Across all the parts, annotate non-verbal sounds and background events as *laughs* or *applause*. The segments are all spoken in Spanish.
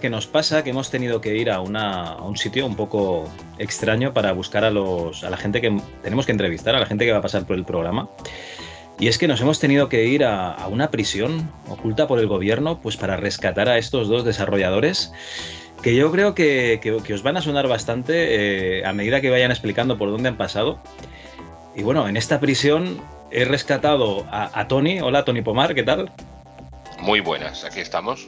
Que nos pasa que hemos tenido que ir a, una- a un sitio un poco extraño para buscar a, los, a la gente que tenemos que entrevistar, a la gente que va a pasar por el programa. Y es que nos hemos tenido que ir a, una prisión oculta por el gobierno pues para rescatar a estos dos desarrolladores que yo creo que, que- os van a sonar bastante eh, a medida que vayan explicando por dónde han pasado. Y bueno, en esta prisión he rescatado a Tony. Hola Tony Pomar, ¿qué tal? Muy buenas, aquí estamos.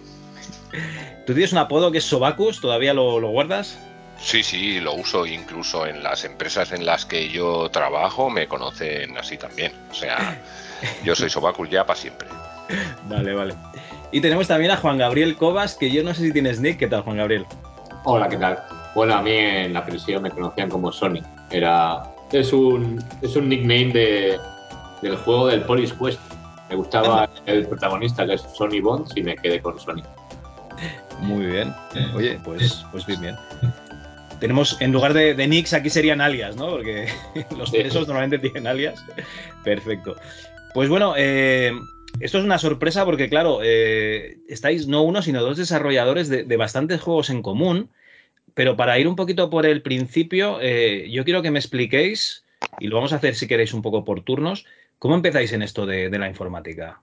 Tú tienes un apodo que es Sobacus, ¿todavía lo, lo guardas? Sí, sí, lo uso incluso en las empresas en las que yo trabajo, me conocen así también. O sea, *laughs* yo soy Sobacus ya para siempre. Vale, vale. Y tenemos también a Juan Gabriel Cobas, que yo no sé si tienes nick. ¿Qué tal, Juan Gabriel? Hola, ¿qué tal? Bueno, a mí en la prisión me conocían como Sony. Era, es, un, es un nickname de, del juego del Police Quest. Me gustaba el protagonista, que es Sony Bonds, y me quedé con Sony. Muy bien. Oye, pues, pues bien, bien. Tenemos, en lugar de, de nicks, aquí serían alias, ¿no? Porque *laughs* los presos normalmente tienen alias. Perfecto. Pues bueno, eh, esto es una sorpresa porque, claro, eh, estáis no uno, sino dos desarrolladores de, de bastantes juegos en común. Pero para ir un poquito por el principio, eh, yo quiero que me expliquéis, y lo vamos a hacer si queréis un poco por turnos, ¿cómo empezáis en esto de, de la informática?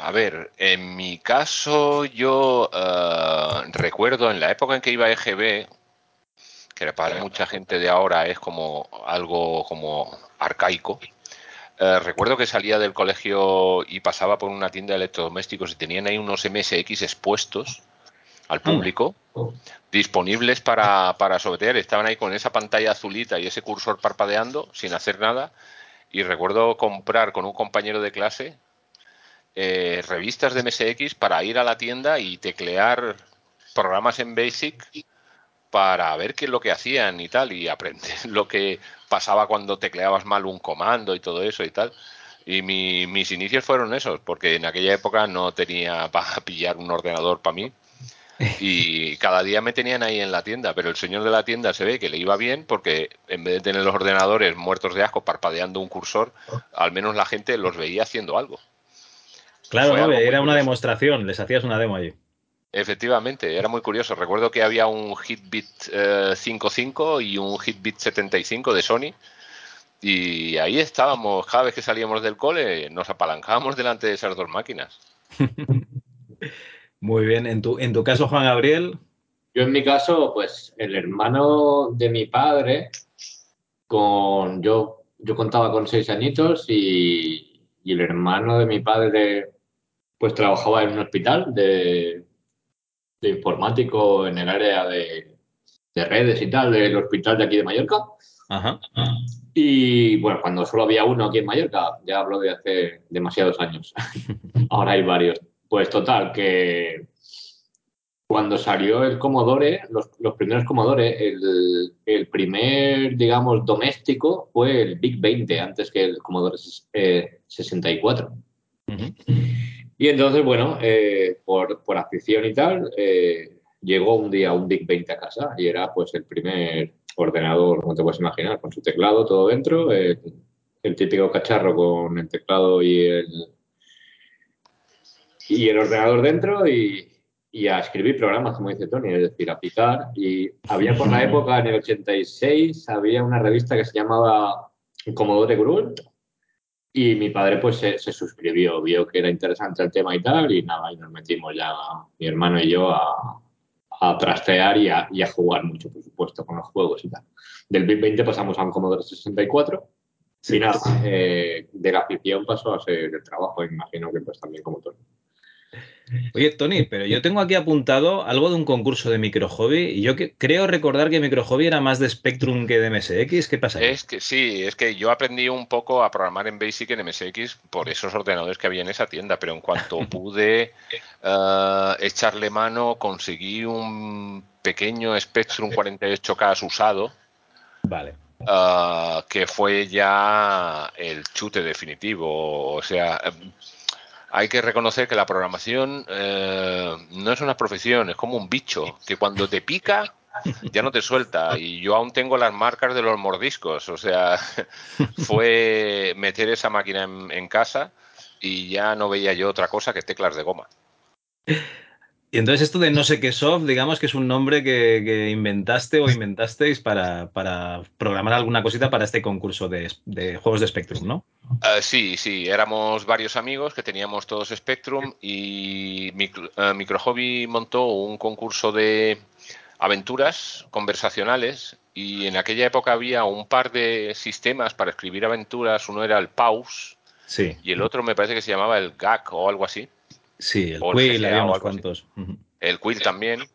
A ver, en mi caso yo eh, recuerdo en la época en que iba a EGB, que para mucha gente de ahora es como algo como arcaico, eh, recuerdo que salía del colegio y pasaba por una tienda de electrodomésticos y tenían ahí unos MSX expuestos al público, disponibles para, para sobetear. Estaban ahí con esa pantalla azulita y ese cursor parpadeando sin hacer nada. Y recuerdo comprar con un compañero de clase eh, revistas de MSX para ir a la tienda y teclear programas en Basic para ver qué es lo que hacían y tal, y aprender *laughs* lo que pasaba cuando tecleabas mal un comando y todo eso y tal. Y mi- mis inicios fueron esos, porque en aquella época no tenía *laughs* para pillar un ordenador para mí. Y *laughs* cada día me tenían ahí en la tienda, pero el señor de la tienda se ve que le iba bien porque en vez de tener los ordenadores muertos de asco parpadeando un cursor, al menos la gente los veía haciendo algo. Claro, era una demostración, les hacías una demo allí. Efectivamente, era muy curioso. Recuerdo que había un Hitbit eh, 5.5 y un Hitbit 75 de Sony. Y ahí estábamos, cada vez que salíamos del cole, nos apalancábamos delante de esas dos máquinas. *laughs* Muy bien. En tu, en tu caso, Juan Gabriel, Yo en mi caso, pues el hermano de mi padre, con yo, yo contaba con seis añitos y, y el hermano de mi padre, pues trabajaba en un hospital de, de informático en el área de, de redes y tal, del hospital de aquí de Mallorca. Ajá. Y bueno, cuando solo había uno aquí en Mallorca, ya hablo de hace demasiados años. *laughs* Ahora hay varios. Pues total, que cuando salió el Commodore, los, los primeros Commodore, el, el primer, digamos, doméstico fue el Big 20, antes que el Commodore eh, 64. Ujú. Y entonces, bueno, eh, por, por afición y tal, eh, llegó un día un Big 20 a casa y era pues el primer ordenador, como te puedes imaginar, con su teclado todo dentro, el, el típico cacharro con el teclado y el, y el ordenador dentro y, y a escribir programas, como dice Tony, es decir, a picar. Y había por la *laughs* época, en el 86, había una revista que se llamaba Commodore Grunt y mi padre pues se, se suscribió, vio que era interesante el tema y tal y nada, y nos metimos ya, mi hermano y yo, a, a trastear y a, y a jugar mucho, por supuesto, con los juegos y tal. Del Big 20 pasamos a un Commodore 64 y nada, eh, de la afición pasó a ser el trabajo, imagino que pues también como Tony. Oye, Tony, pero yo tengo aquí apuntado algo de un concurso de micro hobby y yo que, creo recordar que micro hobby era más de Spectrum que de MSX. ¿Qué pasa? Ahí? Es que sí, es que yo aprendí un poco a programar en Basic en MSX por esos ordenadores que había en esa tienda, pero en cuanto *laughs* pude uh, echarle mano, conseguí un pequeño Spectrum 48K usado. Vale. Uh, que fue ya el chute definitivo. O sea, hay que reconocer que la programación eh, no es una profesión, es como un bicho, que cuando te pica ya no te suelta. Y yo aún tengo las marcas de los mordiscos. O sea, *laughs* fue meter esa máquina en, en casa y ya no veía yo otra cosa que teclas de goma. Y entonces esto de no sé qué soft, digamos que es un nombre que, que inventaste o inventasteis para, para, programar alguna cosita para este concurso de, de juegos de Spectrum, ¿no? Uh, sí, sí, éramos varios amigos que teníamos todos Spectrum y Micro, uh, Micro Hobby montó un concurso de aventuras conversacionales y en aquella época había un par de sistemas para escribir aventuras, uno era el Pause sí. y el otro me parece que se llamaba el GAC o algo así. Sí, el Quill, había unos cuantos. Uh -huh. El Quill también.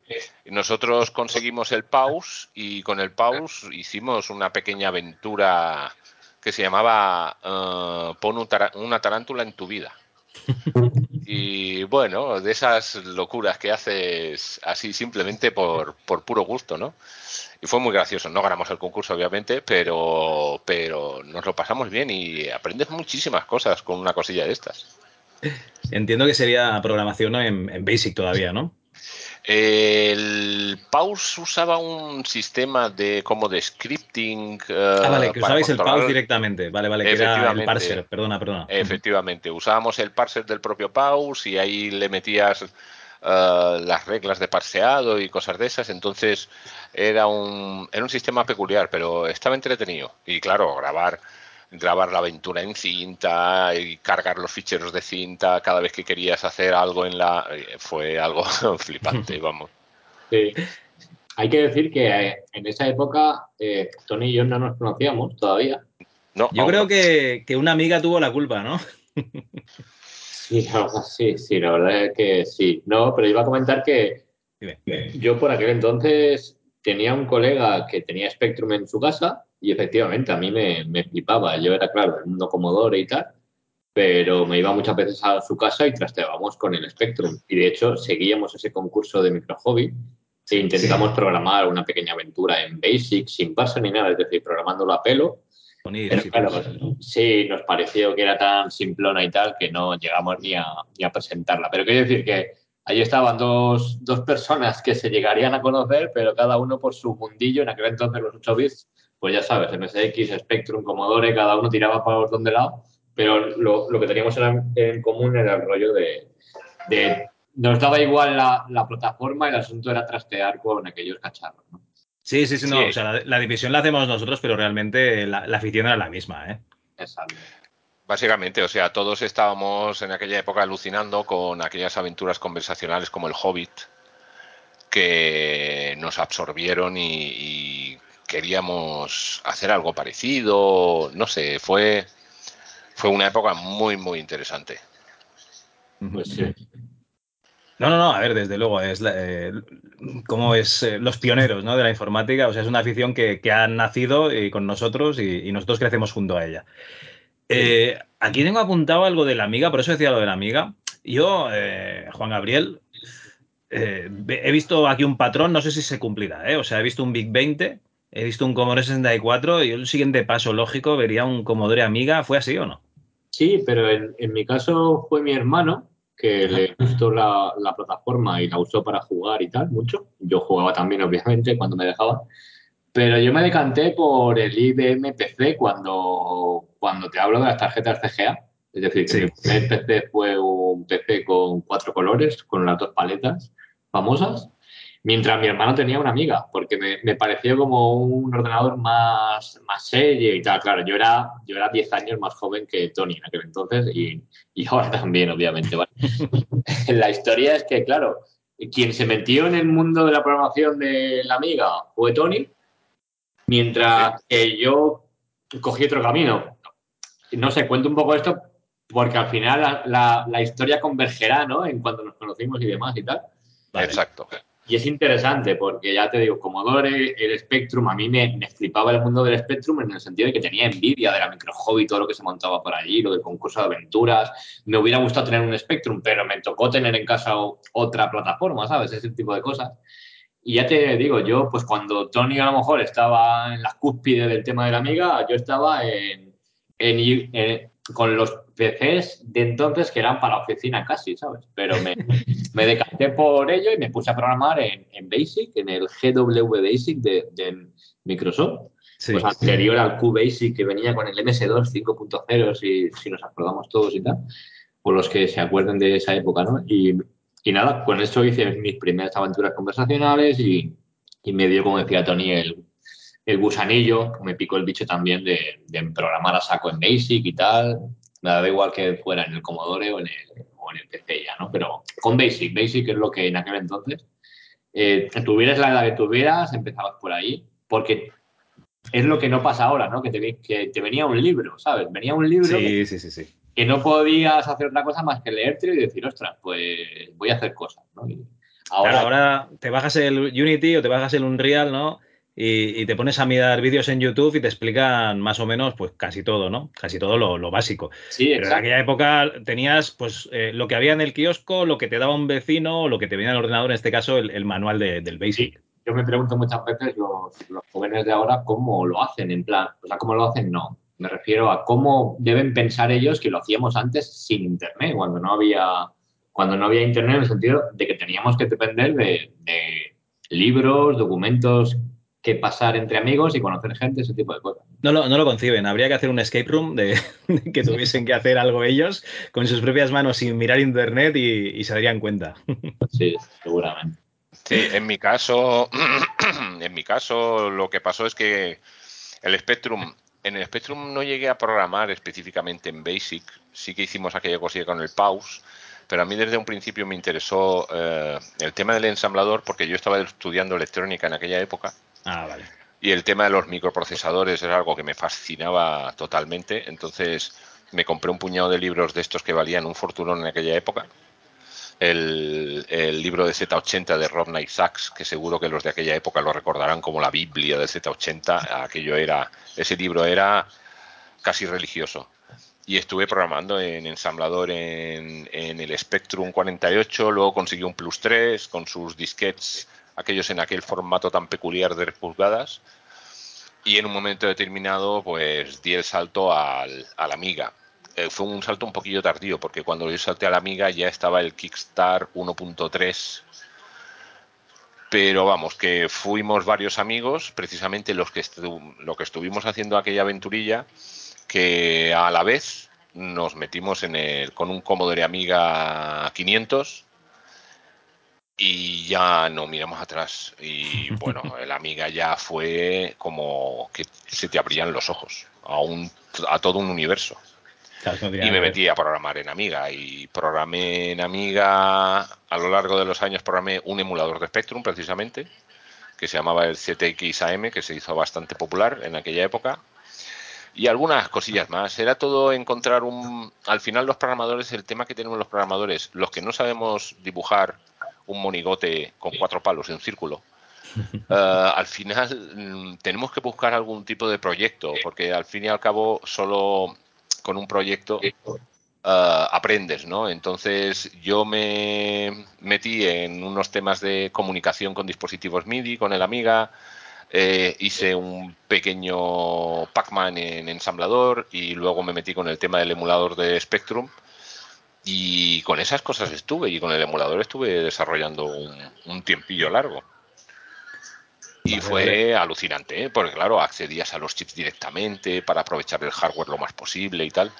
Nosotros conseguimos el Pause y con el Pause hicimos una pequeña aventura que se llamaba uh, Pon un una tarántula en tu vida. *laughs* y bueno, de esas locuras que haces así simplemente por, por puro gusto, ¿no? Y fue muy gracioso. No ganamos el concurso, obviamente, pero, pero nos lo pasamos bien y aprendes muchísimas cosas con una cosilla de estas. Entiendo que sería programación en, en Basic todavía, ¿no? El Pause usaba un sistema de como de scripting. Uh, ah, vale, que usabais el Pause directamente. Vale, vale, que era el parser, perdona, perdona. Efectivamente, usábamos el parser del propio Pause y ahí le metías uh, las reglas de parseado y cosas de esas. Entonces era un, era un sistema peculiar, pero estaba entretenido. Y claro, grabar grabar la aventura en cinta y cargar los ficheros de cinta cada vez que querías hacer algo en la fue algo *laughs* flipante *laughs* vamos. Sí. hay que decir que en esa época eh, Tony y yo no nos conocíamos todavía. No yo creo que, que, una amiga tuvo la culpa no *laughs* sí, sí sí la verdad es que sí. No pero iba a comentar que yo por aquel entonces tenía un colega que tenía Spectrum en su casa y efectivamente, a mí me, me, flipaba. Yo era, claro, el mundo Commodore y tal, pero me iba muchas veces a su casa y trasteábamos con el Spectrum. Y de hecho, seguíamos ese concurso de micro hobby e intentamos sí. programar una pequeña aventura en Basic, sin paso ni nada, es decir, programándolo a pelo. Bonito, pero, sí, claro, sí, nos pareció que era tan simplona y tal que no llegamos ni a, ni a presentarla. Pero quiero decir que allí estaban dos, dos personas que se llegarían a conocer, pero cada uno por su mundillo, en aquel entonces los 8 bits pues ya sabes, MSX, Spectrum, Commodore, cada uno tiraba para donde lado, pero lo, lo, que teníamos en, en, común era el rollo de, de nos daba igual la, la, plataforma, el asunto era trastear con aquellos cacharros. ¿no? Sí, sí, sí, no, sí. o sea, la, la, división la hacemos nosotros, pero realmente la, la afición era la misma, ¿eh? Exacto. Básicamente, o sea, todos estábamos en aquella época alucinando con aquellas aventuras conversacionales como el Hobbit, que nos absorbieron y, y queríamos hacer algo parecido, no sé, fue, fue una época muy, muy interesante. Pues sí. No, no, no, a ver, desde luego, es eh, como es eh, los pioneros ¿no? de la informática, o sea, es una afición que, que ha nacido y con nosotros y, y, nosotros crecemos junto a ella. Eh, aquí tengo apuntado algo de la amiga, por eso decía lo de la amiga. Yo, eh, Juan Gabriel, eh, he visto aquí un patrón, no sé si se cumplirá, o sea, he visto un Big 20, he visto un Commodore 64 y el siguiente paso lógico vería un Commodore Amiga. ¿Fue así o no? Sí, pero en, en mi caso fue mi hermano que le gustó la, la, plataforma y la usó para jugar y tal, mucho. Yo jugaba también, obviamente, cuando me dejaba. Pero yo me decanté por el IBM PC cuando, cuando te hablo de las tarjetas CGA. Es decir, que sí. mi primer PC fue un PC con cuatro colores, con las dos paletas famosas. Mientras mi hermano tenía una amiga, porque me, pareció como un ordenador más, más serio y tal. Claro, yo era, yo era 10 años más joven que Tony en aquel entonces y, y ahora también, obviamente. ¿vale? *laughs* la historia es que, claro, quien se metió en el mundo de la programación de la amiga fue Tony, mientras que yo cogí otro camino. No sé, cuento un poco esto porque al final la, la- historia convergerá, ¿no? En cuanto nos conocimos y demás y tal. Exacto. Y es interesante porque ya te digo, Commodore, el Spectrum, a mí me, me flipaba el mundo del Spectrum en el sentido de que tenía envidia de la micro hobby, todo lo que se montaba por allí, lo del concurso de aventuras. Me hubiera gustado tener un Spectrum, pero me tocó tener en casa otra plataforma, ¿sabes? Ese tipo de cosas. Y ya te digo, yo, pues cuando Tony a lo mejor estaba en las cúspides del tema de la amiga, yo estaba en, en- en- con los PCs de entonces que eran para oficina casi, ¿sabes? Pero me, *laughs* me decanté por ello y me puse a programar en, en Basic, en el GW Basic de, de Microsoft. Sí. Pues anterior al QBasic que venía con el MS2 5.0, si, si nos acordamos todos y tal, por los que se acuerden de esa época, ¿no? Y, y nada, con eso hice mis primeras aventuras conversacionales y, y me dio, como decía Tony, el, el gusanillo, me picó el bicho también de, de programar a saco en Basic y tal. Me da igual que fuera en el Commodore o en el, o en el PC ya, ¿no? Pero con Basic, Basic es lo que en aquel entonces, eh, tuvieras la edad que tuvieras, empezabas por ahí, porque es lo que no pasa ahora, ¿no? Que te, que te venía un libro, ¿sabes? Venía un libro Sí, sí, sí, sí. que no podías hacer otra cosa más que leértelo y decir, ostras, pues voy a hacer cosas, ¿no? Y ahora, Claro, ahora te bajas el Unity o te bajas el Unreal, ¿no? Y, y te pones a mirar vídeos en YouTube y te explican más o menos, pues casi todo, ¿no? Casi todo lo, lo básico. sí, Pero en aquella época tenías, pues, eh, lo que había en el kiosco, lo que te daba un vecino, lo que te venía en el ordenador, en este caso, el, el manual de- del Basic. Yo me pregunto muchas veces los, los jóvenes de ahora cómo lo hacen, en plan, o sea, cómo lo hacen, no. Me refiero a cómo deben pensar ellos que lo hacíamos antes sin internet, cuando no había, cuando no había internet en el sentido de que teníamos que depender de, de libros, documentos que pasar entre amigos y conocer gente, ese tipo de cosas. No lo, no lo conciben. Habría que hacer un escape room de, *laughs* de que tuviesen que hacer algo ellos con sus propias manos sin mirar internet y, y se darían cuenta. *laughs* Sí, seguramente. Sí, en mi caso, *clears throat* en mi caso, lo que pasó es que el Spectrum, en el Spectrum no llegué a programar específicamente en Basic, sí que hicimos aquella cosilla con el Pause, pero a mí desde un principio me interesó eh, el tema del ensamblador porque yo estaba estudiando electrónica en aquella época Ah, y el tema de los microprocesadores era algo que me fascinaba totalmente, entonces me compré un puñado de libros de estos que valían un fortunón en aquella época. El, libro de Z80 de Rob Sachs, que seguro que los de aquella época lo recordarán como la Biblia del Z80, aquello era, ese libro era casi religioso. Y estuve programando en ensamblador en, en el Spectrum 48, luego conseguí un Plus 3 con sus disquets, aquellos en aquel formato tan peculiar de 3 pulgadas. Y en un momento determinado, pues di el salto al, a la Amiga. Eh, fue un salto un poquillo tardío, porque cuando yo salté a la Amiga ya estaba el Kickstart 1.3. Pero vamos, que fuimos varios amigos, precisamente los que, lo que estuvimos haciendo aquella aventurilla, que a la vez nos metimos en el, con un Commodore Amiga 500 y ya no miramos atrás. Y *laughs* bueno, el Amiga ya fue como que se te abrían los ojos a, un, a todo un universo. Y me metí a programar en Amiga y programé en Amiga a lo largo de los años programé un emulador de Spectrum precisamente que se llamaba el ZX AM que se hizo bastante popular en aquella época y algunas cosillas más. Era todo encontrar un al final los programadores el tema que tenemos los programadores los que no sabemos dibujar un monigote con cuatro palos en un círculo *laughs* eh, al final mm, tenemos que buscar algún tipo de proyecto, porque al fin y al cabo solo con un proyecto eh, aprendes, ¿no? Entonces yo me metí en unos temas de comunicación con dispositivos MIDI, con el Amiga, eh, hice un pequeño Pac-Man en ensamblador y luego me metí con el tema del emulador de Spectrum. Y con esas cosas estuve, y con el emulador estuve desarrollando un, un tiempillo largo. Y fue alucinante, ¿eh? porque claro, accedías a los chips directamente para aprovechar el hardware lo más posible y tal.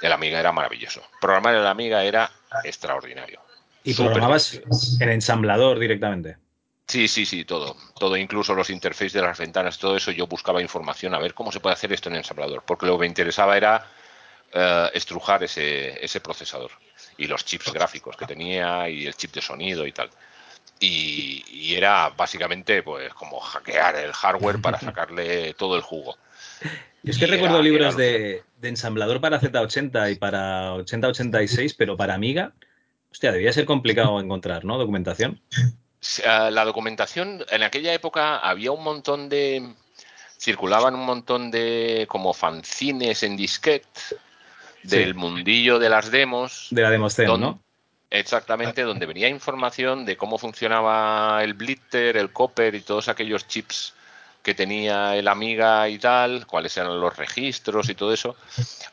El Amiga era maravilloso. Programar el Amiga era extraordinario. Y programabas en ensamblador directamente. Sí, sí, sí, todo. Todo, incluso los interfaces de las ventanas, todo eso yo buscaba información a ver cómo se puede hacer esto en ensamblador, porque lo que me interesaba era eh, estrujar ese, ese procesador y los chips gráficos que tenía y el chip de sonido y tal. Y, y era básicamente pues como hackear el hardware para *laughs* sacarle todo el jugo. Yo es que Y recuerdo era- libros era de, de ensamblador para Z80 y para 8086, pero para Amiga, hostia, debía ser complicado encontrar, ¿no? Documentación. Ah, La documentación, en aquella época había un montón de. Circulaban un montón de como fanzines en disquete del Sí. mundillo de las demos. De la Demoscene, Don- ¿no? Exactamente, donde venía información de cómo funcionaba el blitter, el copper y todos aquellos chips que tenía el Amiga y tal, cuáles eran los registros y todo eso.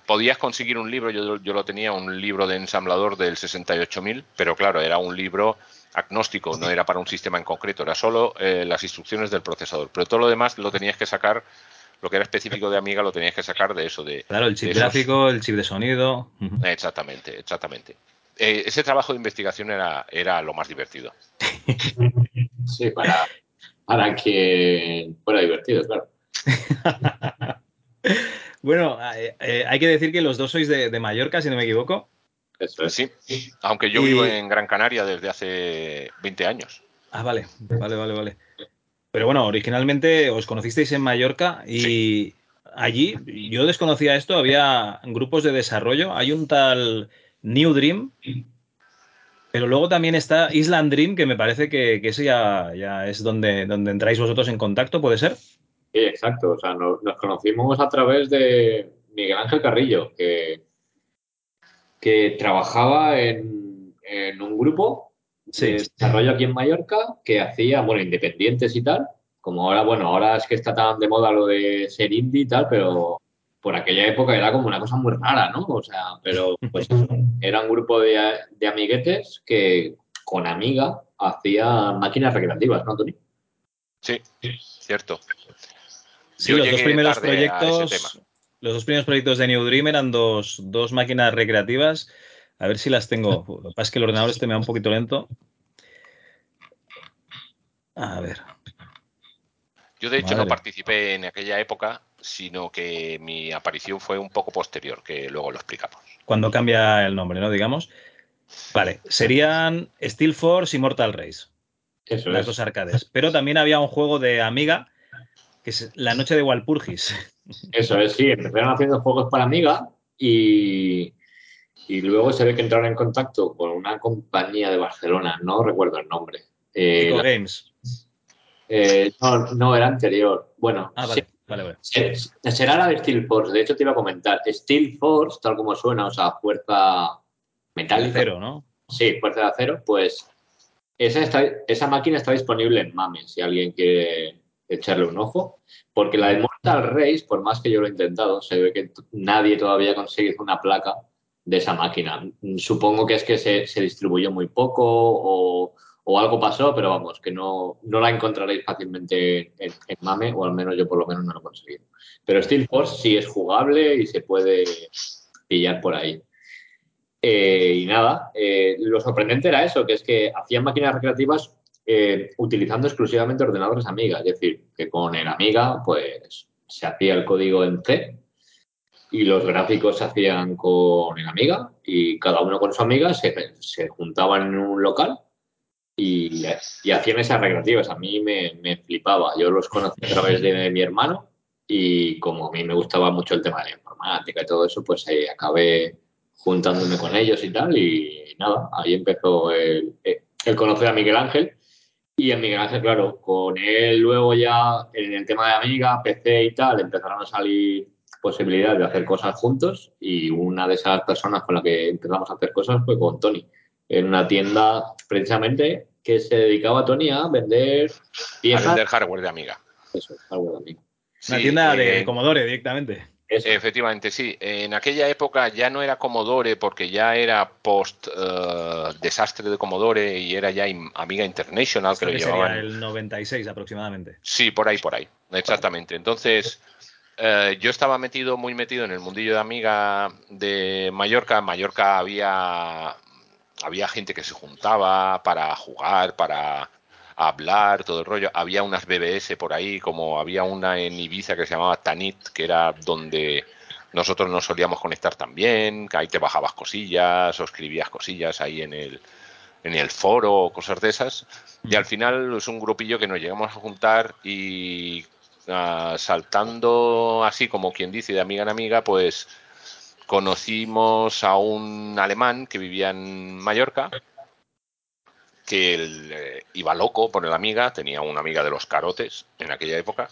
Podías conseguir un libro, yo, yo lo tenía, un libro de ensamblador del 68000, pero claro, era un libro agnóstico, no era para un sistema en concreto, era solo eh, las instrucciones del procesador. Pero todo lo demás lo tenías que sacar, lo que era específico de Amiga lo tenías que sacar de eso, de, Claro, el chip de esos- gráfico, el chip de sonido. Exactamente, exactamente. Eh, ese trabajo de investigación era, era lo más divertido. *laughs* Sí, para, para que fuera divertido, claro. *laughs* Bueno, eh, eh, hay que decir que los dos sois de, de Mallorca, si no me equivoco. Eso es. Sí, aunque yo Y- vivo en Gran Canaria desde hace 20 años. Ah, vale, vale, vale, vale. Pero bueno, originalmente os conocisteis en Mallorca y allí, yo desconocía esto, había grupos de desarrollo. Hay un tal New Dream, pero luego también está Island Dream, que me parece que, que ese ya, ya es donde, donde entráis vosotros en contacto, ¿puede ser? Sí, exacto. O sea, nos, nos conocimos a través de Miguel Ángel Carrillo, que, que trabajaba en, en un grupo Sí. de desarrollo aquí en Mallorca que hacía, bueno, independientes y tal. Como ahora, bueno, ahora es que está tan de moda lo de ser indie y tal, pero por aquella época era como una cosa muy rara, ¿no? O sea, pero pues eso, *laughs* era un grupo de, de amiguetes que con Amiga hacían máquinas recreativas, ¿no, Tony? Sí, cierto. Sí, Yo los dos primeros proyectos. Los dos primeros proyectos de New Dream eran dos, dos máquinas recreativas. A ver si las tengo. *laughs* Lo que pasa es que el ordenador este me va un poquito lento. A ver. Yo de hecho no participé en aquella época, sino que mi aparición fue un poco posterior, que luego lo explicamos. Cuando cambia el nombre, ¿no? Digamos. Vale, serían Steel Force y Mortal Race, Eso las es. dos arcades. Pero también había un juego de Amiga, que es La Noche de Walpurgis. Eso es, sí, empezaron haciendo juegos para Amiga y, y luego se ve que entraron en contacto con una compañía de Barcelona, no recuerdo el nombre. Eh, la- Games. eh, no, no, era anterior. Bueno, Ah, sí, vale, vale, vale. se- será la de Steel Force, de hecho te iba a comentar. Steel Force, tal como suena, o sea, fuerza De metálica. cero, ¿no? Sí, fuerza de acero, pues esa, está, esa máquina está disponible en MAME, si alguien quiere echarle un ojo, porque la de Mortal Race, por más que yo lo he intentado, se ve que nadie todavía ha conseguido una placa de esa máquina. Supongo que es que se, se distribuyó muy poco o, o algo pasó, pero vamos, que no, no la encontraréis fácilmente en, en MAME, o al menos yo por lo menos no lo he conseguido. Pero Steel Force sí es jugable y se puede pillar por ahí. Eh, y nada, eh, lo sorprendente era eso, que es que hacían máquinas recreativas eh, utilizando exclusivamente ordenadores Amiga, es decir, que con el Amiga pues se hacía el código en C y los gráficos se hacían con el Amiga y cada uno con su Amiga se, se juntaban en un local y, y hacían esas recreativas. A mí me, me flipaba, yo los conocí a través de mi hermano y como a mí me gustaba mucho el tema de la informática y todo eso, pues eh, acabé juntándome con ellos y tal, y nada, ahí empezó el, el conocer a Miguel Ángel. Y en Miguel Ángel, claro, con él luego ya en el tema de Amiga, PC y tal, empezaron a salir posibilidades de hacer cosas juntos y una de esas personas con la que empezamos a hacer cosas fue con Tony, en una tienda precisamente que se dedicaba Tony a vender A piezas. vender hardware de Amiga. Eso, algo de Amiga. Una Sí, tienda eh, de Commodore directamente. Eso. Efectivamente, sí. En aquella época ya no era Commodore porque ya era post eh, desastre de Commodore y era ya Amiga International que Esto lo que llevaban. sería el 96 aproximadamente. Sí, por ahí, por ahí. Exactamente. Entonces, eh, yo estaba metido, muy metido en el mundillo de Amiga de Mallorca. En Mallorca había, había gente que se juntaba para jugar, para hablar, todo el rollo. Había unas BBS por ahí, como había una en Ibiza que se llamaba Tanit, que era donde nosotros nos solíamos conectar también, que ahí te bajabas cosillas o escribías cosillas ahí en el, en el foro o cosas de esas. Y al final es un grupillo que nos llegamos a juntar y ah, saltando así como quien dice de amiga en amiga, pues conocimos a un alemán que vivía en Mallorca, que él, eh, iba loco por la amiga, tenía una amiga de los carotes en aquella época,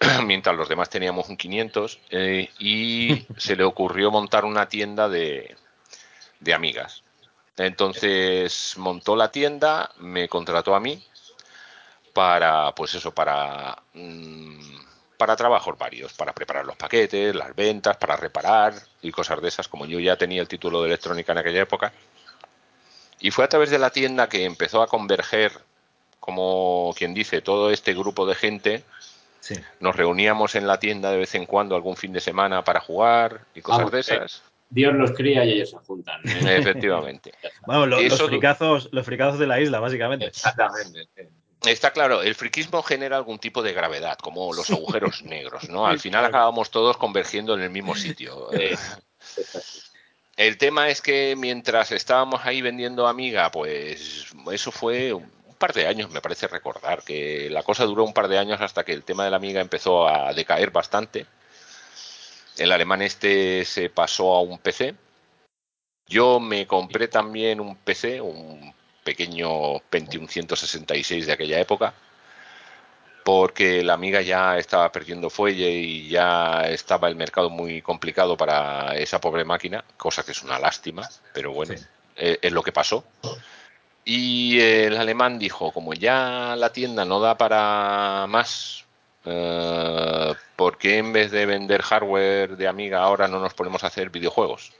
*clears throat* mientras los demás teníamos un 500, eh, y se le ocurrió montar una tienda de, de amigas. Entonces montó la tienda, me contrató a mí para, pues eso, para, mm, para trabajos varios, para preparar los paquetes, las ventas, para reparar y cosas de esas, como yo ya tenía el título de electrónica en aquella época. Y fue a través de la tienda que empezó a converger, como quien dice, todo este grupo de gente. Sí. Nos reuníamos en la tienda de vez en cuando, algún fin de semana, para jugar y cosas Vamos, de eh, esas. Dios los cría y ellos se juntan. ¿eh? Efectivamente. *laughs* Lo- Eso- los, fricazos, los fricazos de la isla, básicamente. Exactamente. Está claro, el friquismo genera algún tipo de gravedad, como los agujeros negros, ¿no? Al final acabamos todos convergiendo en el mismo sitio. Eh, *laughs* el tema es que mientras estábamos ahí vendiendo Amiga, pues eso fue un par de años, me parece recordar, que la cosa duró un par de años hasta que el tema de la Amiga empezó a decaer bastante. El alemán este se pasó a un PC. Yo me compré también un PC, un pequeño Pentium 166 de aquella época, porque la amiga ya estaba perdiendo fuelle y ya estaba el mercado muy complicado para esa pobre máquina, cosa que es una lástima, pero bueno, Sí. eh, es lo que pasó. Y el alemán dijo, como ya la tienda no da para más, eh, ¿por qué en vez de vender hardware de amiga ahora no nos ponemos a hacer videojuegos?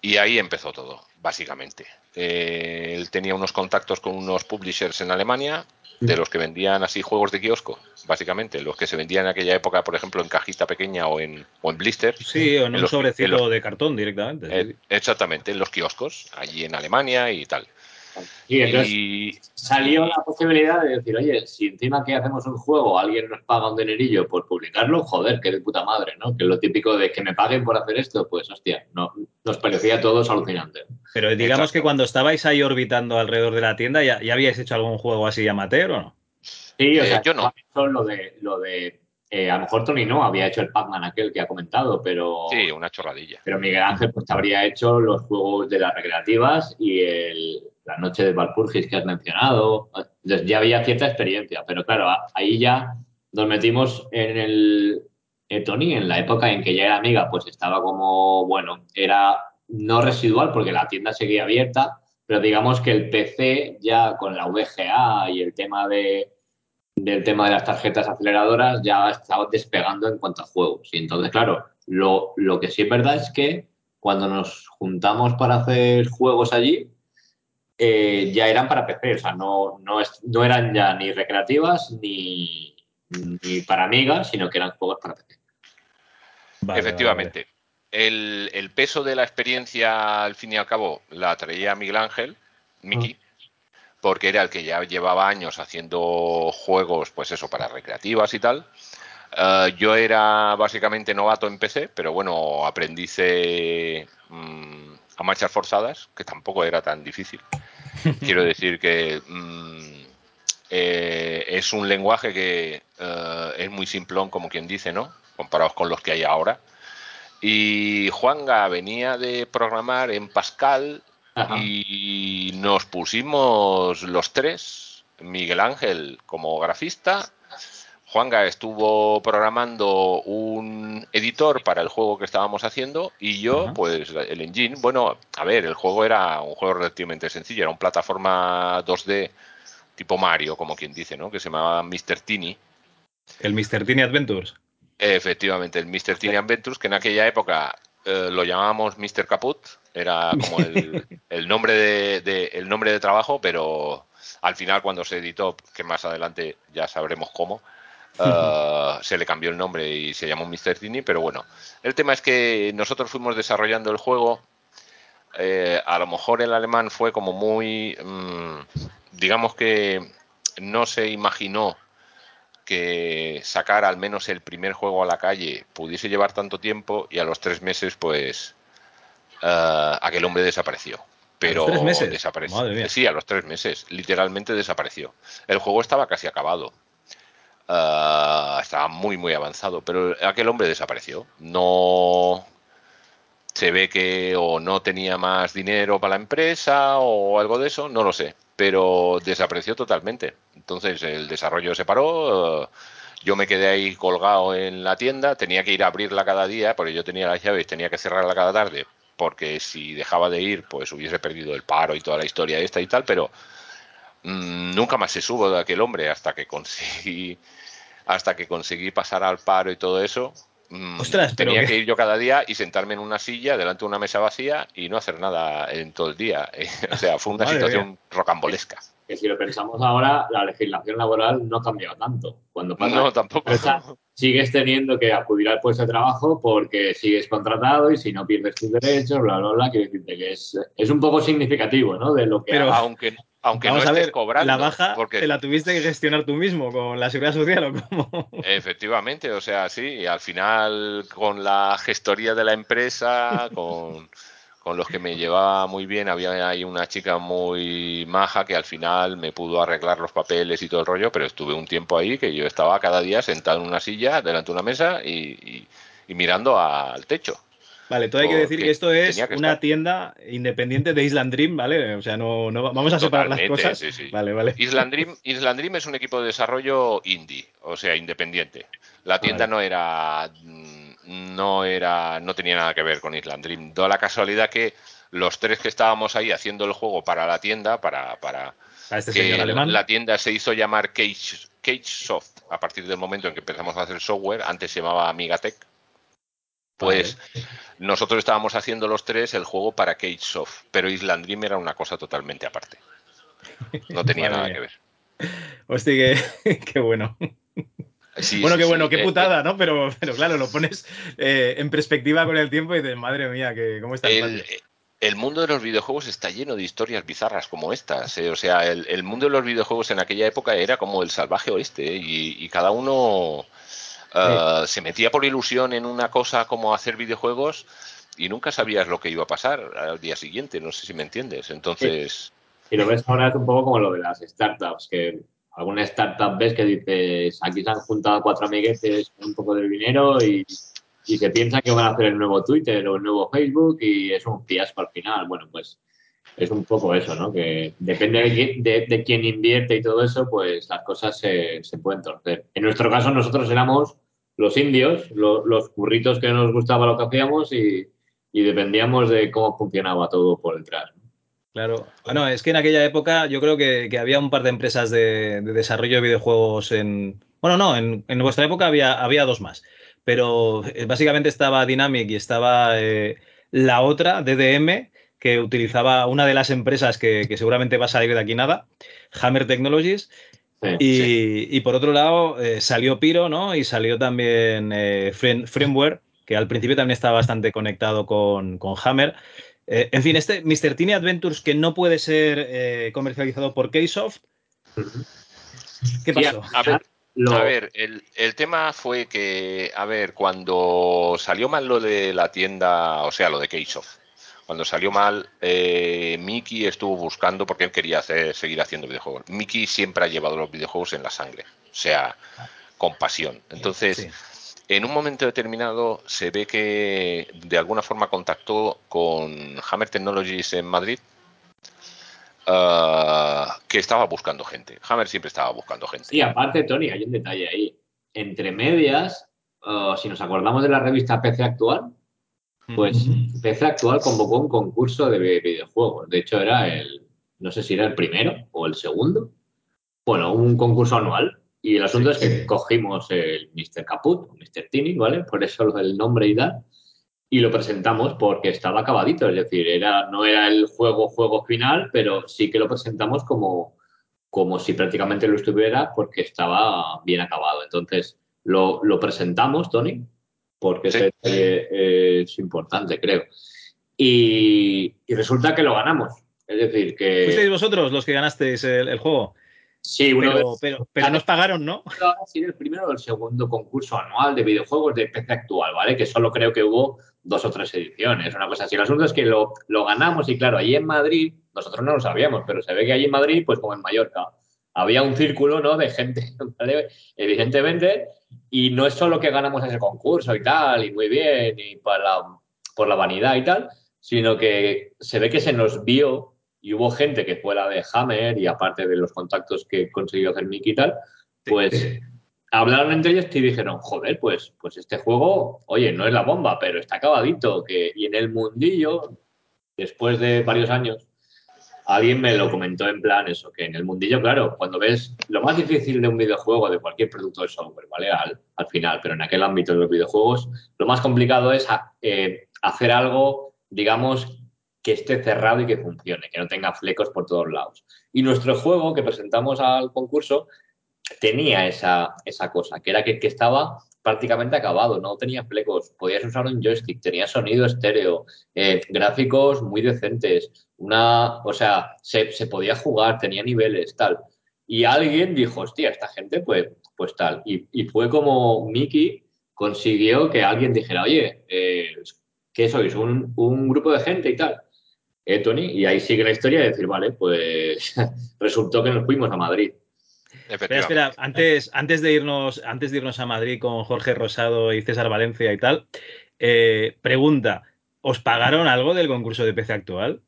Y ahí empezó todo, básicamente. Eh, él tenía unos contactos con unos publishers en Alemania, de los que vendían así juegos de kiosco, básicamente, los que se vendían en aquella época, por ejemplo, en cajita pequeña o en, o en blister. Sí, o en un sobrecito de cartón directamente. Eh, sí. exactamente, en los kioscos, allí en Alemania y tal. Y entonces Y salió la posibilidad de decir, oye, si encima que hacemos un juego alguien nos paga un dinerillo por publicarlo, joder, que de puta madre, ¿no? Que es lo típico de que me paguen por hacer esto, pues hostia, no, nos parecía a todos alucinante. Pero digamos Exacto. que cuando estabais ahí orbitando alrededor de la tienda, ¿ya, ya habíais hecho algún juego así amateur o no? Sí, o Eh, sea, yo no. lo de, lo de eh, a lo mejor Tony no había hecho el Pac-Man aquel que ha comentado, pero, sí, una chorradilla. pero Miguel Ángel pues te habría hecho los juegos de las recreativas y el, la noche de Valpurgis que has mencionado. Ya había cierta experiencia, pero claro, ahí ya nos metimos en el Tony, en la época en que ya era amiga, pues estaba como, bueno, era no residual porque la tienda seguía abierta, pero digamos que el PC ya con la VGA y el tema de del tema de las tarjetas aceleradoras ya estaba despegando en cuanto a juegos. Y entonces, claro, lo, lo que sí es verdad es que cuando nos juntamos para hacer juegos allí, eh, ya eran para PC, o sea, no, no, es- no eran ya ni recreativas ni, ni para amigas, sino que eran juegos para PC. Vale, Efectivamente. El, el peso de la experiencia, al fin y al cabo, la traía Miguel Ángel, Miki, porque era el que ya llevaba años haciendo juegos, pues eso, para recreativas y tal. Eh, yo era básicamente novato en PC, pero bueno, aprendice mm, a marchas forzadas, que tampoco era tan difícil. *laughs* Quiero decir que mm, eh, es un lenguaje que eh, es muy simplón, como quien dice, ¿no? Comparados con los que hay ahora. Y Juanga venía de programar en Pascal Ajá. y nos pusimos los tres, Miguel Ángel como grafista, Juanga estuvo programando un editor para el juego que estábamos haciendo y yo, pues el engine. Bueno, a ver, el juego era un juego relativamente sencillo, era un plataforma 2D tipo Mario, como quien dice, ¿no? Que se llamaba Mr. Tini. El Mr. Tiny Adventures. Efectivamente, el Mr. Tiny Adventures, que en aquella época eh, lo llamábamos Mr. Caput, era como el, *laughs* el nombre de, de- el nombre de trabajo, pero al final cuando se editó, que más adelante ya sabremos cómo, eh, se le cambió el nombre y se llamó Mr. Tiny, pero bueno, el tema es que nosotros fuimos desarrollando el juego, eh, a lo mejor el alemán fue como muy, mm, digamos que no se imaginó que sacar al menos el primer juego a la calle pudiese llevar tanto tiempo y a los tres meses pues eh, aquel hombre desapareció. Pero tres meses? desapareció. Sí, a los tres meses, literalmente desapareció. El juego estaba casi acabado. Ah, estaba muy, muy avanzado, pero aquel hombre desapareció. No se ve que o no tenía más dinero para la empresa o algo de eso, no lo sé, pero desapareció totalmente. Entonces el desarrollo se paró. Yo me quedé ahí colgado en la tienda, tenía que ir a abrirla cada día, porque yo tenía las llaves, tenía que cerrarla cada tarde, porque si dejaba de ir, pues hubiese perdido el paro y toda la historia esta y tal, pero nunca más se subo de aquel hombre hasta que conseguí hasta que conseguí pasar al paro y todo eso. mmm, Ostras, pero tenía que- que ir yo cada día y sentarme en una silla delante de una mesa vacía y no hacer nada en todo el día. *laughs* o sea, fue una Madre situación rocambolesca. Que si lo pensamos ahora, la legislación laboral no ha cambiado tanto. Cuando pasa No, tampoco. empresa, sigues teniendo que acudir al puesto de trabajo porque sigues contratado y si no pierdes tus derechos, bla, bla, bla. Quiero decirte que es, es un poco significativo, ¿no? De lo que Pero- ha- aunque aunque Vamos no a estés ver, cobrando. la baja porque te la tuviste que gestionar tú mismo con la seguridad social o cómo. *laughs* Efectivamente, o sea, sí, y al final con la gestoría de la empresa, con, con los que me llevaba muy bien, había ahí una chica muy maja que al final me pudo arreglar los papeles y todo el rollo, pero estuve un tiempo ahí que yo estaba cada día sentado en una silla delante de una mesa y, y- y mirando al techo. Vale, todo hay que decir que esto es que una estar. tienda independiente de Island Dream, ¿vale? O sea, no, no vamos a separar las cosas. sí, sí. Vale, vale. Island Dream, Island Dream es un equipo de desarrollo indie, o sea, independiente. La tienda Vale. no era no era no tenía nada que ver con Island Dream. Da la casualidad que los tres que estábamos ahí haciendo el juego para la tienda, para, para A este que señor alemán. la tienda se hizo llamar Cage, Cage Soft a partir del momento en que empezamos a hacer software, antes se llamaba Amigatech. Pues nosotros estábamos haciendo los tres el juego para Cage Soft, pero Island Dream era una cosa totalmente aparte. No tenía nada que ver. Hostia, qué, *laughs* qué bueno. Sí, bueno, sí, qué sí. bueno, qué Eh, putada, ¿no? Pero, pero claro, lo pones eh, en perspectiva con el tiempo y dices, madre mía, que, ¿cómo está el, el, el mundo de los videojuegos está lleno de historias bizarras como estas. eh, O sea, el, el mundo de los videojuegos en aquella época era como el salvaje oeste eh, y, y cada uno eh, se metía por ilusión en una cosa como hacer videojuegos y nunca sabías lo que iba a pasar al día siguiente. No sé si me entiendes. Entonces, Si lo ves ahora es un poco como lo de las startups, que alguna startup ves que dices, aquí se han juntado cuatro amiguetes con un poco de dinero y, y se piensan que van a hacer el nuevo Twitter o el nuevo Facebook y es un fiasco al final. Bueno, pues es un poco eso, ¿no? Que depende de, de- de quién invierte y todo eso, pues las cosas se, se pueden torcer. En nuestro caso, nosotros éramos los indios, lo- los curritos que nos gustaba lo que hacíamos y, dependíamos de cómo funcionaba todo por detrás. Claro. Bueno, es que en aquella época yo creo que, había un par de empresas de, de desarrollo de videojuegos en. Bueno, no, en, en vuestra época había, había dos más. Pero eh, básicamente estaba Dynamic y estaba eh, la otra, DDM, que utilizaba una de las empresas que seguramente va a salir de aquí nada, Hammer Technologies. Sí. Y, y por otro lado, eh, salió Piro, ¿no? Y salió también eh, Frame- Frameware, que al principio también estaba bastante conectado con, con Hammer. Eh, en fin, este Mr. Tiny Adventures que no puede ser eh, comercializado por Keysoft. ¿Qué Sí, pasó? a ver, Lo- A ver, el, el tema fue que, a ver, cuando salió mal lo de la tienda, o sea, lo de Keysoft, cuando salió mal, eh, Mickey estuvo buscando porque él quería hacer, seguir haciendo videojuegos. Mickey siempre ha llevado los videojuegos en la sangre, o sea, con pasión. Entonces, Sí. en un momento determinado se ve que de alguna forma contactó con Hammer Technologies en Madrid, ah, que estaba buscando gente. Hammer siempre estaba buscando gente. Sí, aparte, Tony, hay un detalle ahí. Entre medias, uh, si nos acordamos de la revista PC Actual, pues PC Actual convocó un concurso de vi- videojuegos. De hecho, era el, no sé si era el primero o el segundo. Bueno, un concurso anual. Y el asunto es que cogimos el Mr. Caput, Mr. Tini, ¿vale? Por eso del nombre y tal. Y lo presentamos porque estaba acabadito. Es decir, era, no era el juego, juego final, pero sí que lo presentamos como, como si prácticamente lo estuviera porque estaba bien acabado. Entonces, lo, lo presentamos, Tony, porque Sí. ese detalle es importante, creo. Y, y resulta que lo ganamos. Es decir, ¿Fuisteis que vosotros los que ganasteis el, el juego? sí, uno Pero, pero, pero nos pagaron, ¿no? *laughs* ahora sí el primero o el segundo concurso anual de videojuegos de PC actual, ¿vale? Que solo creo que hubo dos o tres ediciones, una cosa así. El asunto es que lo, lo ganamos y claro, allí en Madrid, nosotros no lo sabíamos, pero se ve que allí en Madrid, pues como en Mallorca, había un círculo, ¿no? De gente, *laughs* ¿vale? evidentemente, y no es solo que ganamos ese concurso y tal, y muy bien, y para por la vanidad y tal, sino que se ve que se nos vio y hubo gente que fue la de Hammer y aparte de los contactos que consiguió hacer Mickey y tal, pues hablaron entre ellos y dijeron, joder, pues, pues este juego, oye, no es la bomba, pero está acabadito, que, y en el mundillo, después de varios años, alguien me lo comentó en plan eso, que en el mundillo, claro, cuando ves lo más difícil de un videojuego, de cualquier producto de software, ¿vale? Al, al final, pero en aquel ámbito de los videojuegos, lo más complicado es a- eh, hacer algo, digamos, que esté cerrado y que funcione, que no tenga flecos por todos lados. Y nuestro juego que presentamos al concurso tenía esa, esa cosa, que era que, que estaba prácticamente acabado, no tenía flecos, podías usar un joystick, tenía sonido estéreo, eh, gráficos muy decentes, una, o sea, se, se podía jugar, tenía niveles, tal. Y alguien dijo, hostia, esta gente, pues, pues tal. Y, y fue como Mickey consiguió que alguien dijera, oye, eh, ¿qué sois? Un, un grupo de gente y tal. Eh, Tony, y ahí sigue la historia de decir, vale, pues *laughs* resultó que nos fuimos a Madrid. Espera, espera, antes, antes, de irnos, antes de irnos a Madrid con Jorge Rosado y César Valencia y tal, eh, pregunta, ¿os pagaron algo del concurso de PC actual?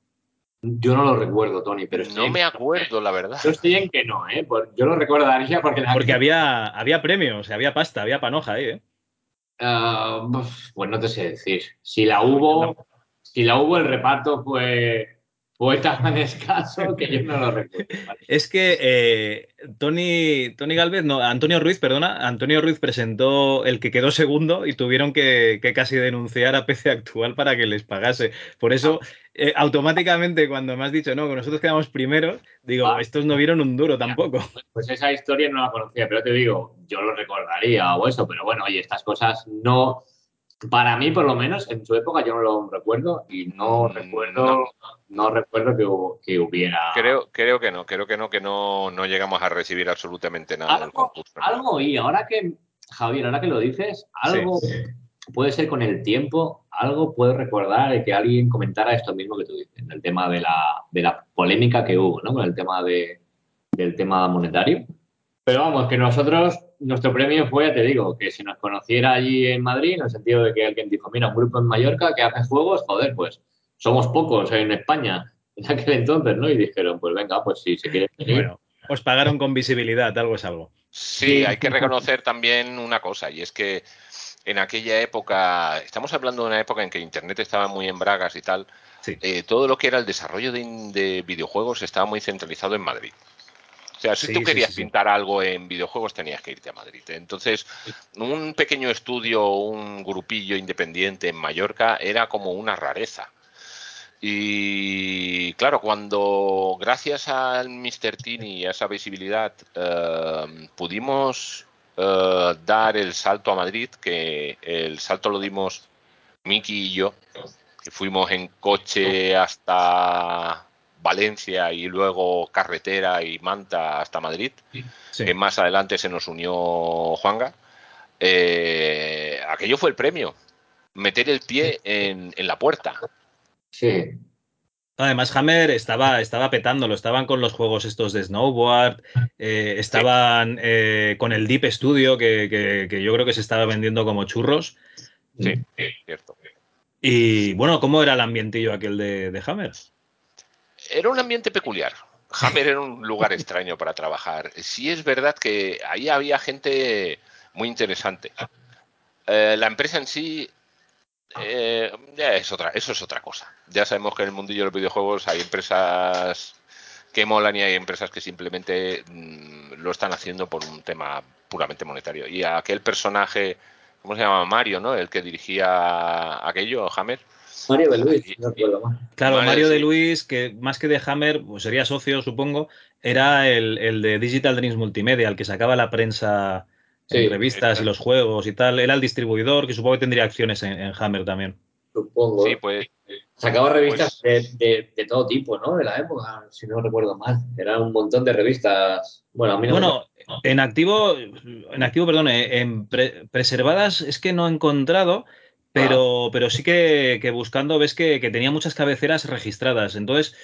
Yo no lo recuerdo, Tony, pero estoy No en- me acuerdo, la verdad. Yo estoy en que no, ¿eh? Por- Yo lo recordaría porque... la- Porque había, había premios, había pasta, había panoja ahí, ¿eh? Ah, pues no te sé decir. Si la hubo, si la hubo, el reparto fue, fue tan escaso que yo no lo recuerdo. ¿vale? Es que eh, Tony, Tony Galvez, no, Antonio Ruiz, perdona, Antonio Ruiz presentó el que quedó segundo y tuvieron que, que casi denunciar a PC Actual para que les pagase. Por eso, eh, automáticamente cuando me has dicho, no, que nosotros quedamos primeros, digo, Ah. estos no vieron un duro tampoco. Pues esa historia no la conocía, pero te digo, yo lo recordaría o eso, pero bueno, oye, estas cosas no. Para mí, por lo menos, en su época yo no lo recuerdo y no Mm, recuerdo, no. no, recuerdo que, que hubiera. Creo, creo que no, creo que no, que no, no llegamos a recibir absolutamente nada del algo, concurso. algo y ahora que, Javier, ahora que lo dices, algo puede ser con el tiempo, algo puedo recordar de que alguien comentara esto mismo que tú dices, el tema de la, de la polémica que hubo, ¿no? Con el tema de, del tema monetario. Pero vamos, que nosotros, nuestro premio fue, ya te digo, que se nos conociera allí en Madrid, en el sentido de que alguien dijo, mira, un grupo en Mallorca que hace juegos, joder, pues somos pocos en España *laughs* en aquel entonces, ¿no? Y dijeron, pues venga, pues si se quiere venir. Bueno, os pagaron con visibilidad, algo es algo. Sí, hay que reconocer también una cosa, y es que en aquella época, estamos hablando de una época en que Internet estaba muy en bragas y tal, Sí. eh, todo lo que era el desarrollo de, de videojuegos estaba muy centralizado en Madrid. Sea, si Sí, tú querías sí, sí. pintar algo en videojuegos tenías que irte a Madrid. Entonces, un pequeño estudio, un grupillo independiente en Mallorca era como una rareza. Y claro, cuando gracias al Mr. Tini y a esa visibilidad eh, pudimos eh, dar el salto a Madrid, que el salto lo dimos Miki y yo, que fuimos en coche hasta Valencia y luego carretera y Manta hasta Madrid, Sí. que más adelante se nos unió Juanga. Eh, aquello fue el premio, meter el pie en, en la puerta. Sí. Además, Hammer estaba, estaba petándolo, estaban con los juegos estos de snowboard, eh, estaban eh, con el Deep Studio, que, que- que yo creo que se estaba vendiendo como churros. Sí, cierto. Y bueno, ¿cómo era el ambientillo aquel de, de Hammer? Era un ambiente peculiar. Hammer era un lugar extraño para trabajar. Sí es verdad que ahí había gente muy interesante. Eh, la empresa en sí eh, ya es otra, eso es otra cosa. Ya sabemos que en el mundillo de los videojuegos hay empresas que molan y hay empresas que simplemente mm, lo están haciendo por un tema puramente monetario. Y aquel personaje, ¿cómo se llama? Mario, ¿no? El que dirigía aquello, Hammer. Mario de Luis, no recuerdo mal. Claro, Mario de sí. Luis, que más que de Hammer, pues sería socio, supongo, era el, el de Digital Dreams Multimedia, el que sacaba la prensa en Sí, revistas y los juegos y tal. Era el distribuidor, que supongo que tendría acciones en, en Hammer también. Supongo. Sí, pues Sacaba revistas de, de- de todo tipo, ¿no? De la época, si no recuerdo mal. Era un montón de revistas. Bueno, a mí no me- Bueno, en activo, en activo, perdón, en pre- preservadas es que no he encontrado, pero, pero sí que, que buscando ves que, que, tenía muchas cabeceras registradas. Entonces,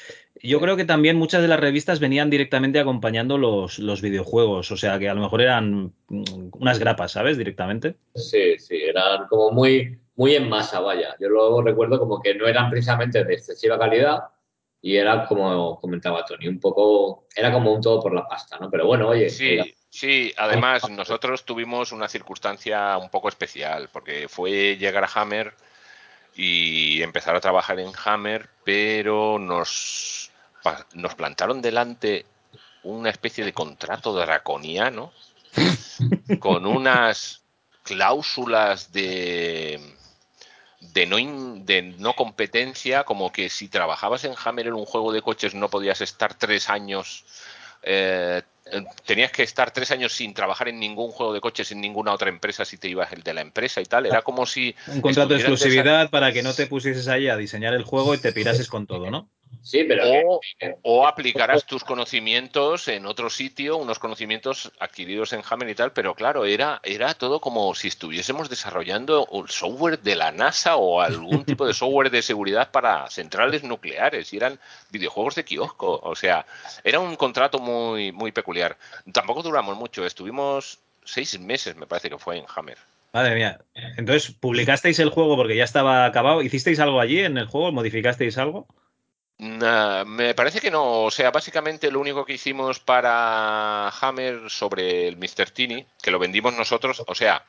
yo Sí. creo que también muchas de las revistas venían directamente acompañando los, los videojuegos. O sea, que a lo mejor eran mm, unas grapas, ¿sabes? Directamente. Sí, sí, eran como muy, muy en masa, vaya. Yo lo recuerdo como que no eran precisamente de excesiva calidad y era como comentaba Tony, un poco, era como un todo por la pasta, ¿no? Pero bueno, oye, era- Sí, además nosotros tuvimos una circunstancia un poco especial, porque fue llegar a Hammer y empezar a trabajar en Hammer, pero nos, nos plantaron delante una especie de contrato draconiano *laughs* con unas cláusulas de, de, no, in- de no competencia, como que si trabajabas en Hammer en un juego de coches no podías estar tres años eh, tenías que estar tres años sin trabajar en ningún juego de coches en ninguna otra empresa si te ibas el de la empresa y tal. Era como si. Un contrato de exclusividad para que no te pusieses ahí a diseñar el juego y te pirases con todo, ¿no? Sí, pero que- O, que- o aplicarás tus conocimientos en otro sitio, unos conocimientos adquiridos en Hammer y tal, pero claro, era, era todo como si estuviésemos desarrollando un software de la NASA o algún tipo de software de seguridad para centrales nucleares y eran videojuegos de kiosco, o sea, era un contrato muy, muy peculiar. Tampoco duramos mucho, estuvimos seis meses, me parece que fue en Hammer. Madre mía. Entonces, ¿publicasteis el juego porque ya estaba acabado? ¿Hicisteis algo allí en el juego? ¿Modificasteis algo? Nah, me parece que no. O sea, básicamente lo único que hicimos para Hammer sobre el Mr. Tini, que lo vendimos nosotros, o sea,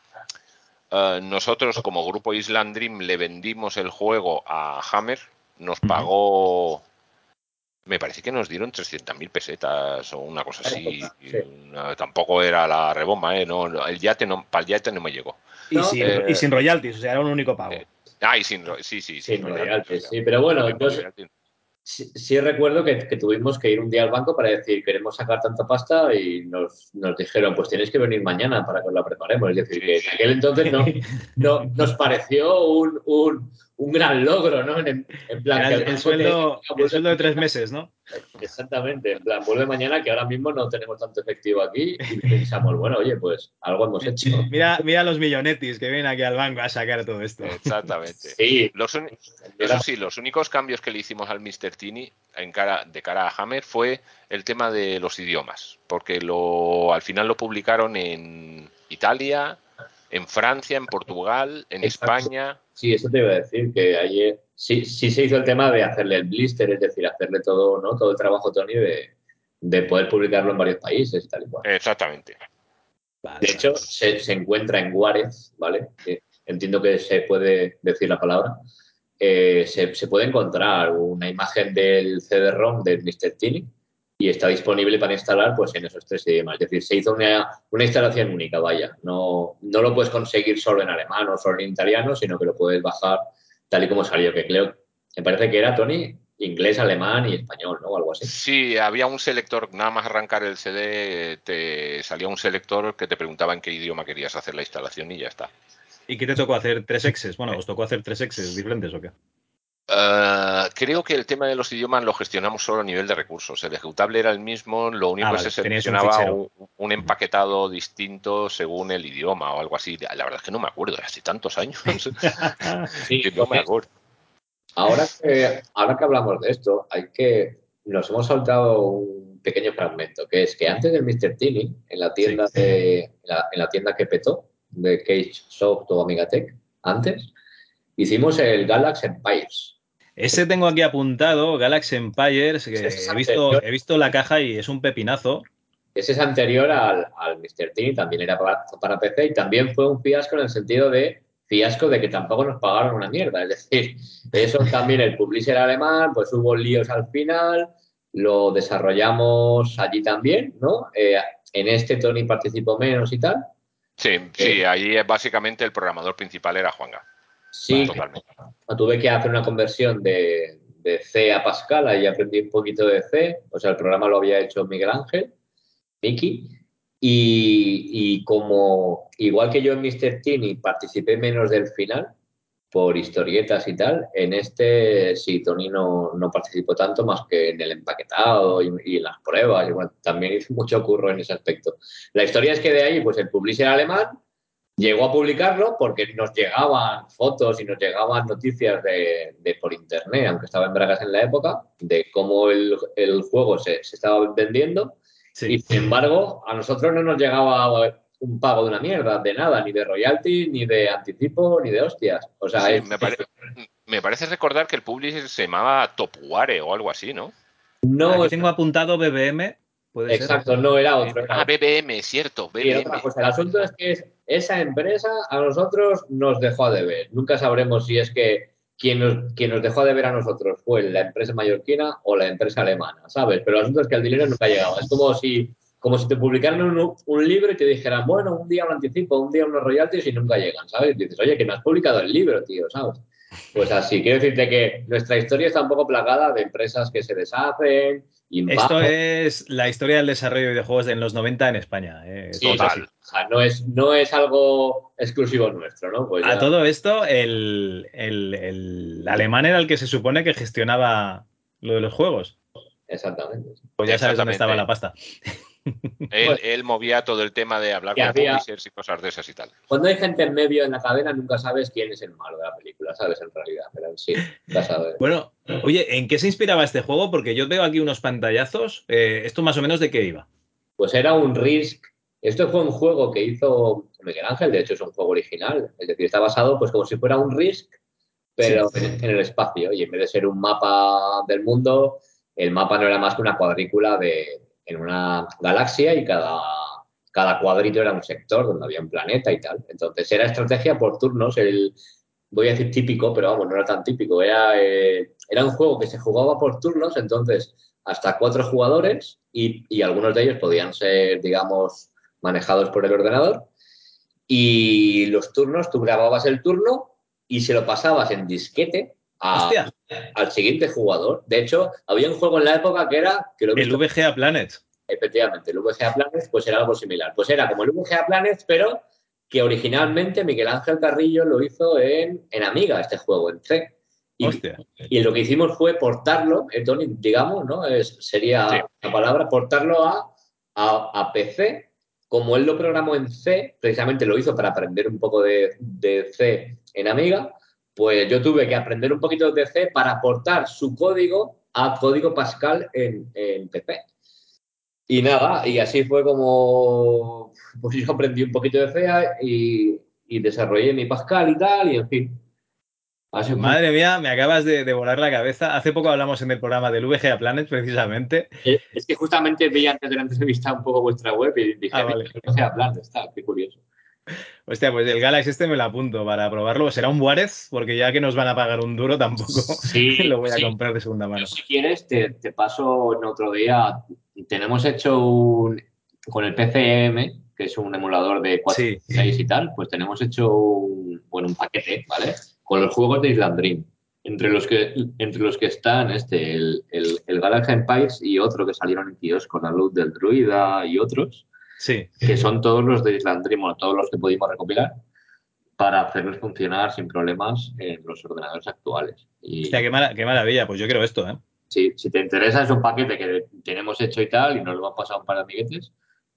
eh, nosotros como grupo Island Dream le vendimos el juego a Hammer, nos pagó, me parece que nos dieron 300.000 pesetas o una cosa así. Sí. No, tampoco era la rebomba, ¿eh? No, no, el yate no, para el yate no me llegó. Y, No. sin, Eh, y sin royalties, o sea, era un único pago. eh, Ah, y sin, sí, sí, Sin royalties, royalties, sí, pero bueno, royalties. Sí, sí recuerdo que, tuvimos que ir un día al banco para decir queremos sacar tanta pasta y nos, dijeron pues tienes que venir mañana para que la preparemos. Es decir, que en aquel entonces no, no- nos pareció un, un- un gran logro, ¿no? En, en plan, que el, sueldo, te- el sueldo de tres meses, ¿no? Exactamente, en plan, vuelve mañana que ahora mismo no tenemos tanto efectivo aquí y pensamos, bueno, oye, pues algo hemos hecho. *laughs* Mira, mira los millonetis que vienen aquí al banco a sacar todo esto. Exactamente. Sí, Los era- eso sí, los únicos cambios que le hicimos al Mr. Tini en cara, de cara a Hammer fue el tema de los idiomas, porque lo, al final lo publicaron en Italia, en Francia, en Portugal, en Exacto. España. Sí, eso te iba a decir, que ayer sí, sí se hizo el tema de hacerle el blister, es decir, hacerle todo, ¿no? Todo el trabajo, Tony, de, de poder publicarlo en varios países y tal y cual. Exactamente. Vale, De hecho, se, se encuentra en Juárez, ¿vale? Que entiendo que se puede decir la palabra. Eh, se, se puede encontrar una imagen del CD-ROM del Mr. Tini y está disponible para instalar pues en esos tres idiomas. Es decir, se hizo una, una instalación única, vaya. No, no lo puedes conseguir solo en alemán o solo en italiano, sino que lo puedes bajar tal y como salió, que creo, me parece que era, Tony, inglés, alemán y español, ¿no? O algo así. Sí, había un selector, nada más arrancar el CD, te salía un selector que te preguntaba en qué idioma querías hacer la instalación y ya está. ¿Y qué te tocó hacer? ¿Tres exes? Bueno, ¿os tocó hacer tres exes diferentes o qué? Eh, creo que el tema de los idiomas lo gestionamos solo a nivel de recursos. El ejecutable era el mismo, lo único Ah, que vale, se un seleccionaba un, un empaquetado distinto según el idioma o algo así. La verdad es que no me acuerdo, hace tantos años *laughs* Sí, *laughs* que no me acuerdo. Ahora que, ahora que hablamos de esto, hay que. Nos hemos saltado un pequeño fragmento, que es que antes del Mr. Tini, en la tienda de, en la, en la tienda que petó, de Cage Soft o Amigatech, antes, hicimos el Galaxy Empires. Ese tengo aquí apuntado, Galaxy Empires, que es he visto, anterior. he visto la caja y es un pepinazo. Ese es anterior al, al Mr. Tini, también era para, para PC y también fue un fiasco en el sentido de fiasco de que tampoco nos pagaron una mierda. Es decir, eso *laughs* también el publisher alemán, pues hubo líos al final, lo desarrollamos allí también, ¿no? Eh, en este Tony participó menos y tal. Sí, sí, ahí eh, básicamente el programador principal era Juanga. Sí, Totalmente. tuve que hacer una conversión de, de C a Pascal, ahí aprendí un poquito de C, o sea, el programa lo había hecho Miguel Ángel, Miki, y, y como, igual que yo en Mr. Tini participé menos del final, por historietas y tal, en este sí, Tony no, no participó tanto más que en el empaquetado y, y en las pruebas, y bueno, también hizo mucho curro en ese aspecto. La historia es que de ahí, pues el publisher alemán llegó a publicarlo porque nos llegaban fotos y nos llegaban noticias de, de por internet, aunque estaba en Bragas en la época, de cómo el, el juego se, se estaba vendiendo. Sí. Y sin embargo, a nosotros no nos llegaba un pago de una mierda, de nada, ni de royalty, ni de anticipo, ni de hostias. O sea, Sí, es- me, pare- me parece recordar que el publisher se llamaba Topware o algo así, ¿no? no Aquí tengo apuntado BBM. ¿Puede ser? exacto, no era otro. era Ah, BBM, cierto, Y era BBM. otra cosa. El asunto es que es- esa empresa a nosotros nos dejó de ver. Nunca sabremos si es que quien nos, quien nos dejó de ver a nosotros fue la empresa mallorquina o la empresa alemana, ¿sabes? Pero el asunto es que el dinero nunca llegaba. Es como si, como si te publicaran un, un libro y te dijeran, bueno, un día un anticipo, un día unos royalties y nunca llegan, ¿sabes? Y dices, oye, que no has publicado el libro, tío, ¿sabes? Pues así, quiero decirte que nuestra historia está un poco plagada de empresas que se deshacen, Esto es la historia del desarrollo de videojuegos en los 90 en España. eh. Sí. Total. O sea, no es, no es algo exclusivo nuestro, ¿no? Pues A todo esto, el, el- el alemán era el que se supone que gestionaba lo de los juegos. Exactamente. Pues ya sabes dónde estaba la pasta. Él, movía todo el tema de hablar con había- publishers y cosas de esas y tal. Cuando hay gente en medio en la cadena, nunca sabes quién es el malo de la película, ¿sabes? En realidad, pero sí, nunca sabes. Bueno, oye, ¿en qué se inspiraba este juego? Porque yo veo aquí unos pantallazos. Eh, ¿Esto más o menos de qué iba? Pues era un Risk. Esto fue un juego que hizo Miguel Ángel, de hecho es un juego original. Es decir, está basado pues como si fuera un Risk, pero en, en el espacio. Y en vez de ser un mapa del mundo, el mapa no era más que una cuadrícula de, en una galaxia y cada, cada cuadrito era un sector donde había un planeta y tal. Entonces era estrategia por turnos. El, voy a decir típico, pero vamos, no era tan típico. Era, eh, era un juego que se jugaba por turnos, entonces hasta cuatro jugadores y, y algunos de ellos podían ser, digamos, manejados por el ordenador. Y los turnos, tú grababas el turno y se lo pasabas en disquete a- al siguiente jugador. De hecho, había un juego en la época que era, que lo el VGA Planet. efectivamente, el VGA Planet, pues era algo similar. Pues era como el VGA Planet, pero que originalmente Miguel Ángel Carrillo lo hizo en, en Amiga, este juego, en C. Y, lo que hicimos fue portarlo, eh, Tony, digamos, ¿no? Es, sería Sí. la palabra, portarlo a, a, a PC. Como él lo programó en C, precisamente lo hizo para aprender un poco de, de C en Amiga, pues yo tuve que aprender un poquito de C para portar su código a código Pascal en, en PC. Y nada, y así fue como pues yo aprendí un poquito de C y, y desarrollé mi Pascal y tal, y en fin. Así fue. Madre mía, me acabas de, de volar la cabeza. Hace poco hablamos en el programa del VGA Planet, precisamente. Eh, Es que justamente vi antes de la entrevista un poco vuestra web y dije, Ah, vale. no sea plan, está, qué curioso. Hostia, pues el Galaxy este me lo apunto para probarlo. Será un Juárez, porque ya que nos van a pagar un duro, tampoco Sí, *laughs* lo voy a sí. comprar de segunda mano. Si quieres, te, te paso en otro día. Tenemos hecho un, con el PCM, que es un emulador de 4 Sí. 6 y tal, pues tenemos hecho un, bueno, un paquete, ¿vale? Con los juegos de Island Dream. Entre los que, entre los que están este, el, el, el Galaxy Empires y otro que salieron en kiosco, la luz del druida y otros, Sí. que son todos los de Island Dream, todos los que pudimos recopilar, para hacerlos funcionar sin problemas en los ordenadores actuales. Y, Hostia, qué, mara- qué maravilla. Pues yo quiero esto, ¿eh? si, si te interesa, es un paquete que tenemos hecho y tal, y nos lo han pasado un par de amiguetes.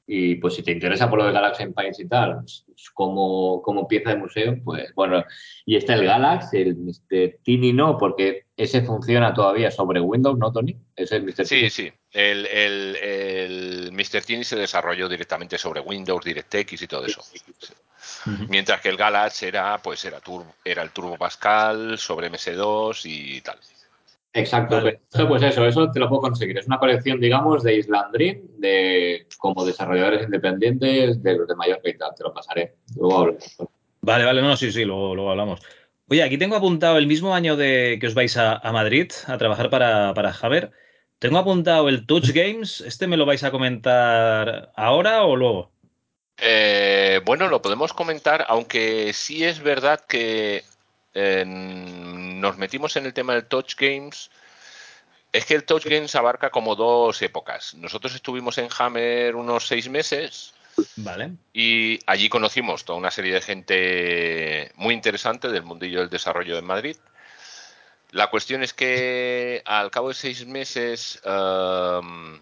Y pues si te interesa por lo de Galaxy Empires y tal, pues, como, como pieza de museo, pues bueno. Y está el Galaxy, el Mr. Tiny no, porque ese funciona todavía sobre Windows, ¿no, Tony? Es el Mr. Sí, sí. El, el, el Mr. Tiny se desarrolló directamente sobre Windows, DirectX y todo eso. Mientras que el Galaxy era, pues, era, turbo, era el Turbo Pascal sobre MS2 y tal. Exacto. Vale. Eso, pues eso, eso te lo puedo conseguir. Es una colección, digamos, de Island Dream, de como desarrolladores independientes de los de Mallorca y tal. Te lo pasaré. Luego hablamos. Vale, vale, no, sí, sí, luego, luego hablamos. Oye, aquí tengo apuntado el mismo año de que os vais a, a Madrid a trabajar para, para Javer. Tengo apuntado el Touch Games. ¿Este me lo vais a comentar ahora o luego? Eh, bueno, lo podemos comentar, aunque sí es verdad que eh, nos metimos en el tema del Touch Games. Es que el Touch Games abarca como dos épocas. Nosotros estuvimos en Hammer unos seis meses Vale. y allí conocimos toda una serie de gente muy interesante del mundillo del desarrollo en Madrid. La cuestión es que al cabo de seis meses, um,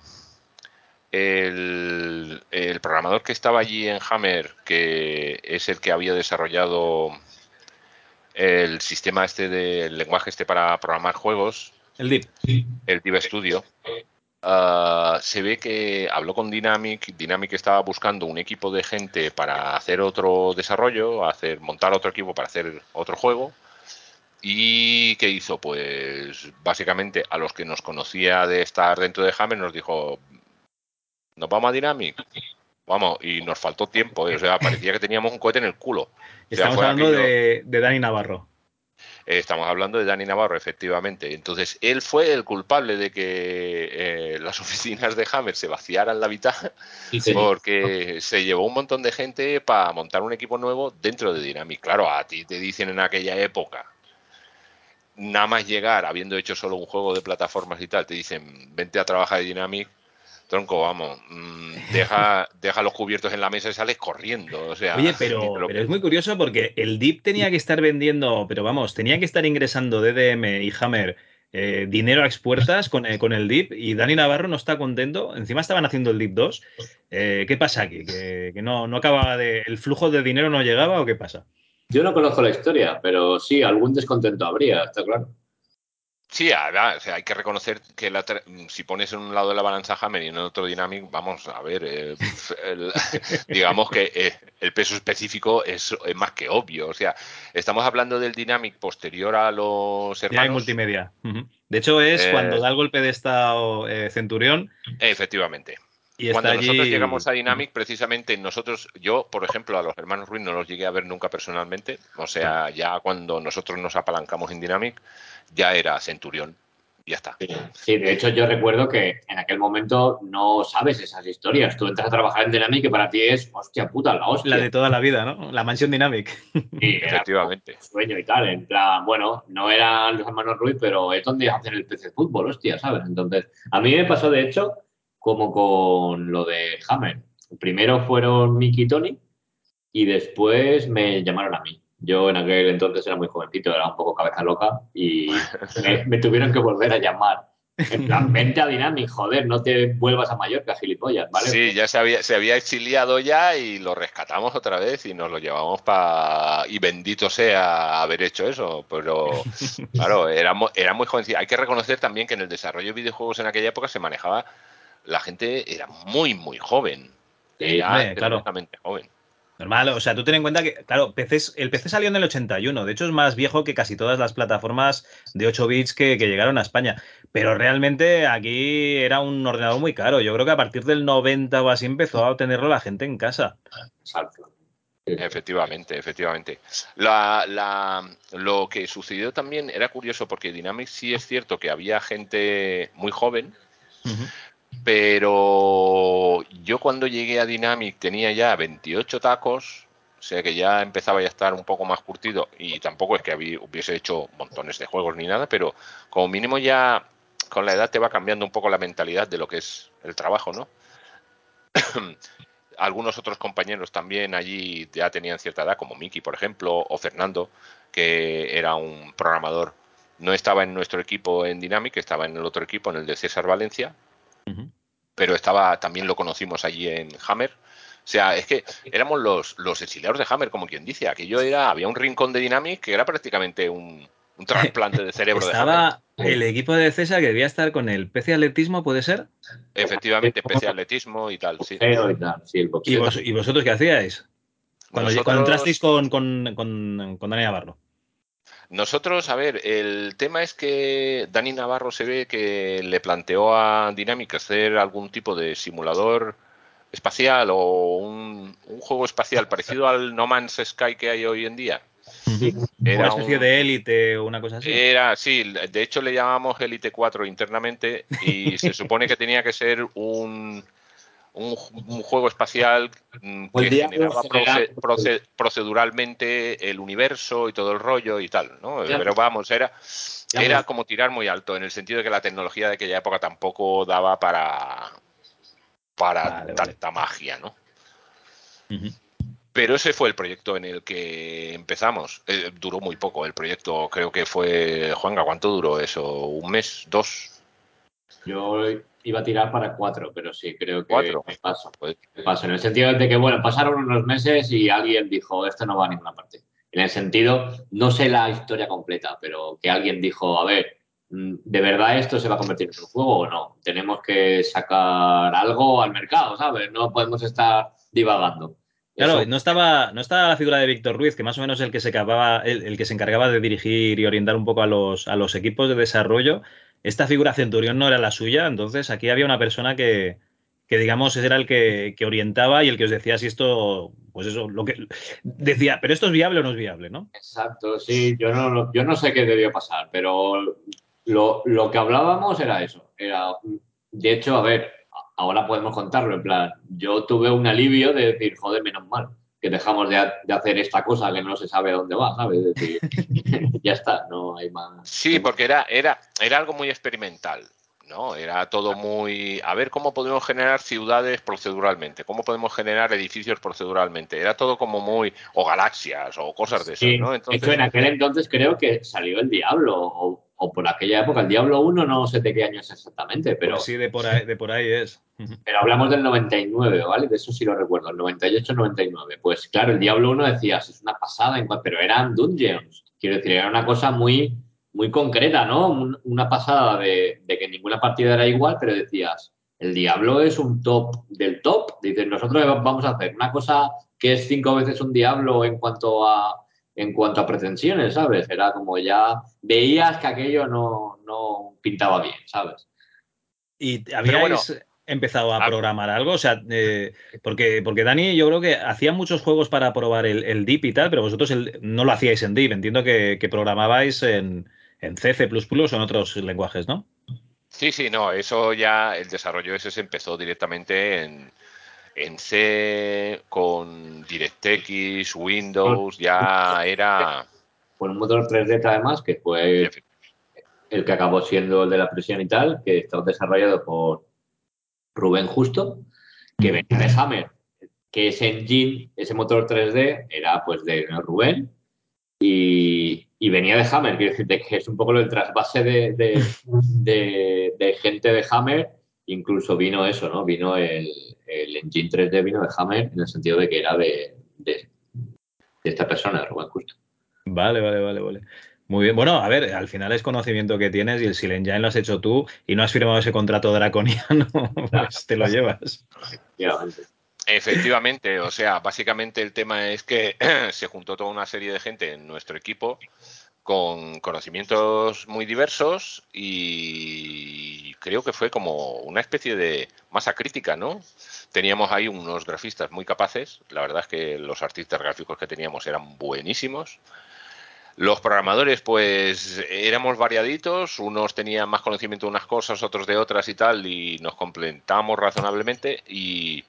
el, el programador que estaba allí en Hammer, que es el que había desarrollado el sistema este del lenguaje este para programar juegos, El DIP. el Div Studio, ah, se ve que habló con Dynamic. Dynamic estaba buscando un equipo de gente para hacer otro desarrollo, hacer montar otro equipo para hacer otro juego. ¿Y qué hizo? Pues básicamente a los que nos conocía de estar dentro de Hammer nos dijo, ¿nos vamos a Dynamic? Vamos, y nos faltó tiempo, ¿eh? o sea, parecía que teníamos un cohete en el culo. O sea, Estamos hablando aquello- de, de Dani Navarro. Estamos hablando de Dani Navarro, efectivamente. Entonces, él fue el culpable de que eh, las *laughs* oficinas de Hammer se vaciaran la mitad Sí, sí. porque se llevó un montón de gente para montar un equipo nuevo dentro de Dynamic. Claro, a ti te dicen en aquella época, nada más llegar, habiendo hecho solo un juego de plataformas y tal, te dicen, vente a trabajar de Dynamic. Tronco, vamos, mm, deja, *laughs* deja los cubiertos en la mesa y sales corriendo. O sea, Oye, pero, es muy curioso porque el DIP tenía que estar vendiendo, pero vamos, tenía que estar ingresando DDM y Hammer eh, dinero a expuertas con, eh, con el DIP y Dani Navarro no está contento. Encima estaban haciendo el DIP 2. Eh, ¿Qué pasa aquí? ¿Que, que no, no acababa de. ¿El flujo de dinero no llegaba o qué pasa? Yo no conozco la historia, pero sí, algún descontento habría, está claro. Sí, ahora, o sea, hay que reconocer que la tra- si pones en un lado de la balanza Hammer y en el otro Dynamic, vamos a ver, eh, el- *laughs* digamos que eh, el peso específico es, es más que obvio. O sea, estamos hablando del Dynamic posterior a los Ya hay hermanos. multimedia. De hecho, es Eh, cuando da el golpe de estado eh, Centurión Efectivamente. Y está Cuando allí. nosotros llegamos a Dynamic, precisamente nosotros, yo, por ejemplo, a los hermanos Ruiz no los llegué a ver nunca personalmente. O sea, ya cuando nosotros nos apalancamos en Dynamic, ya era Centurión. Ya está. Sí, Sí, de hecho yo recuerdo que en aquel momento no sabes esas historias. Tú entras a trabajar en Dynamic y para ti es, hostia puta, la hostia. La de toda la vida, ¿no? La mansión Dynamic. Efectivamente. un sueño y tal. En plan, bueno, no eran los hermanos Ruiz, pero es donde hacen el PC fútbol, hostia, ¿sabes? Entonces, a mí me pasó de hecho como con lo de Hammer. Primero fueron Mickey y Tony y después me llamaron a mí. Yo en aquel entonces era muy jovencito, era un poco cabeza loca y *laughs* me, me tuvieron que volver a llamar. En plan, vente a Dynamic, joder, no te vuelvas a Mallorca, gilipollas, ¿vale? Sí, ya se había, se había exiliado ya y lo rescatamos otra vez y nos lo llevamos para... Y bendito sea haber hecho eso, pero *laughs* claro, era, era muy jovencito. Hay que reconocer también que en el desarrollo de videojuegos en aquella época se manejaba... La gente era muy, muy joven. Sí, Era claro. joven. Normal, o sea, tú ten en cuenta que, claro, PCs el PC salió en el 81, de hecho es más viejo que casi todas las plataformas de 8 bits que, que llegaron a España, pero realmente aquí era un ordenador muy caro, yo creo que a partir del 90 o así empezó a tenerlo la gente en casa. Exacto. Efectivamente, efectivamente. La, la- lo que sucedió también era curioso porque Dynamics sí es cierto que había gente muy joven, pero yo cuando llegué a Dynamic tenía ya 28 tacos, o sea que ya empezaba ya a estar un poco más curtido y tampoco es que hubiese hecho montones de juegos ni nada, pero como mínimo ya con la edad te va cambiando un poco la mentalidad de lo que es el trabajo, ¿no? *coughs* Algunos otros compañeros también allí ya tenían cierta edad, como Miki, por ejemplo, o Fernando, que era un programador. No estaba en nuestro equipo en Dynamic, estaba en el otro equipo, en el de César Valencia, Pero estaba también lo conocimos allí en Hammer. O sea, es que éramos los, los exiliados de Hammer, como quien dice. Aquello era, había un rincón de Dynamic que era prácticamente un, un trasplante de cerebro de Hammer. Estaba el equipo de César que debía estar con el PC Atletismo, ¿puede ser? Efectivamente, de atletismo y tal, sí. Y tal, sí, el ¿Y, boxeo. vos- y vosotros qué hacíais? Cuando, Nosotros- cuando entrasteis con, con, con, con Dani Navarro. Nosotros, a ver, el tema es que Dani Navarro se ve que le planteó a Dynamic hacer algún tipo de simulador espacial o un, un juego espacial parecido al No Man's Sky que hay hoy en día. Una Era especie un- de élite o una cosa así. Era, sí, de hecho le llamamos Elite 4 internamente y se supone que tenía que ser un, un, un juego espacial mm, que generaba general. proce- proce- proceduralmente el universo y todo el rollo y tal, ¿no? Ya. Pero vamos, era, era como tirar muy alto en el sentido de que la tecnología de aquella época tampoco daba para, para Vale, vale. tanta magia, ¿no? Pero ese fue el proyecto en el que empezamos. Eh, duró muy poco el proyecto, creo que fue, Juanga, ¿cuánto duró eso? ¿Un mes? ¿Dos? Yo iba a tirar para cuatro, pero sí, creo que Cuatro. me paso. Pues- Me paso. En el sentido de que, bueno, pasaron unos meses y alguien dijo, esto no va a ninguna parte. En el sentido, no sé la historia completa, pero que alguien dijo, a ver, mm, ¿de verdad esto se va a convertir en un juego o no? Tenemos que sacar algo al mercado, ¿sabes? No podemos estar divagando. Claro, Eso- no estaba, no estaba la figura de Víctor Ruiz, que más o menos el que se acababa, el, el que se encargaba de dirigir y orientar un poco a los, a los equipos de desarrollo. Esta figura Centurión no era la suya, entonces aquí había una persona que, que digamos, era el que, orientaba y el que os decía si esto, pues eso, lo que decía, pero esto es viable o no es viable, ¿no? Exacto, sí, yo no, yo no sé qué debió pasar, pero lo, lo que hablábamos era eso. Era, de hecho, a ver, ahora podemos contarlo, en plan, yo tuve un alivio de decir, joder, menos mal, que dejamos de, ha- de hacer esta cosa que no se sabe dónde va, ¿sabes? Es decir, *laughs* ya está, no hay más. Sí, porque era, era, era algo muy experimental, ¿no? Era todo muy. A ver cómo podemos generar ciudades proceduralmente, cómo podemos generar edificios proceduralmente. Era todo como muy. o galaxias, o cosas de esas, Sí, ¿no? de Entonces, hecho, en aquel entonces creo que salió el Diablo, o, o por aquella época, el Diablo 1, no sé de qué año es exactamente, pero, Pues sí, de por ahí, de por ahí es. *laughs* pero hablamos del 99, ¿vale? De eso sí lo recuerdo, el 98-99. Pues claro, el Diablo 1 decías, es una pasada, pero eran dungeons. Quiero decir, era una cosa muy, muy concreta, ¿no? Un- una pasada de, de que ninguna partida era igual, pero decías, el Diablo es un top del top. Dices, nosotros vamos a hacer una cosa que es cinco veces un Diablo en cuanto a en cuanto a pretensiones, ¿sabes? Era como ya veías que aquello no, no pintaba bien, ¿sabes? ¿Y habíais bueno, empezado a ah. programar algo? O sea, eh, porque, porque Dani, yo creo que hacía muchos juegos para probar el, el DIP y tal, pero vosotros el- no lo hacíais en DIP. Entiendo que, que programabais en, en C, C++ o en otros lenguajes, ¿no? Sí, sí, no, eso ya, el desarrollo ese se empezó directamente en, en C, con DirectX, Windows, ya era. Con un motor 3D además, que fue el que acabó siendo el de la presión y tal, que está desarrollado por Rubén Justo, que venía de Hammer, que ese engine, ese motor 3D, era pues de Rubén y, y venía de Hammer, quiero decirte que es un poco el trasvase de, de, *laughs* de- de gente de Hammer, incluso vino eso, ¿no? Vino el, el engine 3D, vino de Hammer en el sentido de que era de, de, de esta persona, de Rubén Justo. Vale, vale, vale, vale. Muy bien. Bueno, a ver, al final es conocimiento que tienes y el Silent Engine lo has hecho tú y no has firmado ese contrato draconiano, *laughs* pues te lo llevas. Efectivamente. Efectivamente, o sea, básicamente el tema es que *clears throat* se juntó toda una serie de gente en nuestro equipo con conocimientos muy diversos y creo que fue como una especie de masa crítica, ¿no? Teníamos ahí unos grafistas muy capaces, la verdad es que los artistas gráficos que teníamos eran buenísimos. Los programadores, pues éramos variaditos, unos tenían más conocimiento de unas cosas, otros de otras y tal, y nos complementamos razonablemente y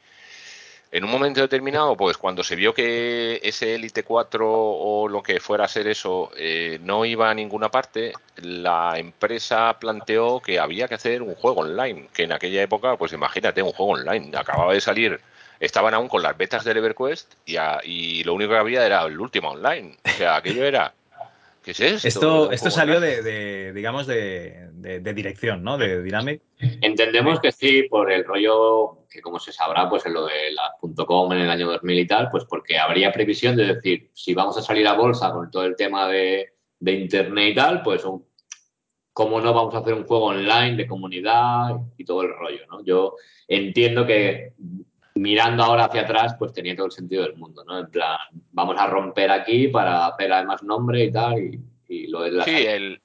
en un momento determinado, pues cuando se vio que ese Elite 4 o lo que fuera a ser eso eh, no iba a ninguna parte, la empresa planteó que había que hacer un juego online, que en aquella época, pues imagínate, un juego online, acababa de salir, estaban aún con las betas del EverQuest y, a- y lo único que había era el último online, o sea, aquello era... ¿Qué es esto? Esto, salió de, de, digamos, de, de- de dirección, ¿no? De Dynamic. Entendemos que sí, por el rollo que como se sabrá, pues en lo de la .com en el año 2000 y tal, pues porque habría previsión de decir, si vamos a salir a bolsa con todo el tema de, de internet y tal, pues un- cómo no vamos a hacer un juego online de comunidad y todo el rollo, ¿no? Yo entiendo que mirando ahora hacia atrás, pues tenía todo el sentido del mundo, ¿no? En plan, vamos a romper aquí para hacer además nombre y tal, y, y lo de la Sí, el,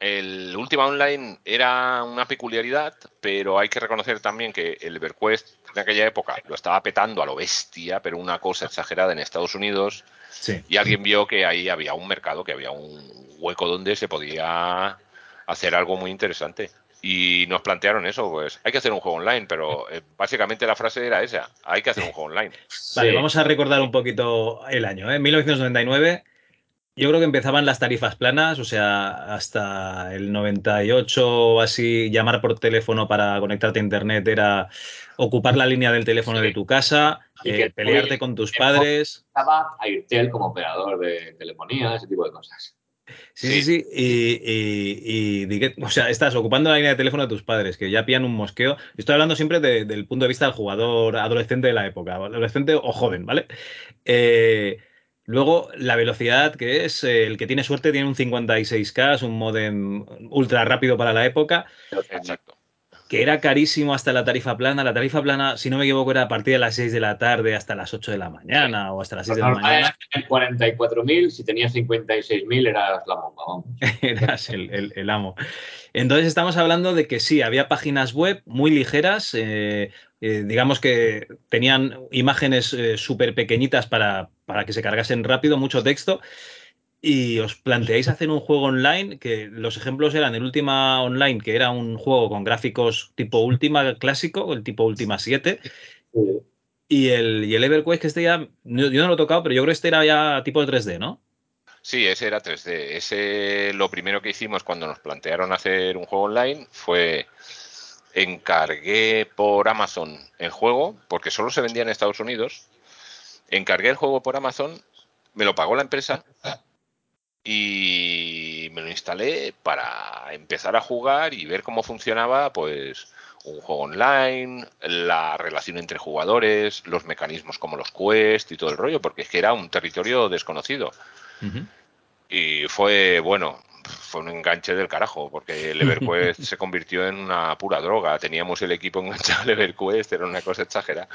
el Ultima Online era una peculiaridad, pero hay que reconocer también que el EverQuest en aquella época lo estaba petando a lo bestia, pero una cosa exagerada en Estados Unidos, Sí. y alguien vio que ahí había un mercado, que había un hueco donde se podía hacer algo muy interesante. Y nos plantearon eso, pues hay que hacer un juego online, pero eh, básicamente la frase era esa, hay que hacer un juego online. *laughs* Vale, Sí. vamos a recordar un poquito el año, ¿eh? 1999. Yo creo que empezaban las tarifas planas, o sea, hasta el 98 o así, llamar por teléfono para conectarte a internet era ocupar la línea del teléfono Sí. de tu casa, Y eh, que- pelearte con tus padres. Estaba Airtel como operador de telefonía, ese tipo de cosas. Sí, sí, sí. Y, y, o sea, estás ocupando la línea de teléfono de tus padres, que ya pillan un mosqueo. Estoy hablando siempre del punto de vista del jugador adolescente de la época, adolescente o joven, ¿vale? Eh, luego, la velocidad, que es eh, el que tiene suerte, tiene un 56K, un modem ultra rápido para la época. Exacto que era carísimo hasta la tarifa plana. La tarifa plana, si no me equivoco, era a partir de las 6 de la tarde hasta las 8 de la mañana o hasta las 6 de la mañana. En 44.000, si tenías 56.000 eras la bomba, vamos. *laughs* eras el, amo. Entonces estamos hablando de que sí, había páginas web muy ligeras, eh, eh, digamos que tenían imágenes eh, súper pequeñitas para, para que se cargasen rápido, mucho texto y os planteáis hacer un juego online, que los ejemplos eran el Ultima Online, que era un juego con gráficos tipo Ultima clásico, el tipo Ultima 7, y, el, y el EverQuest, que este ya, yo, no lo he tocado, pero yo creo que este era ya tipo de 3D, ¿no? Sí, ese era 3D. Ese lo primero que hicimos cuando nos plantearon hacer un juego online fue encargué por Amazon el juego, porque solo se vendía en Estados Unidos. Encargué el juego por Amazon, me lo pagó la empresa y me lo instalé para empezar a jugar y ver cómo funcionaba pues un juego online, la relación entre jugadores, los mecanismos como los quests y todo el rollo, porque es que era un territorio desconocido. Y fue, bueno, fue un enganche del carajo, porque el EverQuest *laughs* se convirtió en una pura droga. Teníamos el equipo enganchado al EverQuest, era una cosa exagerada.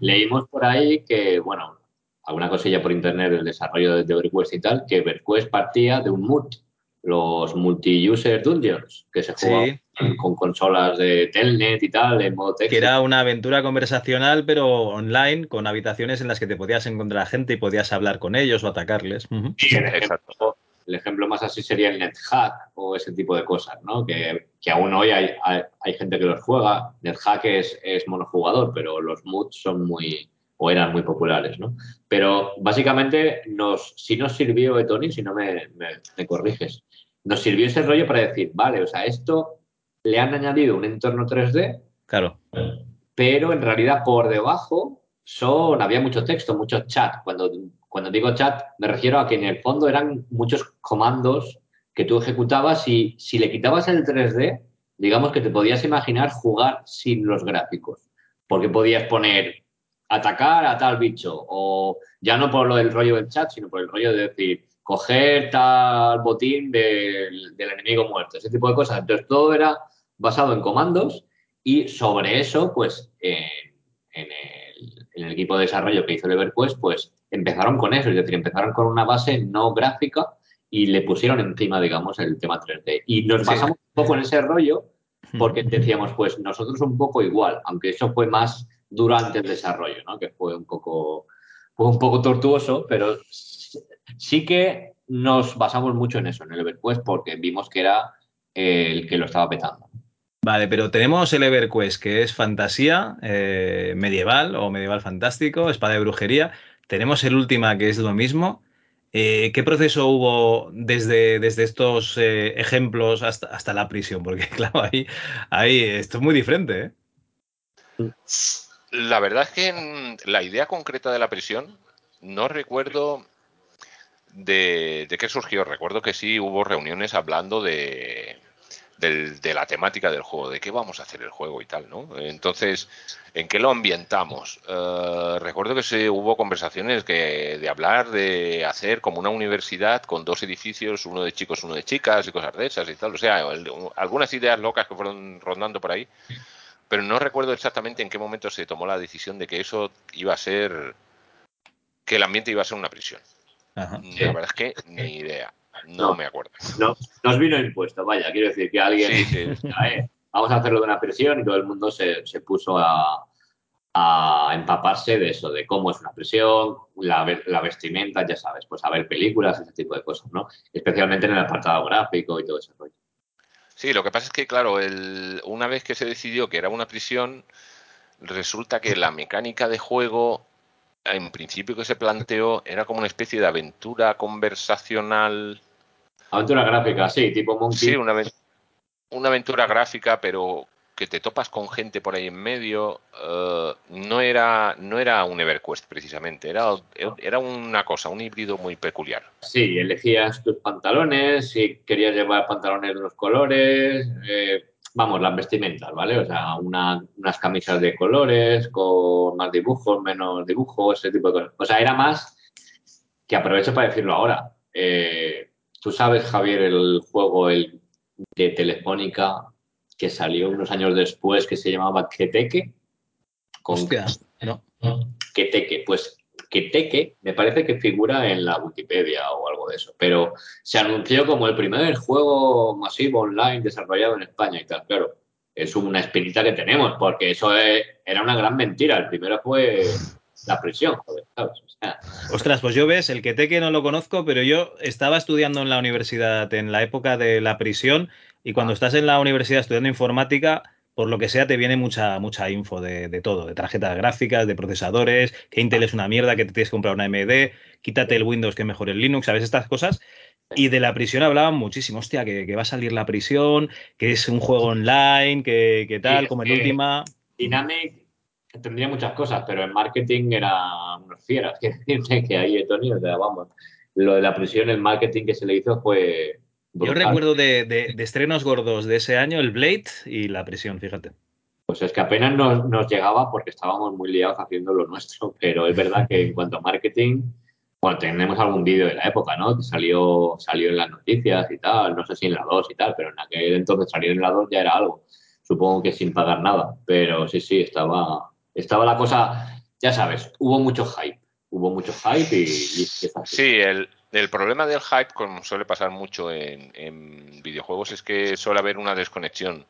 Leímos por ahí que, bueno, alguna cosilla por internet del desarrollo de EverQuest y tal, que EverQuest partía de un MUT, los Multi-User Dungeons, que se jugaban con consolas de Telnet y tal, en modo texto. Que era una aventura conversacional, pero online, con habitaciones en las que te podías encontrar a gente y podías hablar con ellos o atacarles. sí, Exacto. El ejemplo más así sería el NetHack o ese tipo de cosas, ¿no? Que, que aún hoy hay, hay, gente que los juega. NetHack es, es monojugador, pero los MUTs son muy, o eran muy populares, ¿no? Pero básicamente nos, sí nos sirvió, Tony, si no me, me, corriges, nos sirvió ese rollo para decir, vale, o sea, esto le han añadido un entorno 3D, claro, pero en realidad por debajo son, había mucho texto, mucho chat. Cuando, cuando digo chat, me refiero a que en el fondo eran muchos comandos que tú ejecutabas y si le quitabas el 3D, digamos que te podías imaginar jugar sin los gráficos, porque podías poner atacar a tal bicho, o ya no por lo del rollo del chat, sino por el rollo de decir, coger tal botín del, enemigo muerto, ese tipo de cosas. Entonces todo era basado en comandos y sobre eso, pues en, el, equipo de desarrollo que hizo EverQuest, pues empezaron con eso, es decir, empezaron con una base no gráfica y le pusieron encima, digamos, el tema 3D. Y nos basamos un poco en ese rollo porque *laughs* decíamos, pues nosotros un poco igual, aunque eso fue más durante el desarrollo, ¿no? que fue un poco, un poco tortuoso, pero sí que nos basamos mucho en eso, en el EverQuest, porque vimos que era el que lo estaba petando. Vale, pero tenemos el EverQuest, que es fantasía eh, medieval o medieval fantástico, espada de brujería. Tenemos el Última, que es lo mismo. Eh, ¿Qué proceso hubo desde, desde estos eh, ejemplos hasta, hasta, la prisión? Porque, *laughs* claro, ahí, ahí esto es muy diferente. ¿eh? La verdad es que la idea concreta de la prisión no recuerdo de, qué surgió. Recuerdo que sí hubo reuniones hablando de, de, la temática del juego, de qué vamos a hacer el juego y tal, ¿no? Entonces, ¿en qué lo ambientamos? Eh, recuerdo que se hubo conversaciones que, de hablar de hacer como una universidad con dos edificios, uno de chicos, uno de chicas y cosas de esas y tal. O sea, algunas ideas locas que fueron rondando por ahí pero no recuerdo exactamente en qué momento se tomó la decisión de que eso iba a ser, que el ambiente iba a ser una prisión. La verdad es que ni idea, no, me acuerdo. No, nos vino impuesto, vaya, quiero decir que alguien, *laughs* eh, vamos a hacerlo de una prisión y todo el mundo se, puso a, empaparse de eso, de cómo es una prisión, la, la, vestimenta, ya sabes, pues a ver películas, ese tipo de cosas, ¿no? Especialmente en el apartado gráfico y todo ese rollo. Sí, lo que pasa es que, claro, el, una vez que se decidió que era una prisión, resulta que la mecánica de juego, en principio que se planteó, era como una especie de aventura conversacional. Aventura gráfica, sí, tipo Monkey. Sí, una, una aventura gráfica, pero que te topas con gente por ahí en medio, eh, no, era, no era un EverQuest precisamente, era, era una cosa, un híbrido muy peculiar. Sí, elegías tus pantalones, si querías llevar pantalones de unos colores, eh, vamos, las vestimentas, ¿vale? O sea, unas camisas de colores, con más dibujos, menos dibujos, ese tipo de cosas. O sea, era más que aprovecho para decirlo ahora. Eh, Tú sabes, Javier, el juego el de Telefónica que salió unos años después que se llamaba Keteke. Con... Hostia, no. Keteke, pues Keteke me parece que figura en la Wikipedia o algo de eso, pero se anunció como el primer juego masivo online desarrollado en España y tal. Claro, es una espinita que tenemos, porque eso era una gran mentira. El primero fue la prisión, joder, ¿sabes? Ostras, pues yo ves, el que no lo conozco, pero yo estaba estudiando en la universidad en la época de la prisión y cuando estás en la universidad estudiando informática, por lo que sea, te viene mucha, mucha info de, todo, de tarjetas gráficas, de procesadores, que Intel es una mierda, que te tienes que comprar una AMD, quítate el Windows que mejor el Linux, ¿sabes? Estas cosas. Y de la prisión hablaban muchísimo, hostia, que, va a salir la prisión, que es un juego online, que, tal, como el última. Dynamic tendría muchas cosas, pero en marketing era unos fieras. *laughs* que ahí, Tony, o sea, vamos, lo de la prisión, el marketing que se le hizo fue. Yo recuerdo de, estrenos gordos de ese año el Blade y la prisión, fíjate. Pues es que apenas nos, llegaba porque estábamos muy liados haciendo lo nuestro, pero es verdad que en cuanto a marketing, bueno, tenemos algún vídeo de la época, ¿no? Que salió, salió en las noticias y tal, no sé si en la 2 y tal, pero en aquel entonces salir en la 2 ya era algo. Supongo que sin pagar nada, pero sí, sí, estaba, estaba la cosa, ya sabes, hubo mucho hype, hubo mucho hype y... sí, el, problema del hype, como suele pasar mucho en, videojuegos, es que suele haber una desconexión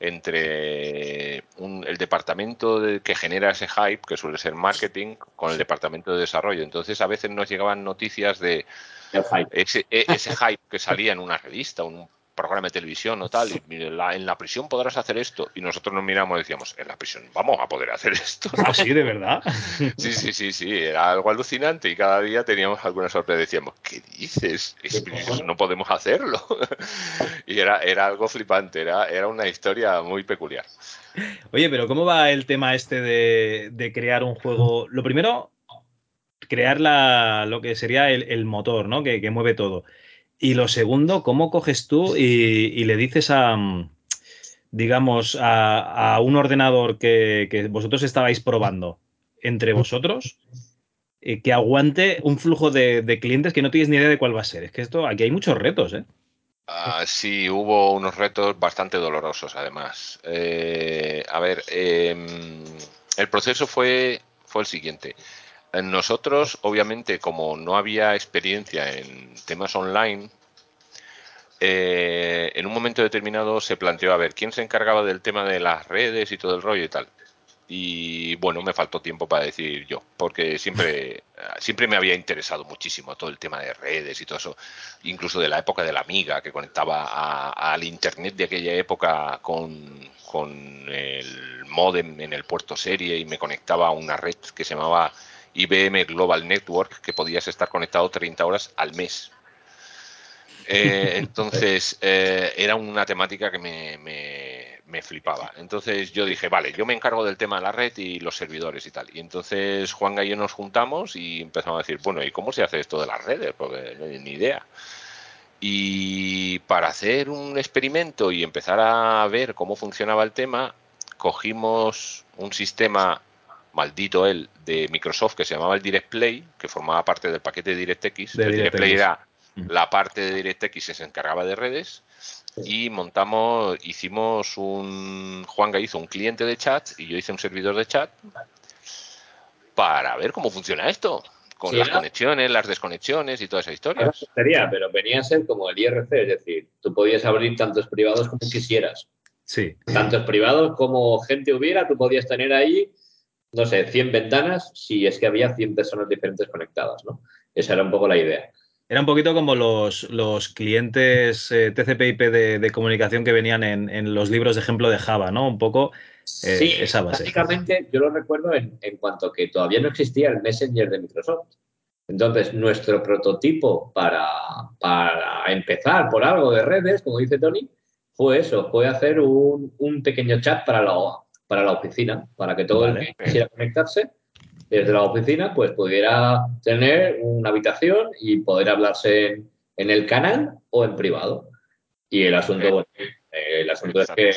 entre el departamento que genera ese hype, que suele ser marketing, con el departamento de desarrollo. Entonces, a veces nos llegaban noticias de Ese, e, ese, hype que salía en una revista, un programa de televisión o tal, y *laughs* en la, prisión podrás hacer esto. Y nosotros nos miramos y decíamos, en la prisión vamos a poder hacer esto. ¿Ah, sí, de verdad? *laughs* Sí, sí, sí, sí, era algo alucinante y cada día teníamos alguna sorpresa. Decíamos, ¿qué dices? No podemos hacerlo. *laughs* Y era, era algo flipante, era, era una historia muy peculiar. Oye, pero ¿cómo va el tema este de, crear un juego? Lo primero, crear la, lo que sería el, motor, ¿no? Que, que mueve todo. Y lo segundo, ¿cómo coges tú y, le dices a, digamos, a, un ordenador que, vosotros estabais probando entre vosotros eh, que aguante un flujo de, clientes que no tienes ni idea de cuál va a ser? Es que esto, aquí hay muchos retos, ¿eh? Ah, sí, hubo unos retos bastante dolorosos, además. Eh, a ver, em, el proceso fue, fue el siguiente. Nosotros, obviamente, como no había experiencia en temas online, eh, en un momento determinado se planteó a ver quién se encargaba del tema de las redes y todo el rollo y tal. Y bueno, me faltó tiempo para decir yo, porque siempre, *laughs* siempre me había interesado muchísimo todo el tema de redes y todo eso, incluso de la época de la amiga que conectaba al internet de aquella época con, con el modem en el puerto serie y me conectaba a una red que se llamaba IBM Global Network que podías estar conectado 30 horas al mes. Eh, *laughs* entonces, eh, era una temática que me, me, flipaba. Entonces yo dije, vale, yo me encargo del tema de la red y los servidores y tal. Y entonces Juan y yo nos juntamos y empezamos a decir, bueno, ¿y cómo se hace esto de las redes? Porque no hay ni idea. Y para hacer un experimento y empezar a ver cómo funcionaba el tema, cogimos un sistema maldito él, de Microsoft que se llamaba el DirectPlay, que formaba parte del paquete de DirectX. el DirectPlay era la parte de DirectX se encargaba de redes y montamos, hicimos un, Juan hizo un cliente de chat y yo hice un servidor de chat para ver cómo funciona esto, con las conexiones, las desconexiones y toda esa historia. Sería, pero venía a ser como el IRC, es decir, tú podías abrir tantos privados como quisieras. Sí. Tantos privados como gente hubiera, tú podías tener ahí no sé, 100 ventanas si es que había 100 personas diferentes conectadas, ¿no? Esa era un poco la idea. Era un poquito como los, los clientes eh, TCP/IP de, comunicación que venían en, los libros de ejemplo de Java, ¿no? Un poco eh, sí, esa base. Básicamente, yo lo recuerdo en, en cuanto que todavía no existía el Messenger de Microsoft. Entonces, nuestro prototipo para, para empezar por algo de redes, como dice Tony, fue eso, fue hacer un, un pequeño chat para la, para la oficina, para que todo el que quisiera conectarse desde la oficina, pues pudiera tener una habitación y poder hablarse en, en el canal o en privado. Y el asunto, bueno, el asunto es que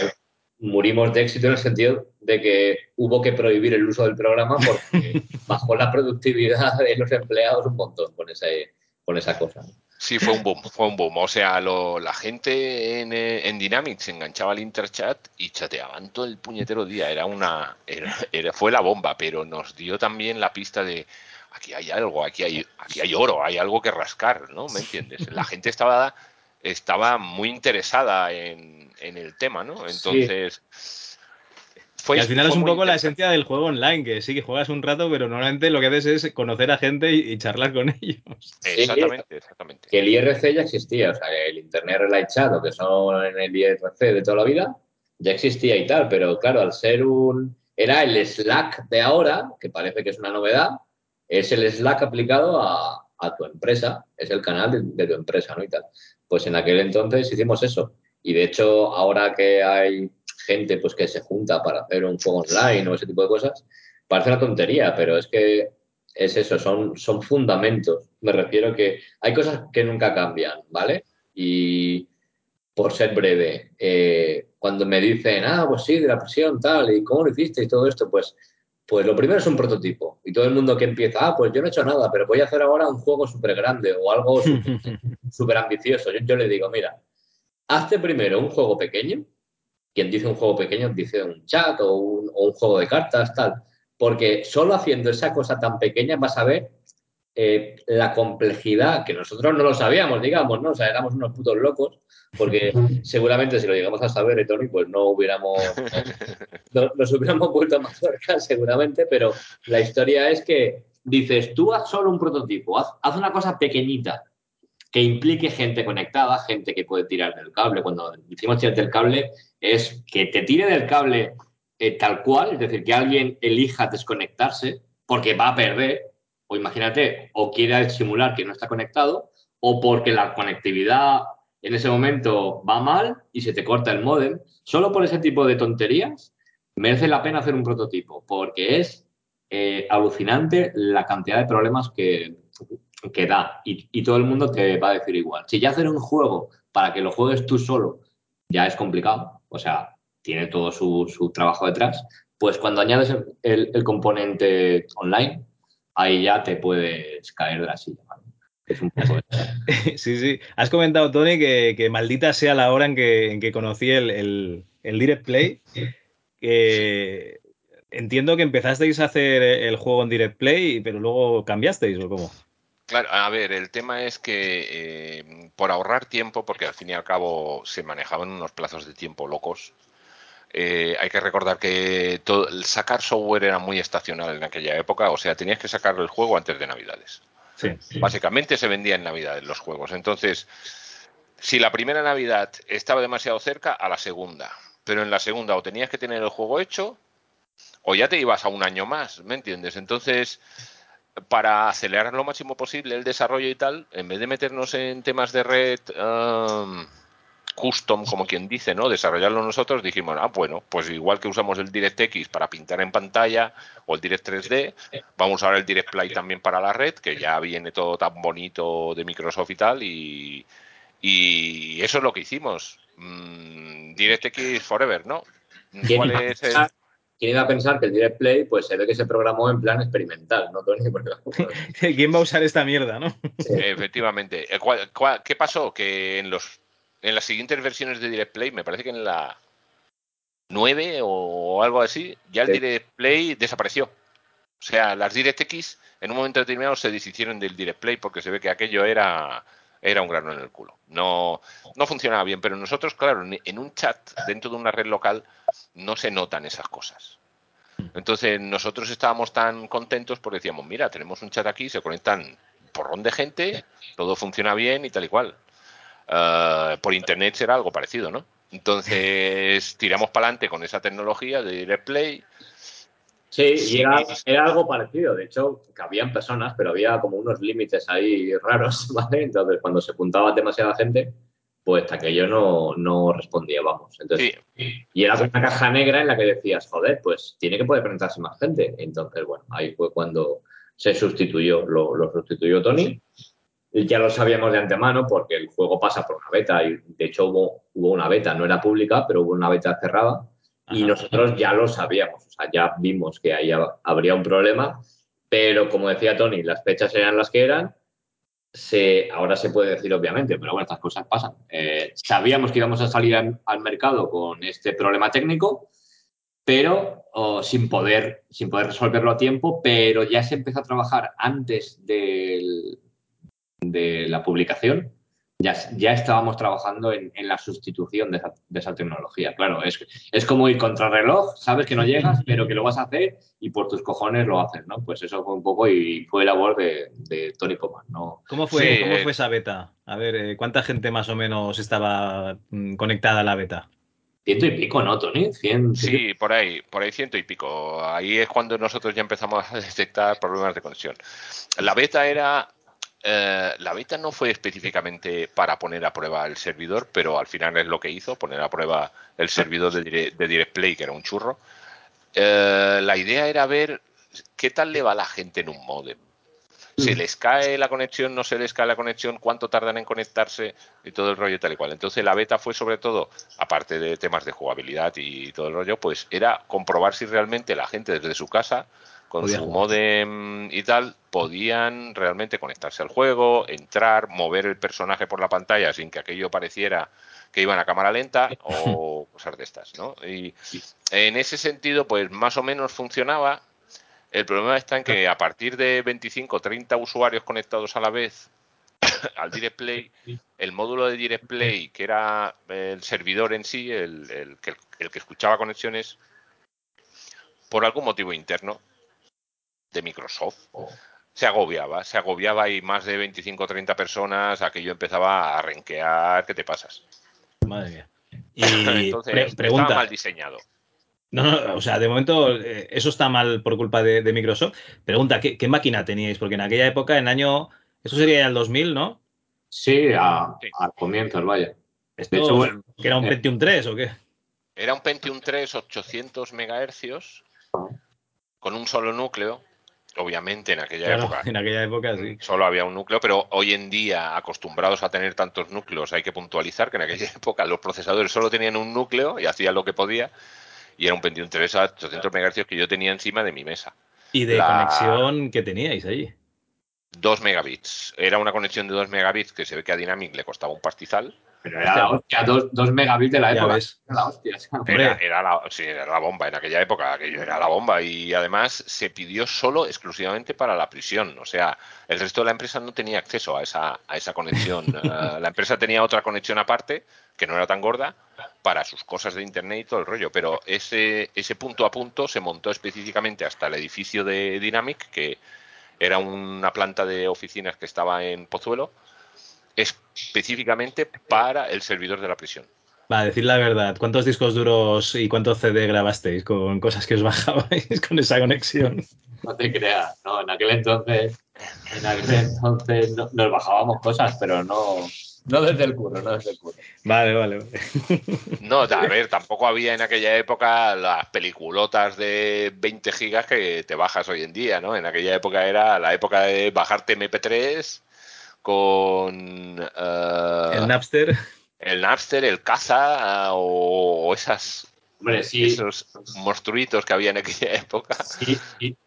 murimos de éxito en el sentido de que hubo que prohibir el uso del programa porque *laughs* bajó la productividad de los empleados un montón con, ese, con esa cosa. Sí, fue un boom, fue un boom. O sea, lo- la gente en, eh, en Dynamics se enganchaba al interchat y chateaban todo el puñetero día. Era una, era- era- fue la bomba, pero nos dio también la pista de aquí hay algo, aquí hay, aquí hay oro, hay algo que rascar, ¿no? ¿Me entiendes? La gente estaba, estaba muy interesada en, en el tema, ¿no? Entonces, fue, y al final fue es un poco la esencia del juego online, que sí que juegas un rato, pero normalmente lo que haces es conocer a gente y, y charlar con *laughs* ellos. Exactamente, exactamente. Que el IRC ya existía, o sea, el Internet Relay Chat, lo que son en el IRC de toda la vida, ya existía y tal, pero claro, al ser un... Era el Slack de ahora, que parece que es una novedad, es el Slack aplicado a, a tu empresa, es el canal de, de tu empresa, ¿no? Y tal. Pues en aquel entonces hicimos eso. Y de hecho, ahora que hay gente pues que se junta para hacer un juego online o ese tipo de cosas, parece una tontería, pero es que es eso, son, son fundamentos. Me refiero que hay cosas que nunca cambian, ¿vale? Y por ser breve, eh, cuando me dicen, ah, pues sí, de la presión, tal, y cómo lo hiciste y todo esto, pues, pues lo primero es un prototipo. Y todo el mundo que empieza, ah, pues yo no he hecho nada, pero voy a hacer ahora un juego súper grande o algo súper *laughs* ambicioso. Yo, yo le digo, mira, hazte primero un juego pequeño. Quien dice un juego pequeño dice un chat o un, o un juego de cartas, tal. Porque solo haciendo esa cosa tan pequeña vas a ver eh, la complejidad, que nosotros no lo sabíamos, digamos, ¿no? O sea, éramos unos putos locos, porque *laughs* seguramente si lo llegamos a saber, Tony, pues no hubiéramos, *laughs* no- nos hubiéramos vuelto más cerca, seguramente, pero la historia es que dices, tú haz solo un prototipo, haz, haz una cosa pequeñita que implique gente conectada, gente que puede tirar del cable. Cuando decimos tirar del cable, es que te tire del cable eh, tal cual, es decir, que alguien elija desconectarse porque va a perder, o imagínate, o quiera simular que no está conectado, o porque la conectividad en ese momento va mal y se te corta el módem. Solo por ese tipo de tonterías merece la pena hacer un prototipo, porque es eh, alucinante la cantidad de problemas que, que da y, y todo el mundo te va a decir igual. Si ya hacer un juego para que lo juegues tú solo ya es complicado, o sea, tiene todo su, su trabajo detrás, pues cuando añades el, el- componente online, ahí ya te puedes caer de la silla. ¿vale? Es un poco *laughs* Sí, sí. Has comentado, Tony, que, que maldita sea la hora en que, en que conocí el, el- Direct Play. Entiendo que empezasteis a hacer el juego en Direct Play, pero luego cambiasteis, ¿o cómo? Claro, a ver, el tema es que eh, por ahorrar tiempo, porque al fin y al cabo se manejaban unos plazos de tiempo locos, eh, hay que recordar que todo, el sacar software era muy estacional en aquella época, o sea, tenías que sacar el juego antes de Navidades. Sí. Básicamente se vendía en Navidades los juegos. Entonces, si la primera Navidad estaba demasiado cerca, a la segunda. Pero en la segunda o tenías que tener el juego hecho o ya te ibas a un año más, ¿me entiendes? Entonces, para acelerar lo máximo posible el desarrollo y tal, en vez de meternos en temas de red um, custom, como quien dice, ¿no? Desarrollarlo nosotros, dijimos, ah, bueno, pues igual que usamos el DirectX para pintar en pantalla o el Direct 3D, vamos a usar el Direct Play también para la red, que ya viene todo tan bonito de Microsoft y tal, y, y eso es lo que hicimos. Mm, DirectX Forever, ¿no? ¿Quién ¿Cuál es el...? Quién iba a pensar que el Direct Play pues se ve que se programó en plan experimental, ¿no, Tony? *laughs* Porque, *laughs* ¿Quién va a usar esta mierda, no? Efectivamente. Eh, ¿cuál- cuál- ¿Qué pasó? Que en los en las siguientes versiones de Direct Play, me parece que en la 9 o algo así, ya el Sí. Direct Play desapareció. O sea, las DirectX en un momento determinado se deshicieron del Direct Play porque se ve que aquello era, era un grano en el culo. No, no funcionaba bien, pero nosotros, claro, en un chat dentro de una red local no se notan esas cosas. Entonces nosotros estábamos tan contentos porque decíamos, mira, tenemos un chat aquí, se conectan porrón de gente, todo funciona bien y tal y cual. Ah, por internet será algo parecido, ¿no? Entonces tiramos para adelante con esa tecnología de Direct Play. Sí, y era, era algo parecido. De hecho, que habían personas, pero había como unos límites ahí raros, *laughs* ¿vale? Entonces, cuando se juntaba demasiada gente, pues hasta que yo no, no respondía, vamos. Entonces, Y era una caja negra en la que decías, joder, pues tiene que poder conectarse más gente. Entonces, bueno, ahí fue cuando se sustituyó, lo, lo sustituyó Tony. Y ya lo sabíamos de antemano porque el juego pasa por una beta y de hecho hubo, hubo una beta, no era pública, pero hubo una beta cerrada y nosotros ya lo sabíamos, o sea, ya vimos que ahí habría un problema, pero como decía Tony, las fechas eran las que eran se, ahora se puede decir obviamente, pero bueno, estas cosas pasan. Eh, sabíamos que íbamos a salir al, mercado con este problema técnico, pero sin, poder, sin poder resolverlo a tiempo, pero ya se empezó a trabajar antes del, de la publicación ya, ya estábamos trabajando en, la sustitución de esa, tecnología. Claro, es, es como ir contra reloj, sabes que no llegas, pero que lo vas a hacer y por tus cojones lo haces, ¿no? Pues eso fue un poco y fue labor de, de Tony Coman, ¿no? ¿Cómo fue, ¿Cómo fue esa beta? A ver, eh, ¿cuánta gente más o menos estaba mm, conectada a la beta? Ciento y pico, ¿no, Tony? Sí, por ahí, por ahí ciento y pico. Ahí es cuando nosotros ya empezamos a *laughs* detectar problemas de conexión. La beta era eh, la beta no fue específicamente para poner a prueba el servidor, pero al final es lo que hizo, poner a prueba el servidor de, Direct, Play, que era un churro. Eh, la idea era ver qué tal le va a la gente en un modem. Si mm. les cae la conexión, no se les cae la conexión, cuánto tardan en conectarse y todo el rollo tal y cual. Entonces la beta fue sobre todo, aparte de temas de jugabilidad y todo el rollo, pues era comprobar si realmente la gente desde su casa con su modem y tal, podían realmente conectarse al juego, entrar, mover el personaje por la pantalla sin que aquello pareciera que iban a cámara lenta o *laughs* cosas de estas, ¿no? Y en ese sentido, pues más o menos funcionaba. El problema está en que a partir de 25 o 30 usuarios conectados a la vez *coughs* al Direct Play, el módulo de Direct Play, que era el servidor en sí, el, el, el que escuchaba conexiones, por algún motivo interno, de Microsoft. Oh. Se agobiaba, se agobiaba y más de 25 o 30 personas, aquello empezaba a renquear, ¿qué te pasas? Madre mía. *laughs* Y Entonces, pregunta, mal diseñado. No, no, o sea, de momento eh, eso está mal por culpa de, Microsoft. Pregunta, ¿qué, ¿qué, máquina teníais? Porque en aquella época, en año, eso sería el 2000, ¿no? Sí, a, comienzos, vaya. ¿Que era un Pentium 3 o qué? Era un Pentium 3 800 MHz con un solo núcleo obviamente en aquella época. *laughs* En aquella época sí. Solo había un núcleo, pero hoy en día, acostumbrados a tener tantos núcleos, hay que puntualizar que en aquella época los procesadores solo tenían un núcleo y hacían lo que podía. Y era un Pentium 3 a 800 MHz que yo tenía encima de mi mesa. ¿Y de conexión que teníais ahí? 2 megabits. Era una conexión de 2 megabits que se ve que a Dynamic le costaba un pastizal. Pero era la hostia, dos, megabits de la época. Era la hostia. Era, la, sí, era la bomba en aquella época, aquello era la bomba. Y además se pidió solo, exclusivamente para la prisión. O sea, el resto de la empresa no tenía acceso a esa, a esa conexión. *laughs* Eh, la empresa tenía otra conexión aparte, que no era tan gorda, para sus cosas de internet y todo el rollo. Pero ese, ese punto a punto se montó específicamente hasta el edificio de Dynamic, que era una planta de oficinas que estaba en Pozuelo específicamente para el servidor de la prisión. Va, a decir la verdad, ¿cuántos discos duros y cuántos CD grabasteis con cosas que os bajabais *laughs* con esa conexión? No te creas, no, en aquel entonces, en aquel entonces nos bajábamos cosas, pero no, no desde el curro, no desde el curro. Vale, vale, vale. *laughs* No, a ver, tampoco había en aquella época las peliculotas de 20 gigas que te bajas hoy en día, ¿no? En aquella época era la época de bajarte MP3 con eh, el Napster. El Napster, el Caza o, esas esos monstruitos que había en aquella época. Sí,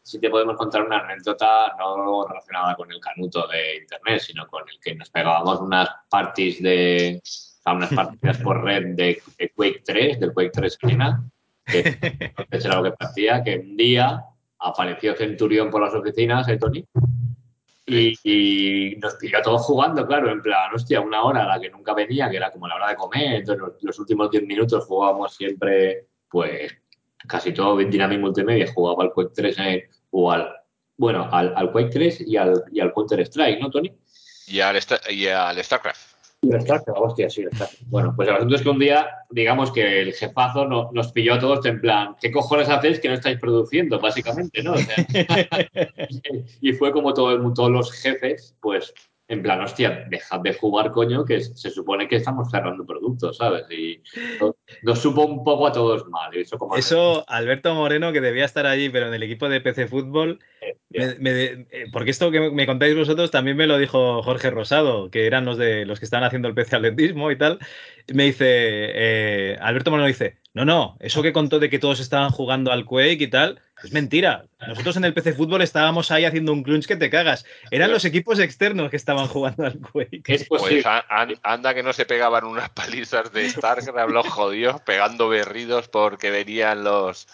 sí, te podemos contar una anécdota no relacionada con el canuto de internet, sino con el que nos pegábamos unas parties de unas partidas por red de, Quake 3, del Quake 3 Arena, *laughs* que era lo que parecía, que un día apareció Centurión por las oficinas, ¿eh, Tony? Y, nos pilló todos jugando, claro, en plan, hostia, una hora a la que nunca venía, que era como la hora de comer. Entonces, los, últimos 10 minutos jugábamos siempre, pues, casi todo Dynamic Multimedia. Jugaba al Quake 3 eh, o al, bueno, al, al, Quake 3 y al, y al Counter Strike, ¿no, Tony? Y al, y al StarCraft. Hostia, sí, Bueno, pues el asunto es que un día, digamos que el jefazo nos pilló a todos en plan, ¿qué cojones hacéis que no estáis produciendo? Básicamente, ¿no? *laughs* y fue como todo el, todos los jefes, pues en plan, hostia, dejad de jugar, coño, que se supone que estamos cerrando productos, ¿sabes? Y nos, supo un poco a todos mal. Eso, como Eso, Alberto Moreno, que debía estar allí, pero en el equipo de PC Fútbol, Eh, me- me- eh, porque esto que me contáis vosotros también me lo dijo Jorge Rosado, que eran los de los que estaban haciendo el PC atletismo y tal. Me dice, eh, Alberto Moreno dice, no, no, eso que contó de que todos estaban jugando al Quake y tal, es mentira. Nosotros en el PC Fútbol estábamos ahí haciendo un crunch que te cagas. Eran los equipos externos que estaban jugando al Quake. Es posible. Pues anda que no se pegaban unas palizas de StarCraft los jodidos pegando berridos porque venían los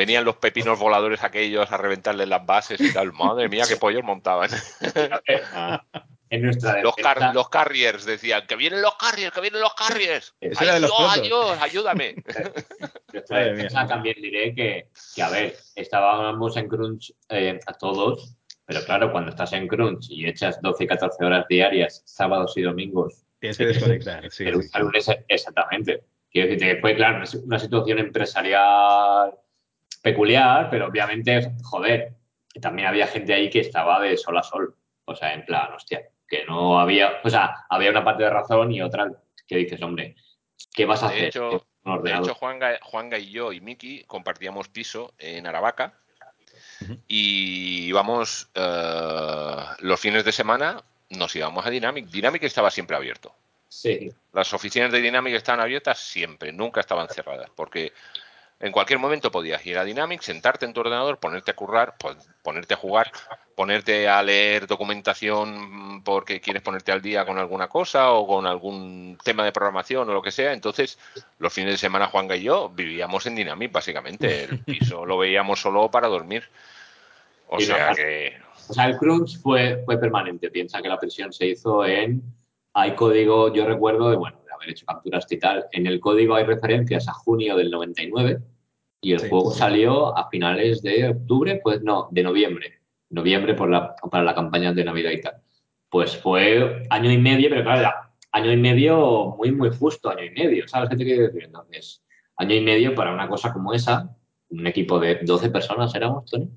venían los pepinos voladores aquellos a reventarles las bases y tal. Madre mía, qué pollos montaban. *laughs* en nuestra Los, car- los carriers decían que vienen los carriers, que vienen los carriers. *laughs* Eso los ayuda, ayúdame. *laughs* nuestra defensa también diré que, que, a ver, estábamos en crunch eh, a todos, pero claro, cuando estás en crunch y echas 12 y 14 horas diarias, sábados y domingos, Tienes que desconectar. Sí, el sí, sí. usar un S- exactamente. Quiero decirte que fue, claro, una situación empresarial peculiar, pero obviamente, joder, que también había gente ahí que estaba de sol a sol. O sea, en plan, hostia, que no había, o sea, había una parte de razón y otra que dices, hombre, ¿qué vas a De hacer? hecho- De hecho, Juanga, Juanga y yo y Miki compartíamos piso en Aravaca y íbamos eh, los fines de semana, nos íbamos a Dynamic. Dynamic estaba siempre abierto. Sí, Las oficinas de Dynamic estaban abiertas siempre, nunca estaban cerradas, porque en cualquier momento podías ir a Dynamic, sentarte en tu ordenador, ponerte a currar, pon- ponerte a jugar, ponerte a leer documentación mm, porque quieres ponerte al día con alguna cosa o con algún tema de programación o lo que sea. Entonces, los fines de semana, Juanga y yo vivíamos en Dynamic, básicamente. El *laughs* piso lo veíamos solo para dormir. O Y sea que O sea, el crunch fue, fue permanente. Piensa que la presión se hizo en. Hay código, yo recuerdo de, bueno, haber hecho capturas y tal. En el código hay referencias a junio del 99 y el Sí. juego salió a finales de octubre, pues no, de noviembre. Noviembre por la, para la campaña de Navidad y tal. Pues fue año y medio, pero claro, era año y medio muy, muy justo, año y medio. ¿Sabes qué te quiero decir? Entonces, año y medio para una cosa como esa, un equipo de 12 personas éramos, Tony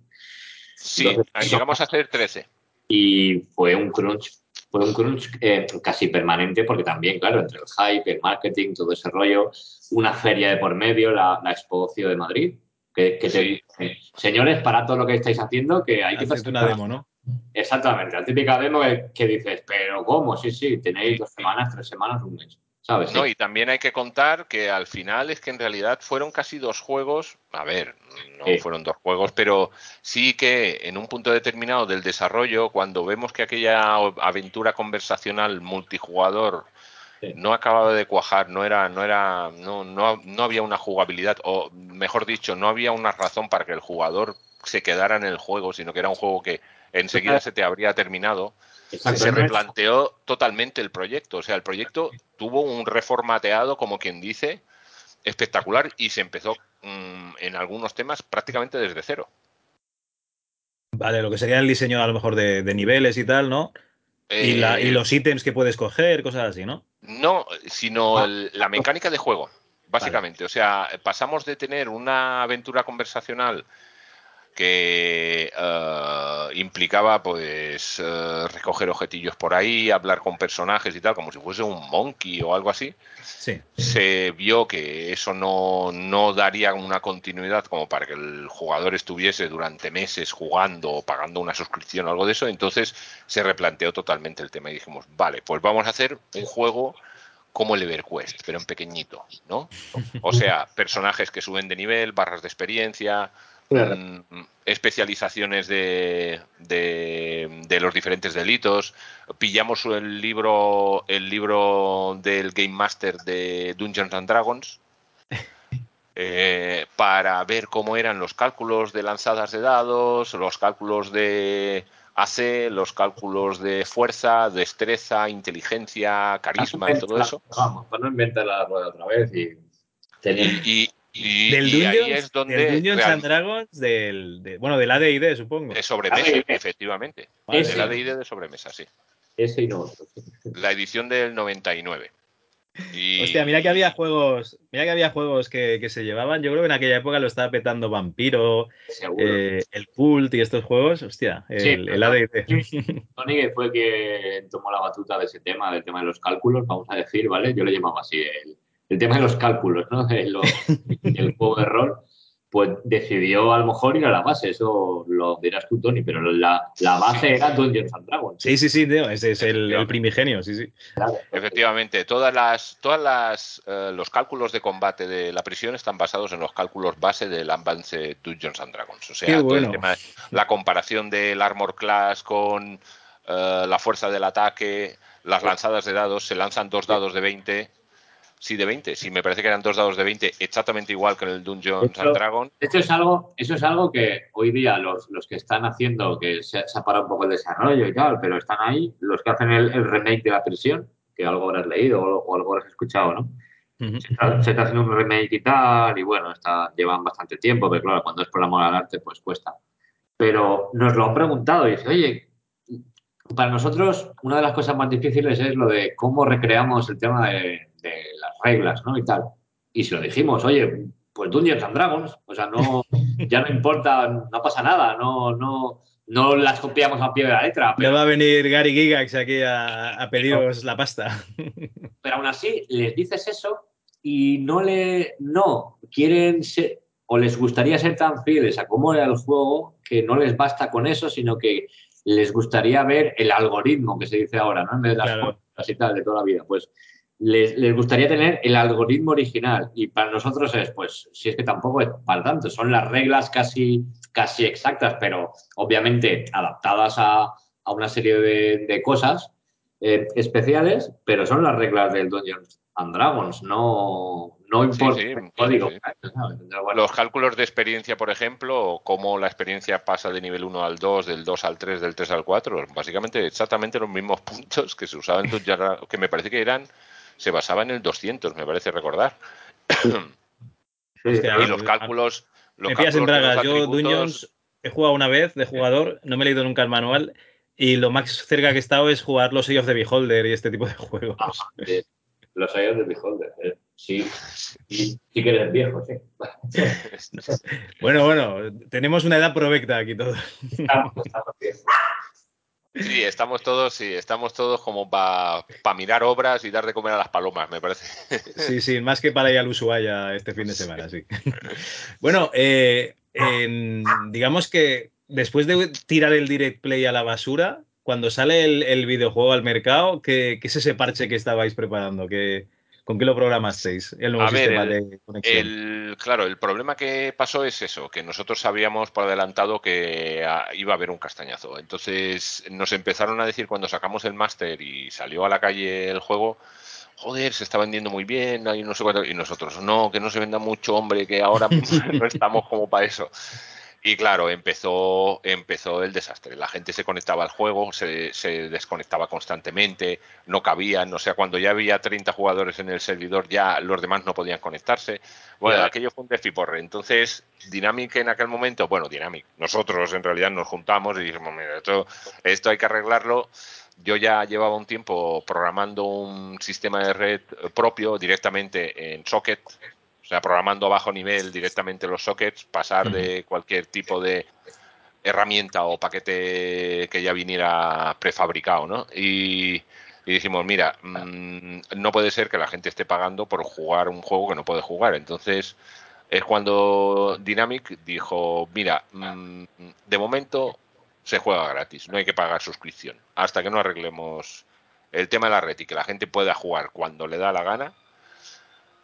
sí, llegamos a hacer 13. y fue un crunch, fue un crunch eh, casi permanente porque también, claro, entre el hype, el marketing, todo ese rollo, una feria de por medio, la, la Expo Ocio de Madrid, que, que te dice, señores, para todo lo que estáis haciendo, que hay que Haced una demo, ¿no? Exactamente, la típica demo que, que dices, pero ¿cómo? Sí, sí, tenéis dos semanas, tres semanas, un mes, ¿sabes? No, y también hay que contar que al final es que en realidad fueron casi dos juegos, a ver, no Sí. fueron dos juegos, pero sí que en un punto determinado del desarrollo, cuando vemos que aquella aventura conversacional multijugador Sí. no acababa de cuajar, no era, no era, no, no, no había una jugabilidad, o mejor dicho, no había una razón para que el jugador se quedara en el juego, sino que era un juego que enseguida *laughs* se te habría terminado se no es- replanteó totalmente el proyecto. O sea, el proyecto tuvo un reformateado, como quien dice, espectacular y se empezó mm, en algunos temas prácticamente desde cero. Vale, lo que sería el diseño a lo mejor de, de niveles y tal, ¿no? y, la- y Eh, los ítems que puedes coger, cosas así, ¿no? No, sino Ah. el- la mecánica de juego, básicamente. O sea, pasamos de tener una aventura conversacional que eh, implicaba pues eh, recoger objetillos por ahí, hablar con personajes y tal, como si fuese un monkey o algo así. Sí. se vio que eso no, no daría una continuidad como para que el jugador estuviese durante meses jugando o pagando una suscripción o algo de eso, entonces se replanteó totalmente el tema y dijimos, vale, pues vamos a hacer un juego como el EverQuest, pero en pequeñito, ¿no? O sea, personajes que suben de nivel, barras de experiencia, Mm, especializaciones de, de, de los diferentes delitos. Pillamos el libro, el libro del Game Master de Dungeons and Dragons *laughs* eh, para ver cómo eran los cálculos de lanzadas de dados, los cálculos de AC, los cálculos de fuerza, destreza, inteligencia, carisma y todo eso. Vamos, para no inventar la rueda otra vez. Y, y- Del y ahí Dungeons, es donde del Dungeons real- and Dragons, del, de- bueno, del AD&D, supongo. de sobremesa, AD&D. efectivamente. Vale. De la DD de sobremesa, sí. Ese y no otro. La edición del 99. Y... Hostia, mira que había juegos, mira que había juegos que, que se llevaban. Yo creo que en aquella época lo estaba petando Vampiro, eh, el Cult y estos juegos. Hostia, el, Sí, el ADT. Tony, que fue que tomó la batuta de ese tema, del tema de los cálculos, vamos a decir, ¿vale? Yo le llamaba así, el, el tema de los cálculos, ¿no? *laughs* El juego de rol, pues decidió a lo mejor ir a la base, eso lo dirás tú, Tony, pero la, la base era Dungeons and Dragons. Sí, sí, sí, tío, ese es el, el primigenio, sí, sí. Claro. Efectivamente, todas las, todas las, eh, los cálculos de combate de la prisión están basados en los cálculos base del Advanced Dungeons and Dragons. O sea, Qué todo el tema- la comparación del armor class con eh, la fuerza del ataque, las lanzadas de dados, se lanzan dos dados de 20. Sí, de 20, sí, me parece que eran dos dados de 20, exactamente igual que en el Dungeons and Dragons. Esto es algo, eso es algo que hoy día los, los que están haciendo, que se, se ha parado un poco el desarrollo y tal, pero están ahí, los que hacen el, el remake de la prisión, que algo habrás leído o, o algo habrás escuchado, ¿no? Se está, se está haciendo un remake y tal, y bueno, está, llevan bastante tiempo, pero claro, cuando es por amor al arte, pues cuesta. Pero nos lo han preguntado y dice, oye, para nosotros una de las cosas más difíciles es lo de cómo recreamos el tema de, reglas, ¿no? Y tal. Y si lo dijimos, oye, pues Dungeons and Dragons, o sea, no, *laughs* ya no importa, no pasa nada, no, no, no las copiamos al pie de la letra, Le pero va a venir Gary Gigax aquí a, a pediros la pasta. *laughs* pero aún así les dices eso y no le no quieren ser o les gustaría ser tan fieles a cómo era el juego que no les basta con eso, sino que les gustaría ver el algoritmo que se dice ahora, ¿no? En vez de las Claro. fórmulas y tal de toda la vida. Pues les, les gustaría tener el algoritmo original. Y para nosotros es, pues, si es que tampoco es para tanto, son las reglas casi, casi exactas, pero obviamente adaptadas a, a una serie de, de cosas eh, especiales, pero son las reglas del Dungeons and Dragons, no, no importa sí, el código. sí. bueno, Los cálculos de experiencia, por ejemplo, cómo la experiencia pasa de nivel 1 al 2, del 2 al 3, del 3 al 4, básicamente exactamente los mismos *laughs* puntos que se usaban que me parece que eran, se basaba en el 200, me parece recordar. sí, Hostia, y los cálculos... Los me pillas en cálculos de los bragas. Yo, Dungeons, he jugado una vez de jugador, no me he leído nunca el manual. Y lo más cerca que he estado es jugar los of the Beholder y este tipo de juegos. Ah, de- los años de Beholder. eh. Sí, sí, sí que eres viejo, sí. *laughs* Bueno, bueno, tenemos una edad provecta aquí todos. Estamos, estamos viejos. Sí, estamos todos, sí, estamos todos como para mirar obras y dar de comer a las palomas, me parece. *laughs* Sí, sí, más que para ir al Ushuaia este fin de semana, sí. *laughs* Bueno, eh, en- digamos que después de tirar el Direct Play a la basura, cuando sale el, el videojuego al mercado, ¿qué, qué es ese parche que estabais preparando? ¿Qué, ¿Con qué lo programasteis? El nuevo A ver, sistema el- de conexión. El, claro, el problema que pasó es eso, que nosotros sabíamos por adelantado que ah, iba a haber un castañazo. Entonces nos empezaron a decir cuando sacamos el máster y salió a la calle el juego, joder, se está vendiendo muy bien, hay no sé cuánto", y nosotros, no, que no se venda mucho, hombre, que ahora *laughs* *laughs* no estamos como para eso. Y claro, empezó, empezó el desastre. La gente se conectaba al juego, se, se desconectaba constantemente, no cabían, o sea, cuando ya había 30 jugadores en el servidor, ya los demás no podían conectarse. Bueno, Claro. aquello fue un despiporre. Entonces, Dynamic en aquel momento, bueno, Dynamic, nosotros en realidad nos juntamos y dijimos, mira, esto, esto hay que arreglarlo. Yo ya llevaba un tiempo programando un sistema de red propio directamente en Socket, o sea, programando a bajo nivel directamente los sockets, pasar de cualquier tipo de herramienta o paquete que ya viniera prefabricado, ¿no? Y, y dijimos, mira, mm, no puede ser que la gente esté pagando por jugar un juego que no puede jugar. Entonces es cuando Dynamic dijo, mira, mm, de momento se juega gratis, no hay que pagar suscripción. Hasta que no arreglemos el tema de la red y que la gente pueda jugar cuando le da la gana,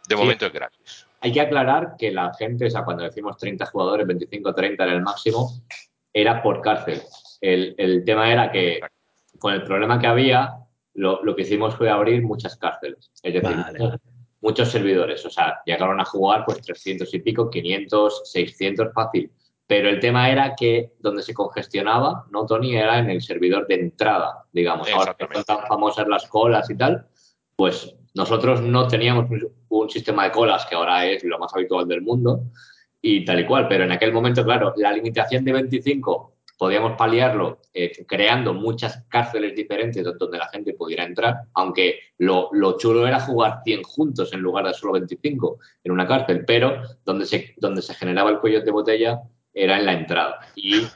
de Sí. momento es gratis. Hay que aclarar que la gente, o sea, cuando decimos 30 jugadores, 25, 30 era el máximo, era por cárcel. El, el tema era que con el problema que había, lo, lo que hicimos fue abrir muchas cárceles. Es decir, Vale. muchos, muchos servidores. O sea, llegaron a jugar pues 300 y pico, 500, 600 fácil. Pero el tema era que donde se congestionaba, no Tony, era en el servidor de entrada, digamos. Ahora que son tan famosas las colas y tal, pues nosotros no teníamos un, sistema de colas que ahora es lo más habitual del mundo y tal y cual, pero en aquel momento, claro, la limitación de 25 podíamos paliarlo eh, creando muchas cárceles diferentes donde la gente pudiera entrar, aunque lo, lo, chulo era jugar 100 juntos en lugar de solo 25 en una cárcel, pero donde se, donde se generaba el cuello de botella era en la entrada. Y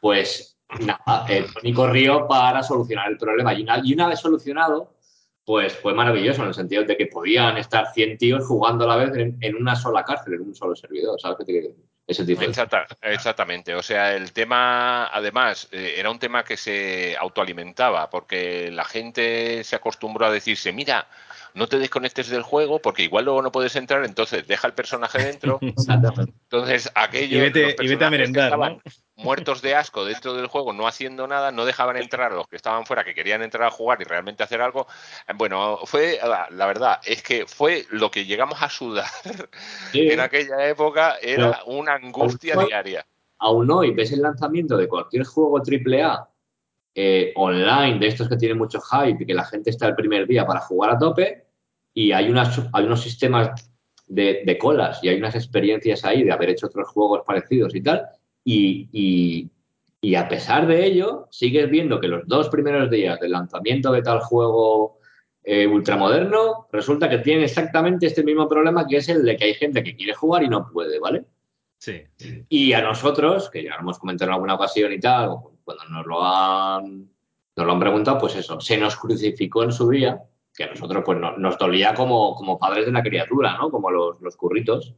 pues nada, eh, Tony corrió para solucionar el problema. Y una, y una vez solucionado, pues fue maravilloso en el sentido de que podían estar 100 tíos jugando a la vez en, en una sola cárcel, en un solo servidor, ¿sabes qué te quiero exactamente. O sea, el tema, además, eh, era un tema que se autoalimentaba, porque la gente se acostumbró a decirse, mira, no te desconectes del juego porque igual luego no puedes entrar, entonces deja el personaje dentro. *laughs* entonces y vete, y vete a merendar, ¿no? Muertos de asco dentro del juego, no haciendo nada, no dejaban entrar a los que estaban fuera, que querían entrar a jugar y realmente hacer algo. Bueno, fue, la verdad, es que fue lo que llegamos a sudar sí. en aquella época, era Pero, una angustia aún diaria. Aún hoy ves el lanzamiento de cualquier juego AAA eh, online, de estos que tienen mucho hype y que la gente está el primer día para jugar a tope, y hay, unas, hay unos sistemas de, de colas y hay unas experiencias ahí de haber hecho otros juegos parecidos y tal, y, y, y, a pesar de ello, sigues viendo que los dos primeros días del lanzamiento de tal juego eh, ultramoderno, resulta que tienen exactamente este mismo problema que es el de que hay gente que quiere jugar y no puede, ¿vale? Sí. sí. Y a nosotros, que ya lo hemos comentado en alguna ocasión y tal, cuando nos lo han, nos lo han preguntado, pues eso, se nos crucificó en su día, que a nosotros pues no, nos dolía como, como padres de la criatura, ¿no? Como los, los curritos,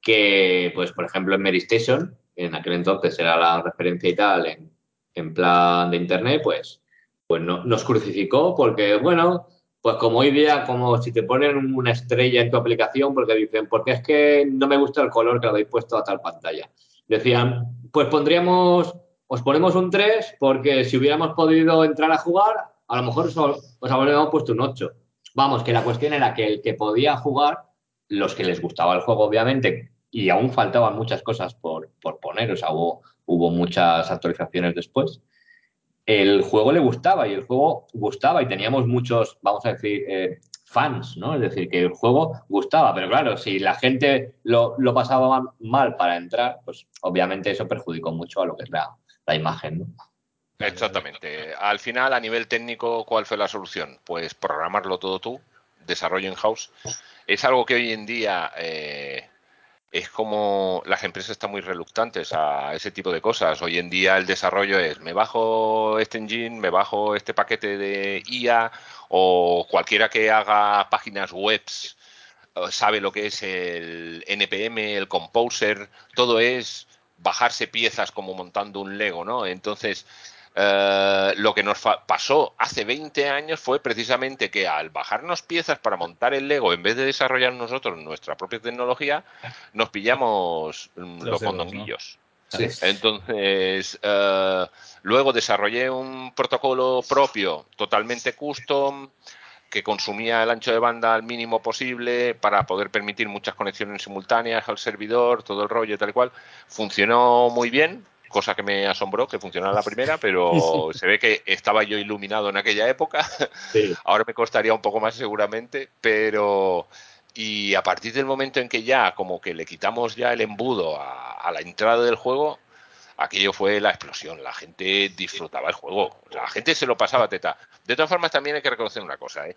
que, pues, por ejemplo, en Mary Station, en aquel entonces era la referencia y tal, en, plan de internet, pues, pues no, nos crucificó porque, bueno, pues como hoy día, como si te ponen una estrella en tu aplicación porque dicen, porque es que no me gusta el color que habéis puesto a tal pantalla. Decían, pues pondríamos, os ponemos un 3 porque si hubiéramos podido entrar a jugar, a lo mejor os, os habríamos puesto un 8. Vamos, que la cuestión era que el que podía jugar, los que les gustaba el juego, obviamente, y aún faltaban muchas cosas por, por poner, o sea, hubo, hubo, muchas actualizaciones después. El juego le gustaba y el juego gustaba y teníamos muchos, vamos a decir, eh, fans, ¿no? Es decir, que el juego gustaba, pero claro, si la gente lo, lo pasaba mal para entrar, pues obviamente eso perjudicó mucho a lo que es la, la imagen, ¿no? Exactamente. Al final, a nivel técnico, ¿cuál fue la solución? Pues programarlo todo tú, desarrollo in house. Es algo que hoy en día eh, es como las empresas están muy reluctantes a ese tipo de cosas. Hoy en día el desarrollo es, me bajo este engine, me bajo este paquete de IA o cualquiera que haga páginas webs sabe lo que es el NPM, el Composer, todo es bajarse piezas como montando un Lego, ¿no? Entonces, Uh, lo que nos pasó hace 20 años fue precisamente que al bajarnos piezas para montar el Lego, en vez de desarrollar nosotros nuestra propia tecnología, nos pillamos los, los. Sí. Entonces, uh, luego desarrollé un protocolo propio, totalmente custom, que consumía el ancho de banda al mínimo posible para poder permitir muchas conexiones simultáneas al servidor, todo el rollo y tal y cual. Funcionó muy bien, cosa que me asombró que funcionara la primera, pero *laughs* se ve que estaba yo iluminado en aquella época. Sí. *laughs* Ahora me costaría un poco más seguramente, pero y a partir del momento en que ya como que le quitamos ya el embudo a, a la entrada del juego, aquello fue la explosión. La gente disfrutaba el juego, la gente se lo pasaba teta. De todas formas, también hay que reconocer una cosa, ¿eh?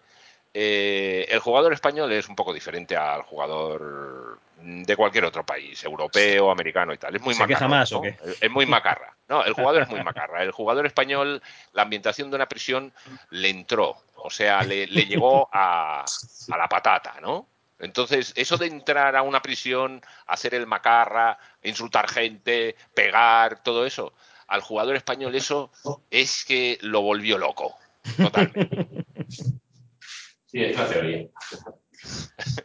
Eh, el jugador español es un poco diferente al jugador de cualquier otro país, europeo, americano y tal. Es muy ¿Se macarra. Queja más, ¿no? ¿o qué? Es muy macarra. No, el jugador es muy macarra. El jugador español, la ambientación de una prisión le entró, o sea, le, le llegó a, a, la patata, ¿no? Entonces, eso de entrar a una prisión, hacer el macarra, insultar gente, pegar, todo eso, al jugador español eso es que lo volvió loco. Totalmente. *laughs* Sí, es la teoría.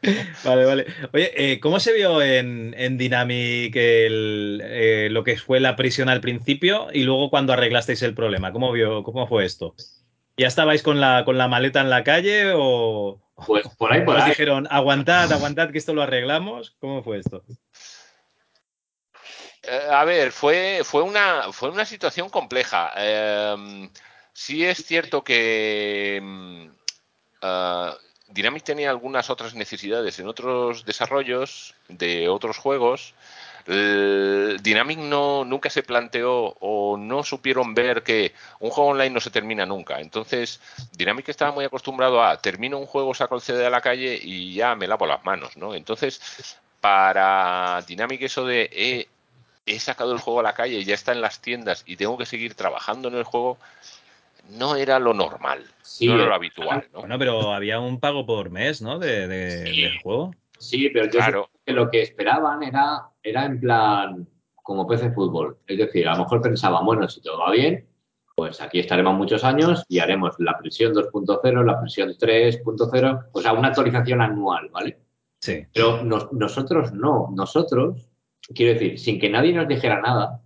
*laughs* vale, vale. Oye, eh, ¿cómo se vio en, en Dynamic el, eh, lo que fue la prisión al principio y luego cuando arreglasteis el problema? ¿Cómo, vio, cómo fue esto? ¿Ya estabais con la, con la maleta en la calle o, pues por ahí, por os ahí. dijeron aguantad, aguantad que esto lo arreglamos? ¿Cómo fue esto? Eh, a ver, fue, fue, una, fue una situación compleja. Eh, sí es cierto que Uh, Dynamic tenía algunas otras necesidades en otros desarrollos de otros juegos. Uh, Dynamic no, nunca se planteó o no supieron ver que un juego online no se termina nunca. Entonces, Dynamic estaba muy acostumbrado a termino un juego, saco el CD a la calle y ya me lavo las manos, ¿no? Entonces, para Dynamic eso de he sacado el juego a la calle, ya está en las tiendas y tengo que seguir trabajando en el juego, no era lo normal, no era lo habitual. ¿no? Bueno, pero había un pago por mes, ¿no? De, Del juego. Sí, pero yo Claro. creo que lo que esperaban era, era en plan como PC Fútbol. Es decir, a lo mejor pensaban, bueno, si todo va bien, pues aquí estaremos muchos años y haremos la presión 2.0, la presión 3.0, o sea, una actualización anual, ¿vale? Sí. Pero nos- nosotros no, nosotros, quiero decir, sin que nadie nos dijera nada,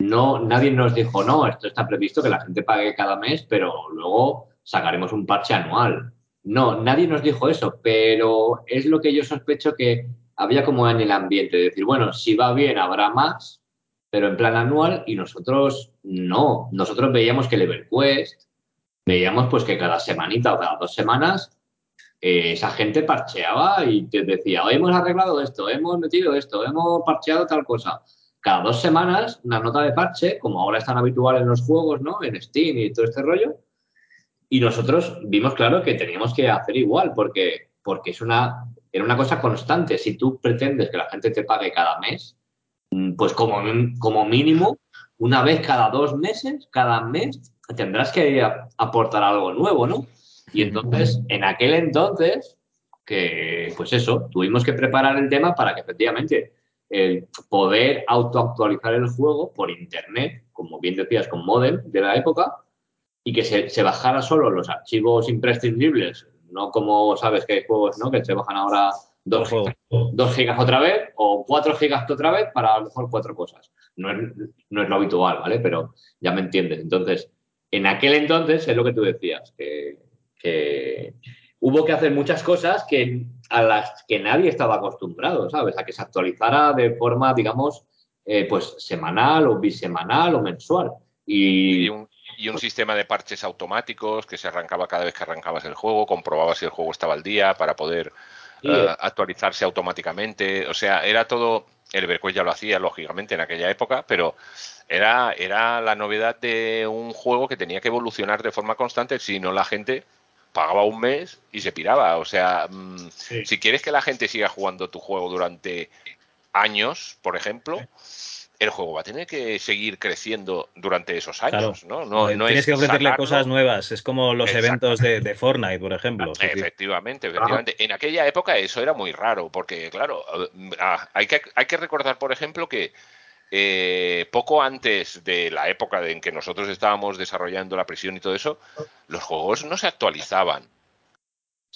no, nadie nos dijo, no, esto está previsto que la gente pague cada mes, pero luego sacaremos un parche anual. No, nadie nos dijo eso, pero es lo que yo sospecho que había como en el ambiente, de decir, bueno, si va bien habrá más, pero en plan anual y nosotros no, nosotros veíamos que el EverQuest, veíamos pues que cada semanita o cada dos semanas eh, esa gente parcheaba y te decía, "Hoy hemos arreglado esto, hemos metido esto, hemos parcheado tal cosa. Cada dos semanas, una nota de parche, como ahora es tan habitual en los juegos, ¿no? En Steam y todo este rollo. Y nosotros vimos claro que teníamos que hacer igual, porque, porque es una, era una cosa constante. Si tú pretendes que la gente te pague cada mes, mm, pues como, como mínimo, una vez cada dos meses, cada mes, tendrás que aportar algo nuevo, ¿no? Y entonces, en aquel entonces, que pues eso, tuvimos que preparar el tema para que efectivamente el poder autoactualizar el juego por internet, como bien decías, con modem de la época, y que se, se bajara solo los archivos imprescindibles, no como sabes que hay juegos ¿no? que se bajan ahora dos, Juego. dos gigas otra vez o cuatro gigas otra vez para a lo mejor cuatro cosas. No es, no es lo habitual, ¿vale? Pero ya me entiendes. Entonces, en aquel entonces es lo que tú decías, que, que hubo que hacer muchas cosas que, a las que nadie estaba acostumbrado, ¿sabes? A que se actualizara de forma, digamos, eh, pues semanal o bisemanal o mensual. Y, Y un, y un sistema de parches automáticos que se arrancaba cada vez que arrancabas el juego, comprobaba si el juego estaba al día para poder eh, eh. actualizarse automáticamente. O sea, era todo. El EverQuest ya lo hacía, lógicamente, en aquella época, pero era, era la novedad de un juego que tenía que evolucionar de forma constante, si no la gente pagaba un mes y se piraba. O sea, mm, Sí. si quieres que la gente siga jugando tu juego durante años, por ejemplo, el juego va a tener que seguir creciendo durante esos años, ¿no? No, no Tienes es que ofrecerle sacarlo- cosas nuevas. Es como los Exacto. eventos de, de Fortnite, por ejemplo. Efectivamente, efectivamente. En aquella época eso era muy raro, porque claro, ah, hay que, hay que recordar, por ejemplo, que eh, poco antes de la época en que nosotros estábamos desarrollando la prisión y todo eso, los juegos no se actualizaban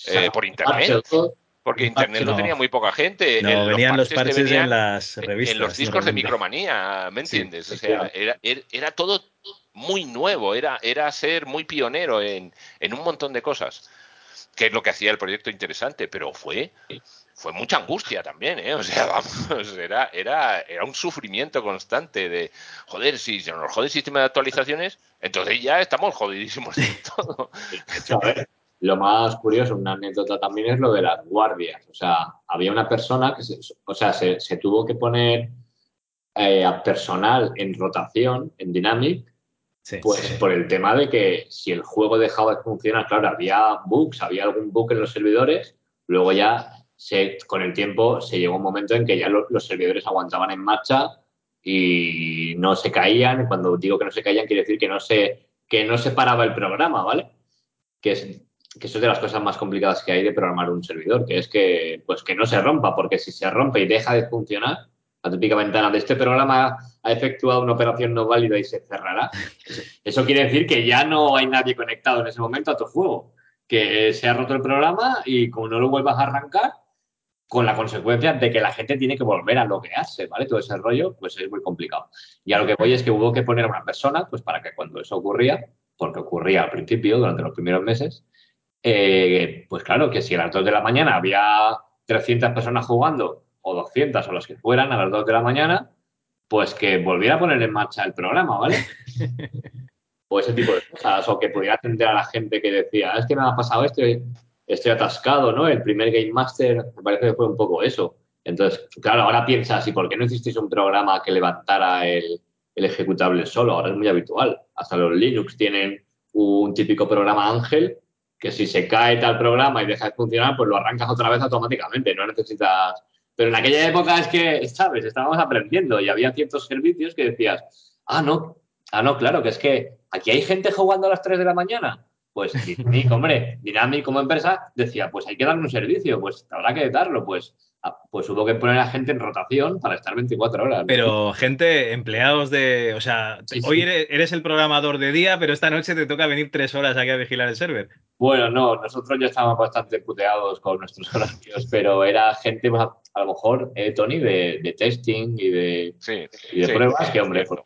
eh, por internet. Porque internet lo no. tenía muy poca gente. No, venían los te parches venían en las revistas. en los discos de micromanía, ¿me Sí, entiendes? o sea, era, era, era todo muy nuevo, era, era ser muy pionero en, en un montón de cosas, que es lo que hacía el proyecto interesante, pero fue, fue mucha angustia también, ¿eh? O sea, *laughs* vamos, era, era, era un sufrimiento constante de, joder, si se nos jode el sistema de actualizaciones, entonces ya estamos jodidísimos *laughs* todo. De hecho, a ver, lo más curioso, una anécdota también es lo de las guardias. O sea, había una persona que se, o sea, se, se tuvo que poner eh, a personal en rotación, en Dynamic, Sí. pues por el tema de que si el juego dejaba de funcionar, claro, había bugs, había algún bug en los servidores, luego ya se, con el tiempo se llegó un momento en que ya lo- los servidores aguantaban en marcha y no se caían. Cuando digo que no se caían, quiere decir que no se, que no se paraba el programa, ¿vale? Que, es, que eso es de las cosas más complicadas que hay de programar un servidor, que es que, pues, que no se rompa, porque si se rompe y deja de funcionar, la típica ventana de este programa ha efectuado una operación no válida y se cerrará. Eso quiere decir que ya no hay nadie conectado en ese momento a tu juego, que se ha roto el programa y como no lo vuelvas a arrancar, con la consecuencia de que la gente tiene que volver a loguearse, ¿vale? Todo ese rollo, pues es muy complicado. Y a lo que voy es que hubo que poner a una persona, pues para que cuando eso ocurría, porque ocurría al principio, durante los primeros meses, eh, pues claro, que si a las 2 de la mañana había 300 personas jugando, o 200 o las que fueran a las 2 de la mañana, pues que volviera a poner en marcha el programa, ¿vale? *laughs* o ese tipo de cosas, o que pudiera atender a la gente que decía, es que me ha pasado esto, y estoy atascado, ¿no? El primer Game Master me parece que fue un poco eso, Entonces, claro, ahora piensas, ¿y por qué no hicisteis un programa que levantara el, el ejecutable solo? Ahora es muy habitual. Hasta los Linux tienen un típico programa Ángel que si se cae tal programa y deja de funcionar, pues lo arrancas otra vez automáticamente, no necesitas... Pero en aquella época es que, ¿sabes? Estábamos aprendiendo y había ciertos servicios que decías, ah, no, ah, no, claro, que es que aquí hay gente jugando a las 3 de la mañana. Pues Dynamic, hombre, Dynamic como empresa decía, pues hay que darle un servicio, pues habrá que darlo, pues Ah, pues hubo que poner a gente en rotación para estar 24 horas. Pero gente, empleados de. O sea, hoy Eres, el programador de día, pero esta noche te toca venir tres horas aquí a vigilar el server. Bueno, no, nosotros ya estábamos bastante puteados con nuestros *laughs* horarios, pero era gente, pues, a, lo mejor, eh, Tony, de, testing y de, de pruebas, que, hombre, por,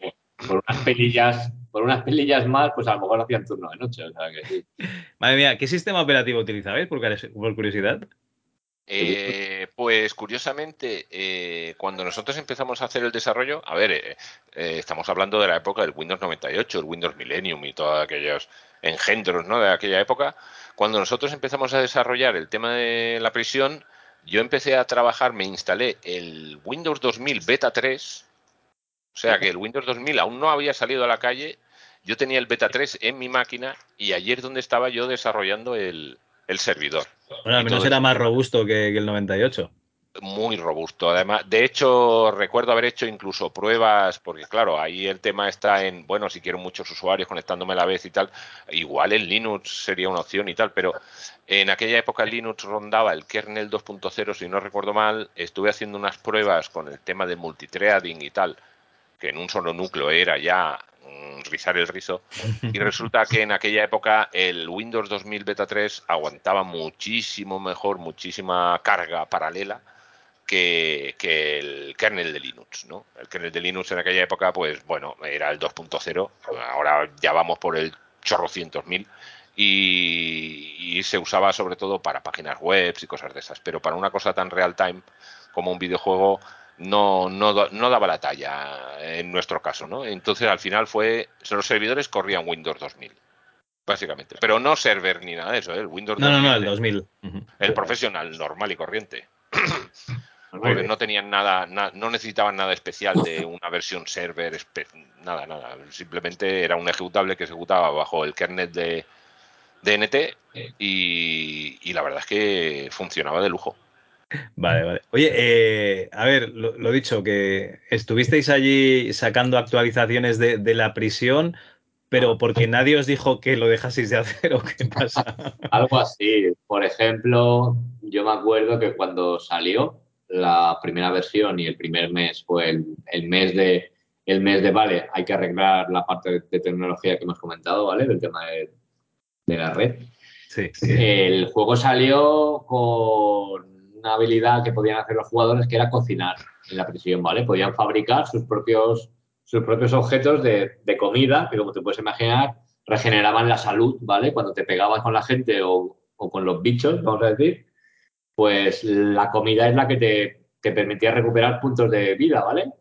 unas pelillas. Por unas *laughs* pelillas más, pues a lo mejor hacían turno de noche. O sea que sí. Madre mía, ¿qué sistema operativo utilizabais, por curiosidad? Eh, pues curiosamente, eh, cuando nosotros empezamos a hacer el desarrollo, a ver, eh, estamos hablando de la época del Windows 98, el Windows Millennium y todos aquellos engendros ¿no? de aquella época. Cuando nosotros empezamos a desarrollar el tema de la prisión, yo empecé a trabajar, me instalé el Windows 2000 Beta 3, o sea que el Windows 2000 aún no había salido a la calle, yo tenía el Beta 3 en mi máquina y ayer donde estaba yo desarrollando el, el servidor. Bueno, al menos era más robusto que, el 98 muy robusto. Además, de hecho, recuerdo haber hecho incluso pruebas, porque claro, ahí el tema está en, bueno, si quiero muchos usuarios conectándome a la vez y tal, igual el Linux sería una opción y tal, pero en aquella época Linux rondaba el kernel 2.0, si no recuerdo mal, estuve haciendo unas pruebas con el tema de multithreading y tal, que en un solo núcleo era ya rizar el rizo. *laughs* Y resulta que en aquella época el Windows 2000 Beta 3 aguantaba muchísimo mejor, muchísima carga paralela que, el kernel de Linux, ¿no? El kernel de Linux en aquella época, pues bueno, era el 2.0, ahora ya vamos por el chorrocientos mil. Y, y, se usaba sobre todo para páginas web y cosas de esas. Pero para una cosa tan real time como un videojuego, no, no, no, daba la talla en nuestro caso, ¿no? Entonces al final fue, los servidores corrían Windows 2000, básicamente, pero no server ni nada de eso, ¿eh? el Windows no, 2000. No, no, el 2000. El profesional, normal y corriente. *coughs* Porque no tenían nada, no necesitaban nada especial de una versión server, nada, nada. Simplemente era un ejecutable que ejecutaba bajo el kernel de, de NT y, y la verdad es que funcionaba de lujo. Vale, vale. Oye, eh, a ver, lo, dicho, que estuvisteis allí sacando actualizaciones de, la prisión, pero porque nadie os dijo que lo dejaseis de hacer o qué pasa. *laughs* Algo así. Por ejemplo, yo me acuerdo que cuando salió la primera versión y el primer mes fue el, mes de el mes de vale, hay que arreglar la parte de, tecnología que hemos comentado, ¿vale? Del tema de, de la red. Sí. El juego salió con una habilidad que podían hacer los jugadores que era cocinar en la prisión, ¿vale? Podían fabricar sus propios, sus propios objetos de, comida, que como te puedes imaginar, regeneraban la salud, ¿vale? Cuando te pegabas con la gente o, con los bichos, vamos a decir, pues la comida es la que te, te, permitía recuperar puntos de vida, ¿vale?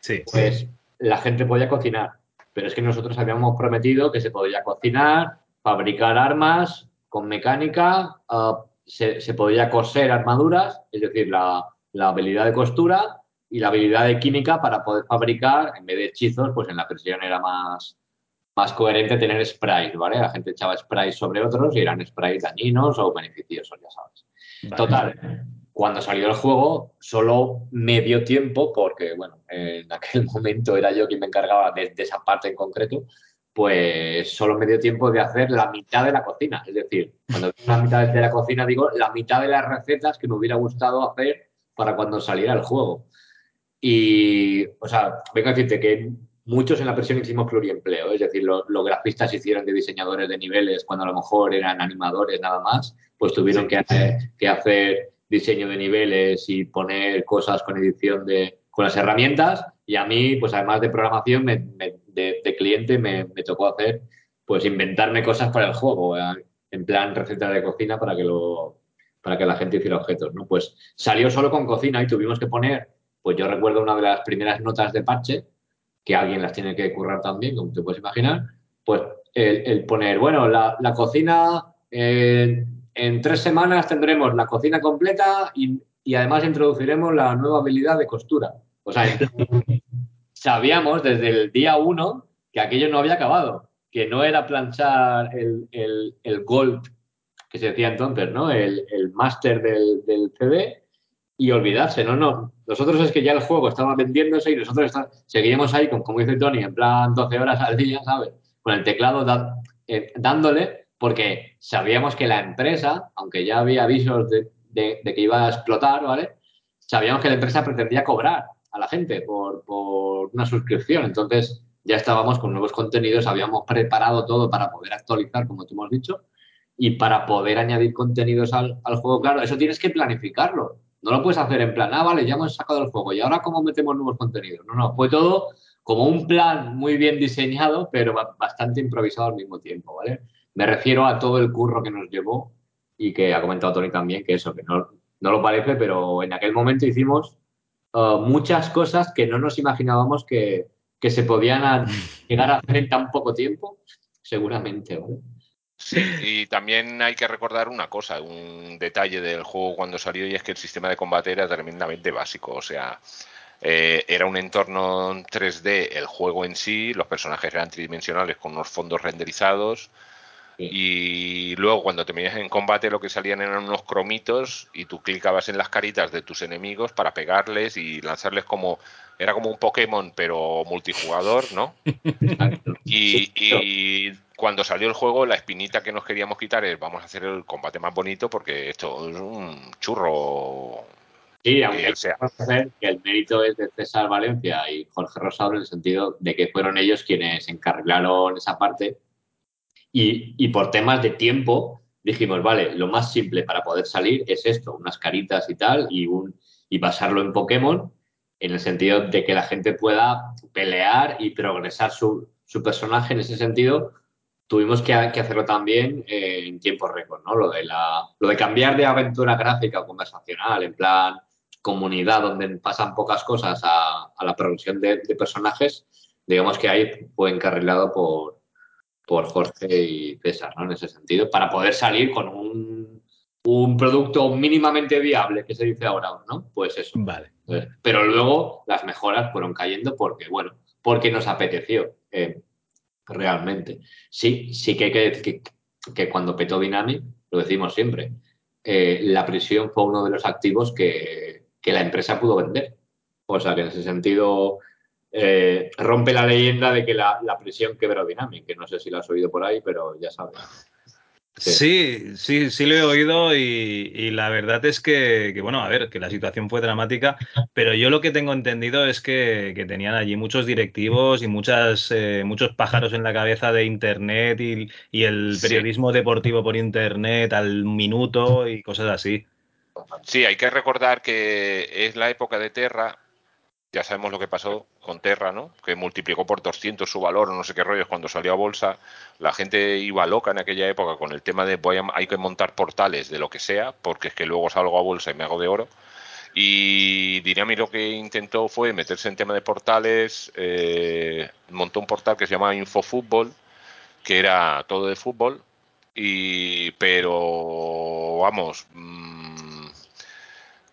Sí. Pues la gente podía cocinar, pero es que nosotros habíamos prometido que se podía cocinar, fabricar armas con mecánica, uh, se, podía coser armaduras, es decir, la, habilidad de costura y la habilidad de química para poder fabricar, en vez de hechizos, pues en la presión era más, más coherente tener sprays, ¿vale? La gente echaba sprays sobre otros y eran sprays dañinos o beneficiosos, ya sabes. Total, cuando salió el juego, solo me dio tiempo, porque, bueno, en aquel *laughs* momento era yo quien me encargaba de, de esa parte en concreto, pues solo me dio tiempo de hacer la mitad de la cocina. Es decir, cuando digo la mitad de la cocina, digo la mitad de las recetas que me hubiera gustado hacer para cuando saliera el juego. Y, o sea, vengo a decirte que muchos en la presión hicimos pluriempleo, es decir, los, grafistas hicieron de diseñadores de niveles cuando a lo mejor eran animadores nada más, pues tuvieron que, hacer, que hacer diseño de niveles y poner cosas con edición de, con las herramientas y a mí, pues además de programación, de, cliente, me, tocó hacer, pues inventarme cosas para el juego, eh, en plan receta de cocina para que, lo, para que la gente hiciera objetos, ¿no? Pues salió solo con cocina y tuvimos que poner, pues yo recuerdo una de las primeras notas de parche, que alguien las tiene que currar también, como te puedes imaginar, pues el, poner, bueno, la, cocina, en tres semanas tendremos la cocina completa y y además introduciremos la nueva habilidad de costura. O sea, *laughs* sabíamos desde el día uno que aquello no había acabado, que no era planchar el, el, gold que se decía entonces, ¿no? El, el máster del, del CD y olvidarse, no, no. Nosotros es que ya el juego estaba vendiéndose y nosotros seguíamos ahí, con, como dice Tony, en plan 12 horas al día, ¿sabes? Con el teclado eh, dándole, porque sabíamos que la empresa, aunque ya había avisos de, que iba a explotar, ¿vale? Sabíamos que la empresa pretendía cobrar a la gente por, por una suscripción. Entonces ya estábamos con nuevos contenidos, habíamos preparado todo para poder actualizar, como tú hemos dicho, y para poder añadir contenidos al, al juego. Claro, eso tienes que planificarlo no lo puedes hacer en plan, ah, vale, ya hemos sacado el juego y ahora cómo metemos nuevos contenidos. No, no, fue todo como un plan muy bien diseñado, pero bastante improvisado al mismo tiempo, ¿vale? Me refiero a todo el curro que nos llevó y que ha comentado Tony también, que eso, que no, no lo parece, pero en aquel momento hicimos uh, muchas cosas que no nos imaginábamos que, que se podían *laughs* llegar a hacer en tan poco tiempo, seguramente, ¿vale? Sí, y también hay que recordar una cosa, un detalle del juego cuando salió y es que el sistema de combate era tremendamente básico, o sea, eh, era un entorno 3D el juego en sí, los personajes eran tridimensionales con unos fondos renderizados y luego cuando te metías en combate lo que salían eran unos cromitos y tú clicabas en las caritas de tus enemigos para pegarles y lanzarles como era como un Pokémon pero multijugador, ¿no? *laughs* y cuando salió el juego, la espinita que nos queríamos quitar es vamos a hacer el combate más bonito porque esto es un churro. Sí, aunque sea. que el mérito es de César Valencia y Jorge Rosado en el sentido de que fueron ellos quienes encarrilaron esa parte y, por temas de tiempo dijimos, vale, lo más simple para poder salir es esto, unas caritas y tal y, un, y pasarlo en Pokémon en el sentido de que la gente pueda pelear y progresar su, su personaje en ese sentido tuvimos que, hacerlo también eh, en tiempo récord, ¿no? Lo de, la, lo de cambiar de aventura gráfica o conversacional, en plan comunidad donde pasan pocas cosas a, la producción de, personajes, digamos que ahí fue encarrilado por, por Jorge y César, ¿no? En ese sentido, para poder salir con un, un producto mínimamente viable, que se dice ahora, ¿no? Pues eso. Vale. Pero luego las mejoras fueron cayendo porque, bueno, porque nos apeteció. Eh, realmente. Sí, sí que hay que decir que, cuando petó Dynamic, lo decimos siempre, eh, la prisión fue uno de los activos que, la empresa pudo vender. O sea que en ese sentido eh, rompe la leyenda de que la, la, prisión quebró Dynamic, que no sé si lo has oído por ahí, pero ya sabes. Sí, sí, sí, lo he oído y, la verdad es que, bueno, a ver, que la situación fue dramática, pero yo lo que tengo entendido es que, tenían allí muchos directivos y muchas, eh, muchos pájaros en la cabeza de Internet y, el periodismo deportivo por Internet al minuto y cosas así. Sí, hay que recordar que es la época de Terra, ya sabemos lo que pasó con Terra, ¿no? Que multiplicó por 200 su valor, no sé qué rollos, cuando salió a bolsa. La gente iba loca en aquella época con el tema de voy hay que montar portales de lo que sea, porque es que luego salgo a bolsa y me hago de oro. Y Dynamic lo que intentó fue meterse en tema de portales, eh, montó un portal que se llamaba InfoFútbol, que era todo de fútbol, y pero vamos, mm,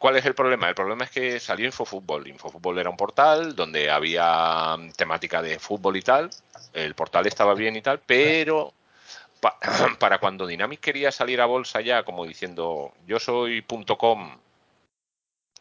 ¿Cuál es el problema? El problema es que salió Infofútbol. Infofútbol era un portal donde había temática de fútbol y tal. El portal estaba bien y tal, pero *clears throat* para cuando Dynamic quería salir a bolsa ya, como diciendo, yo soy .com,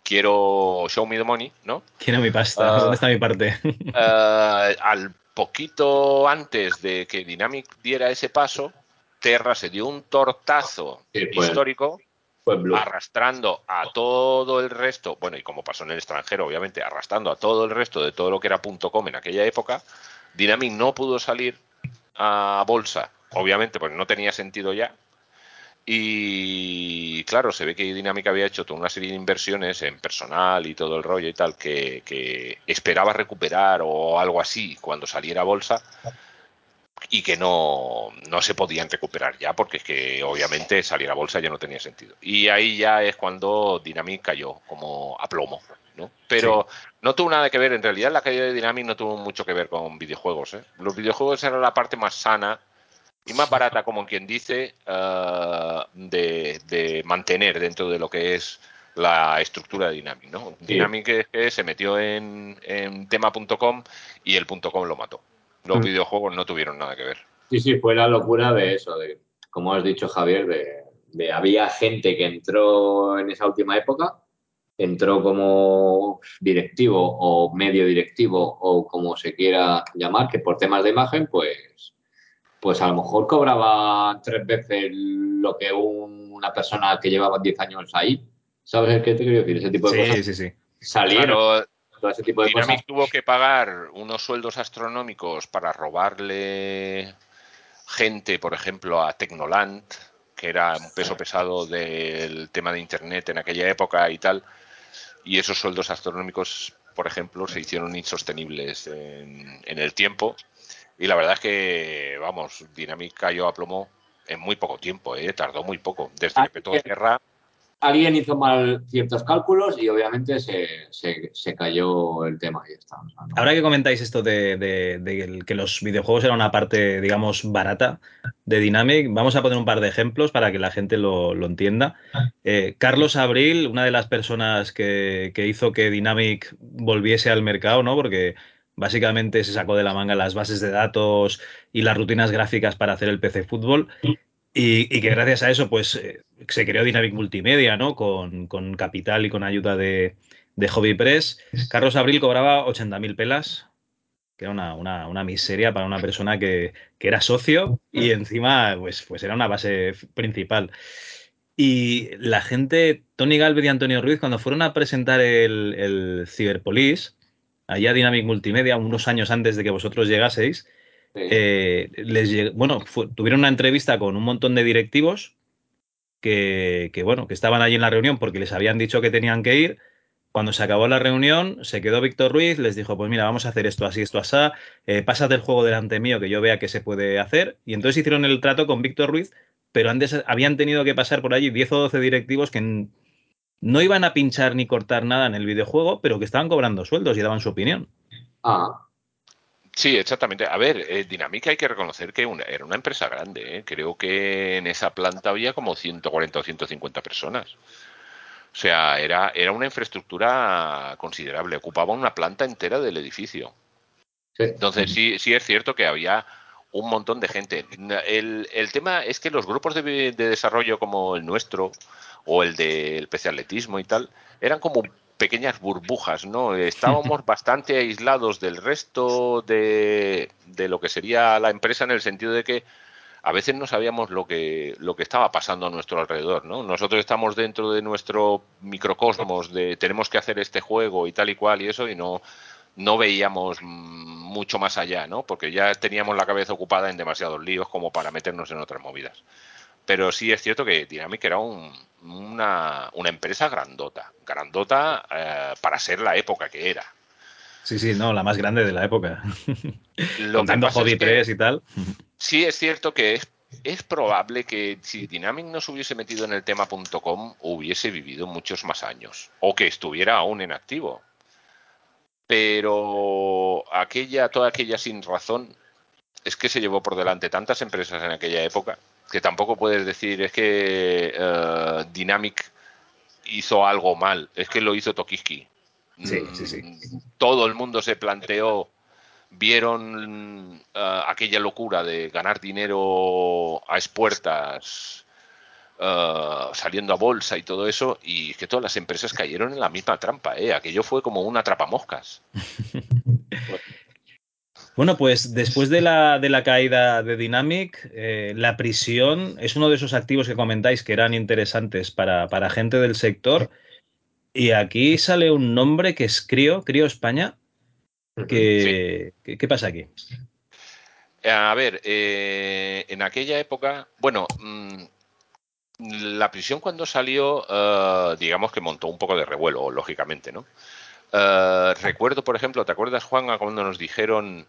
quiero show me the money, ¿no? Quiero mi pasta, ¿dónde está mi parte? Uh, *laughs* al poquito antes de que Dynamic diera ese paso, Terra se dio un tortazo histórico arrastrando a todo el resto, bueno, y como pasó en el extranjero, obviamente, arrastrando a todo el resto de todo lo que era .com en aquella época, Dynamic no pudo salir a bolsa, obviamente, porque no tenía sentido ya. Y claro, se ve que Dynamic había hecho toda una serie de inversiones en personal y todo el rollo y tal, que, que esperaba recuperar o algo así cuando saliera a bolsa y que no, no se podían recuperar ya, porque es que obviamente salir a bolsa ya no tenía sentido. Y ahí ya es cuando Dynamic cayó como a plomo. ¿no? Pero no tuvo nada que ver, en realidad la caída de Dynamic no tuvo mucho que ver con videojuegos. ¿eh? Los videojuegos eran la parte más sana y más barata, como quien dice, uh, de, de, mantener dentro de lo que es la estructura de Dynamic, ¿no? Dynamic es que se metió en, en tema.com y el .com lo mató. Los Mm. videojuegos no tuvieron nada que ver. Sí, sí, fue la locura de eso, de, como has dicho Javier, de, de había gente que entró en esa última época, entró como directivo o medio directivo o como se quiera llamar, que por temas de imagen, pues, pues a lo mejor cobraba tres veces lo que un- una persona que llevaba 10 años ahí. ¿Sabes qué te quiero decir? Ese tipo de Sí, cosas sí, sí. salieron, Claro, todo ese tipo de Dynamic cosas. tuvo que pagar unos sueldos astronómicos para robarle gente, por ejemplo, a Tecnoland, que era un peso pesado del tema de Internet en aquella época y tal. Y esos sueldos astronómicos, por ejemplo, se hicieron insostenibles en, en el tiempo. Y la verdad es que, vamos, Dynamic cayó a plomo en muy poco tiempo, ¿eh? tardó muy poco. Desde Ah, que petó guerra, alguien hizo mal ciertos cálculos y obviamente se, se- se cayó el tema y ya está. Ahora que comentáis esto de, de- que los videojuegos eran una parte, digamos, barata de Dynamic, vamos a poner un par de ejemplos para que la gente lo, lo entienda. Eh, Carlos Abril, una de las personas que, que hizo que Dynamic volviese al mercado, ¿no? Porque básicamente se sacó de la manga las bases de datos y las rutinas gráficas para hacer el PC Fútbol. Y, y que gracias a eso, pues, eh, se creó Dynamic Multimedia, ¿no? Con, con capital y con ayuda de, de Hobby Press. Carlos Abril cobraba 80.000 pelas, que era una, una- una miseria para una persona que, que era socio y encima pues, pues era una base principal. Y la gente, Tony Galvez y Antonio Ruiz, cuando fueron a presentar el, el Cyberpolice, allá Dynamic Multimedia, unos años antes de que vosotros llegaseis, Eh, bueno, tuvieron una entrevista con un montón de directivos que, que, bueno, que estaban allí en la reunión porque les habían dicho que tenían que ir. Cuando se acabó la reunión, se quedó Víctor Ruiz, les dijo, pues mira, vamos a hacer esto así, esto así, eh, pásate el juego delante mío que yo vea que se puede hacer. Y entonces hicieron el trato con Víctor Ruiz, pero antes habían tenido que pasar por allí 10 o 12 directivos que no iban a pinchar ni cortar nada en el videojuego, pero que estaban cobrando sueldos y daban su opinión. Ah, Sí, exactamente. A ver, eh, Dynamic hay que reconocer que una- era una empresa grande. ¿eh? Creo que en esa planta había como 140 o 150 personas. O sea, era, era una infraestructura considerable. Ocupaba una planta entera del edificio. sí. Entonces, sí, sí es cierto que había un montón de gente. El, el tema es que los grupos de, de desarrollo como el nuestro o el del PC Atletismo y tal eran como pequeñas burbujas, ¿no? *laughs* Estábamos bastante aislados del resto de, de lo que sería la empresa en el sentido de que a veces no sabíamos lo que, lo que estaba pasando a nuestro alrededor, ¿no? Nosotros estamos dentro de nuestro microcosmos de tenemos que hacer este juego y tal y cual y eso y no, no veíamos mucho más allá, ¿no? Porque ya teníamos la cabeza ocupada en demasiados líos como para meternos en otras movidas. Pero sí es cierto que Dynamic era un- una, una empresa grandota, grandota eh, para ser la época que era. Sí, sí, no, la más grande de la época. Lo Contando que- Press y tal. Sí es cierto que es, es probable que si Dynamic no se hubiese metido en el tema.com hubiese vivido muchos más años o que estuviera aún en activo. Pero aquella, toda aquella sin razón es que se llevó por delante tantas empresas en aquella época que tampoco puedes decir es que eh, Dynamic hizo algo mal, es que lo hizo Tokiski. Sí, sí, sí. Mm, Todo el mundo se planteó vieron eh, aquella locura de ganar dinero a expuertas, eh, saliendo a bolsa y todo eso, y es que todas las empresas cayeron en la misma trampa, ¿eh? Aquello fue como una atrapamoscas. Bueno, *laughs* pues después de la, de la caída de Dynamic, eh, la prisión es uno de esos activos que comentáis que eran interesantes para, para gente del sector. Y aquí sale un nombre que es Crio, Crio España. Que, que- ¿Qué pasa aquí? A ver, eh, en aquella época, bueno, mm, la prisión cuando salió, eh, digamos que montó un poco de revuelo, lógicamente, ¿no? Eh, recuerdo, por ejemplo, ¿te acuerdas, Juan, cuando nos dijeron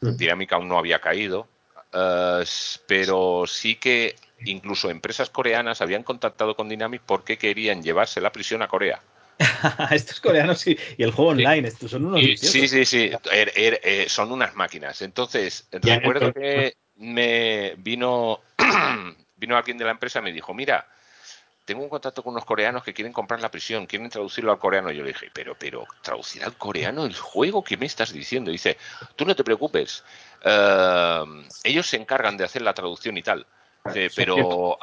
Dinámica aún no había caído? Eh, pero sí que incluso empresas coreanas habían contactado con Dynamic porque querían llevarse la prisión a Corea. *laughs* Estos coreanos y, y el juego online, estos son unos Y- sí, sí, sí, er- er- eh, son unas máquinas. Entonces, recuerdo que me vino, *clears throat* vino alguien de la empresa y me dijo, mira, tengo un contacto con unos coreanos que quieren comprar la prisión, quieren traducirlo al coreano. Yo le dije, pero, pero, ¿traducir al coreano el juego? ¿Qué me estás diciendo? dice, tú no te preocupes, eh, ellos se encargan de hacer la traducción y tal. Pero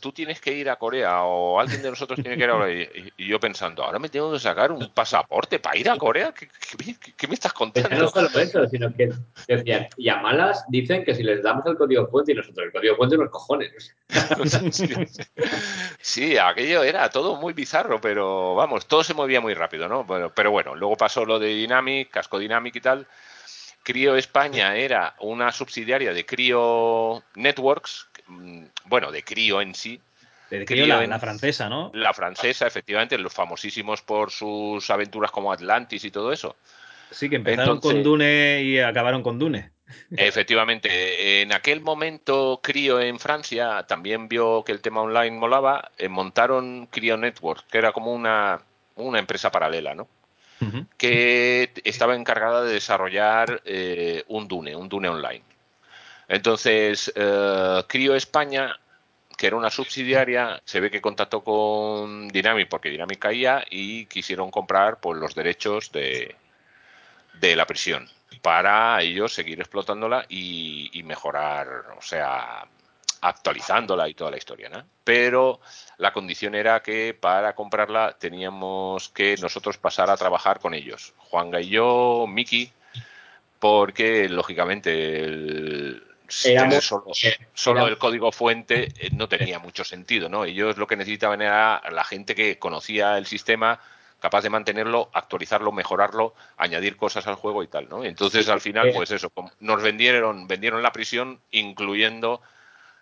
tú tienes que ir a Corea o alguien de nosotros tiene que ir a Corea. Y, yo pensando, ahora me tengo que sacar un pasaporte para ir a Corea. ¿Qué, me estás contando? no solo eso, sino que decían, y a malas dicen que si les damos el código fuente y nosotros el código fuente los cojones. *laughs* sí, aquello era todo muy bizarro, pero vamos, todo se movía muy rápido, ¿no? Bueno, pero bueno, luego pasó lo de Dynamic, Casco Dynamic y tal. Crio España era una subsidiaria de Crio Networks, Mm, bueno, de Crio en sí. De Crio, la, francesa, ¿no? La francesa, efectivamente, los famosísimos por sus aventuras como Atlantis y todo eso. Sí, que empezaron con Dune y acabaron con Dune. *laughs* Efectivamente, en aquel momento Crio en Francia también vio que el tema online molaba, eh, montaron Crio Network, que era como una, una empresa paralela, ¿no? Que estaba encargada de desarrollar eh, un Dune, un Dune online. Entonces, eh, Crio España, que era una subsidiaria, se ve que contactó con Dynamic porque Dynamic caía y quisieron comprar pues, los derechos de, de la prisión para ellos seguir explotándola y, mejorar, o sea, actualizándola y toda la historia, ¿no? Pero la condición era que para comprarla teníamos que nosotros pasar a trabajar con ellos, Juan y yo, Miki, porque lógicamente el, solo, el código fuente eh, no tenía mucho sentido, ¿no? Ellos lo que necesitaban era la gente que conocía el sistema, capaz de mantenerlo, actualizarlo, mejorarlo, añadir cosas al juego y tal, ¿no? Entonces al final, pues eso, nos vendieron, vendieron la prisión, incluyendo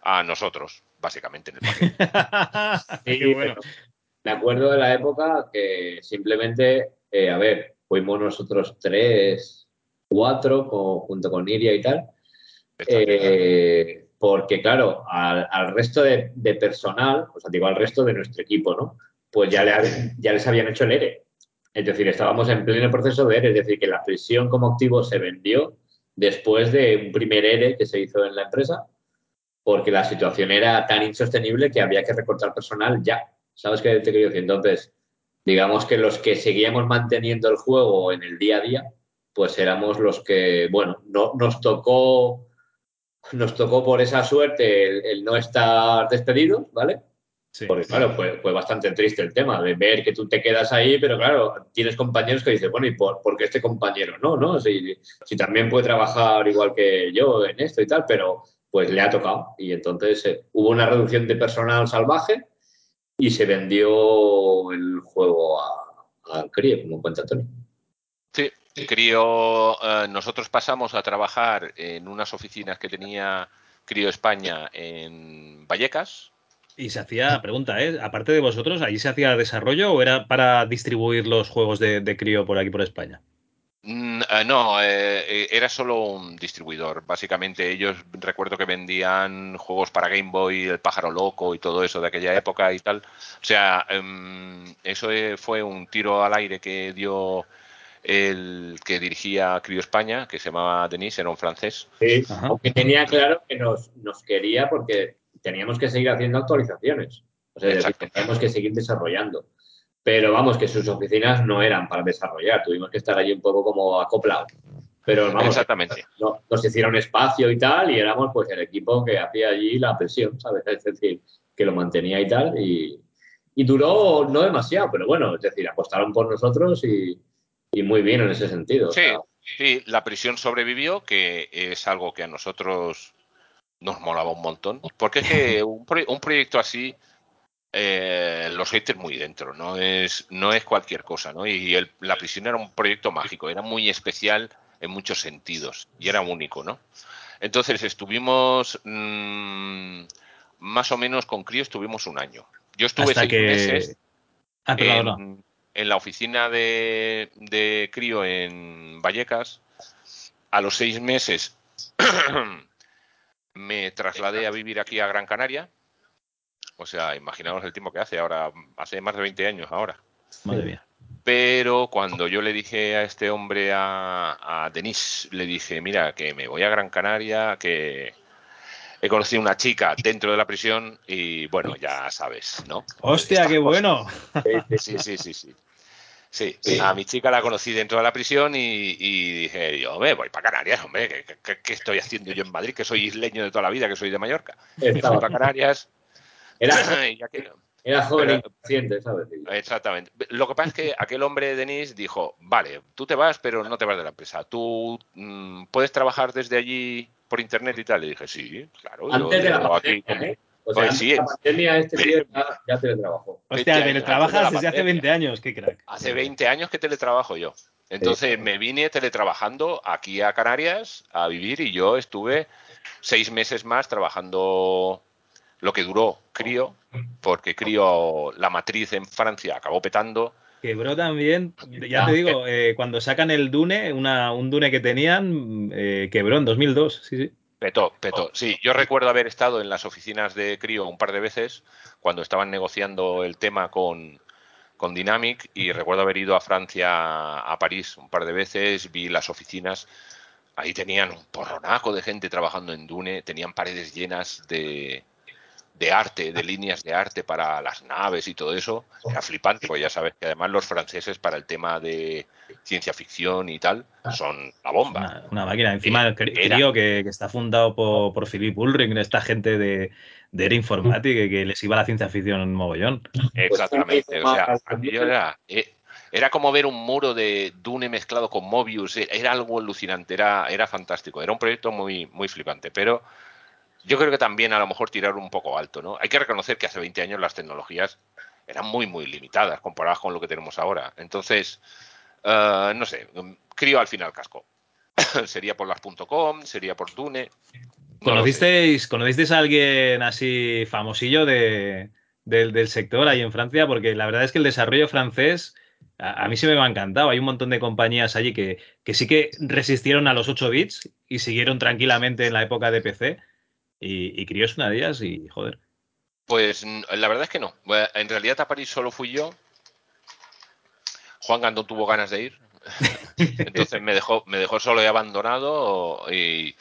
a nosotros, básicamente en el *laughs* sí, bueno. Me acuerdo de la época que simplemente, eh, a ver, fuimos nosotros tres, cuatro, junto con Iria y tal, eh, porque, claro, al, resto de, personal, o sea, digo al resto de nuestro equipo, ¿no? Pues ya, ya les habían hecho el ERE. Es decir, estábamos en pleno proceso de ERE, es decir, que la prisión como activo se vendió después de un primer ERE que se hizo en la empresa, porque la situación era tan insostenible que había que recortar personal ya. ¿Sabes qué te quiero decir? Entonces, digamos que los que seguíamos manteniendo el juego en el día a día, pues éramos los que, bueno, no, nos tocó nos tocó por esa suerte el, no estar despedidos, ¿vale? Sí. Porque, claro, fue, bastante triste el tema de ver que tú te quedas ahí, pero claro, tienes compañeros que dicen, bueno, ¿y por, qué este compañero no? ¿no? Si, también puede trabajar igual que yo en esto y tal, pero pues le ha tocado. Y entonces eh, hubo una reducción de personal salvaje y se vendió el juego a, a CRIE, como cuenta Tony. Sí, Crío, eh, nosotros pasamos a trabajar en unas oficinas que tenía Crío España en Vallecas. Y se hacía, pregunta, ¿eh? aparte de vosotros, ¿allí se hacía desarrollo o era para distribuir los juegos de, Crío por aquí por España? Mm, eh, no, eh, era solo un distribuidor. Básicamente ellos recuerdo que vendían juegos para Game Boy, El pájaro loco y todo eso de aquella época y tal. O sea, em, eso fue un tiro al aire que dio el que dirigía Crio España, que se llamaba Denis, era un francés. Sí, aunque tenía claro que nos, quería porque teníamos que seguir haciendo actualizaciones. O sea, teníamos que seguir desarrollando. Pero vamos, que sus oficinas no eran para desarrollar, tuvimos que estar allí un poco como acoplados. Pero vamos, Exactamente. nos hicieron espacio y tal, y éramos pues el equipo que hacía allí la presión, ¿sabes? *laughs* Es decir, que lo mantenía y tal, y, y duró no demasiado, pero bueno, es decir, apostaron por nosotros y, y muy bien en ese sentido. Sí, sí, la prisión sobrevivió, que es algo que a nosotros nos molaba un montón, porque es que *laughs* un, proyecto así, eh, los haters muy dentro, no es, no es cualquier cosa, ¿no? Y la prisión era un proyecto mágico, era muy especial en muchos sentidos y era único, ¿no? Entonces estuvimos mm, más o menos con Crío estuvimos un año. Yo estuve seis meses. Ah, en la oficina de, de Crío en Vallecas. A los seis meses *clears throat* me trasladé a vivir aquí a Gran Canaria. O sea, imaginaos el tiempo que hace ahora, hace más de 20 años ahora. Madre mía. Pero cuando yo le dije a este hombre, a, a Denis, le dije, mira, que me voy a Gran Canaria, que he conocido una chica dentro de la prisión y bueno, ya sabes, ¿no? Hostia, qué bueno. Sí, sí, sí, sí. Sí, a mi chica la conocí dentro de la prisión y, dije, yo, me voy para Canarias, hombre, ¿qué, estoy haciendo yo en Madrid? Que soy isleño de toda la vida, que soy de Mallorca. Me fui para Canarias. Era, *laughs* era joven y ¿sabes? Exactamente. Lo que pasa es que aquel hombre, Denis, dijo, vale, tú te vas, pero no te vas de la empresa. ¿Tú mm, puedes trabajar desde allí por internet y tal? Le dije, sí, claro. Antes de la pandemia, ¿eh? O sea, pues sí, la pandemia este tío ya, ya teletrabajó. Hostia, teletrabajas desde hace 20 años, qué crack. Hace 20 años que teletrabajo yo. Entonces me vine teletrabajando aquí a Canarias a vivir y yo estuve seis meses más trabajando lo que duró Crío, porque Crío, la matriz en Francia, acabó petando. Quebró también, ya te digo, eh, cuando sacan el Dune, una, un Dune que tenían, eh, quebró en 2002, sí, sí. Petó, petó. Sí, yo recuerdo haber estado en las oficinas de Crio un par de veces cuando estaban negociando el tema con, con Dynamic y recuerdo haber ido a Francia, a París un par de veces, vi las oficinas. Ahí tenían un porronaco de gente trabajando en Dune, tenían paredes llenas de, de arte, de líneas de arte para las naves y todo eso, era flipante, porque ya sabes que además los franceses para el tema de ciencia ficción y tal son la bomba. Una, máquina. Encima, el creo que, está fundado por, por Philip Ulrich, esta gente de, de era informática que les iba la ciencia ficción en mogollón. Exactamente. O sea, era, eh, era como ver un muro de Dune mezclado con Mobius, era algo alucinante, era, era fantástico. Era un proyecto muy, muy flipante, pero yo creo que también a lo mejor tirar un poco alto, ¿no? Hay que reconocer que hace 20 años las tecnologías eran muy, muy limitadas comparadas con lo que tenemos ahora. Entonces, eh, no sé, crío al final casco. *coughs* sería por las .com, sería por Dune. ¿Conocisteis, a alguien así famosillo de, del, sector ahí en Francia? Porque la verdad es que el desarrollo francés a, mí se me ha encantado. Hay un montón de compañías allí que, que sí que resistieron a los 8 bits y siguieron tranquilamente en la época de PC y, y es una de ellas y joder. Pues la verdad es que no. En realidad a París solo fui yo. Juan Gandón tuvo ganas de ir. *laughs* Entonces me dejó, me dejó solo y abandonado y,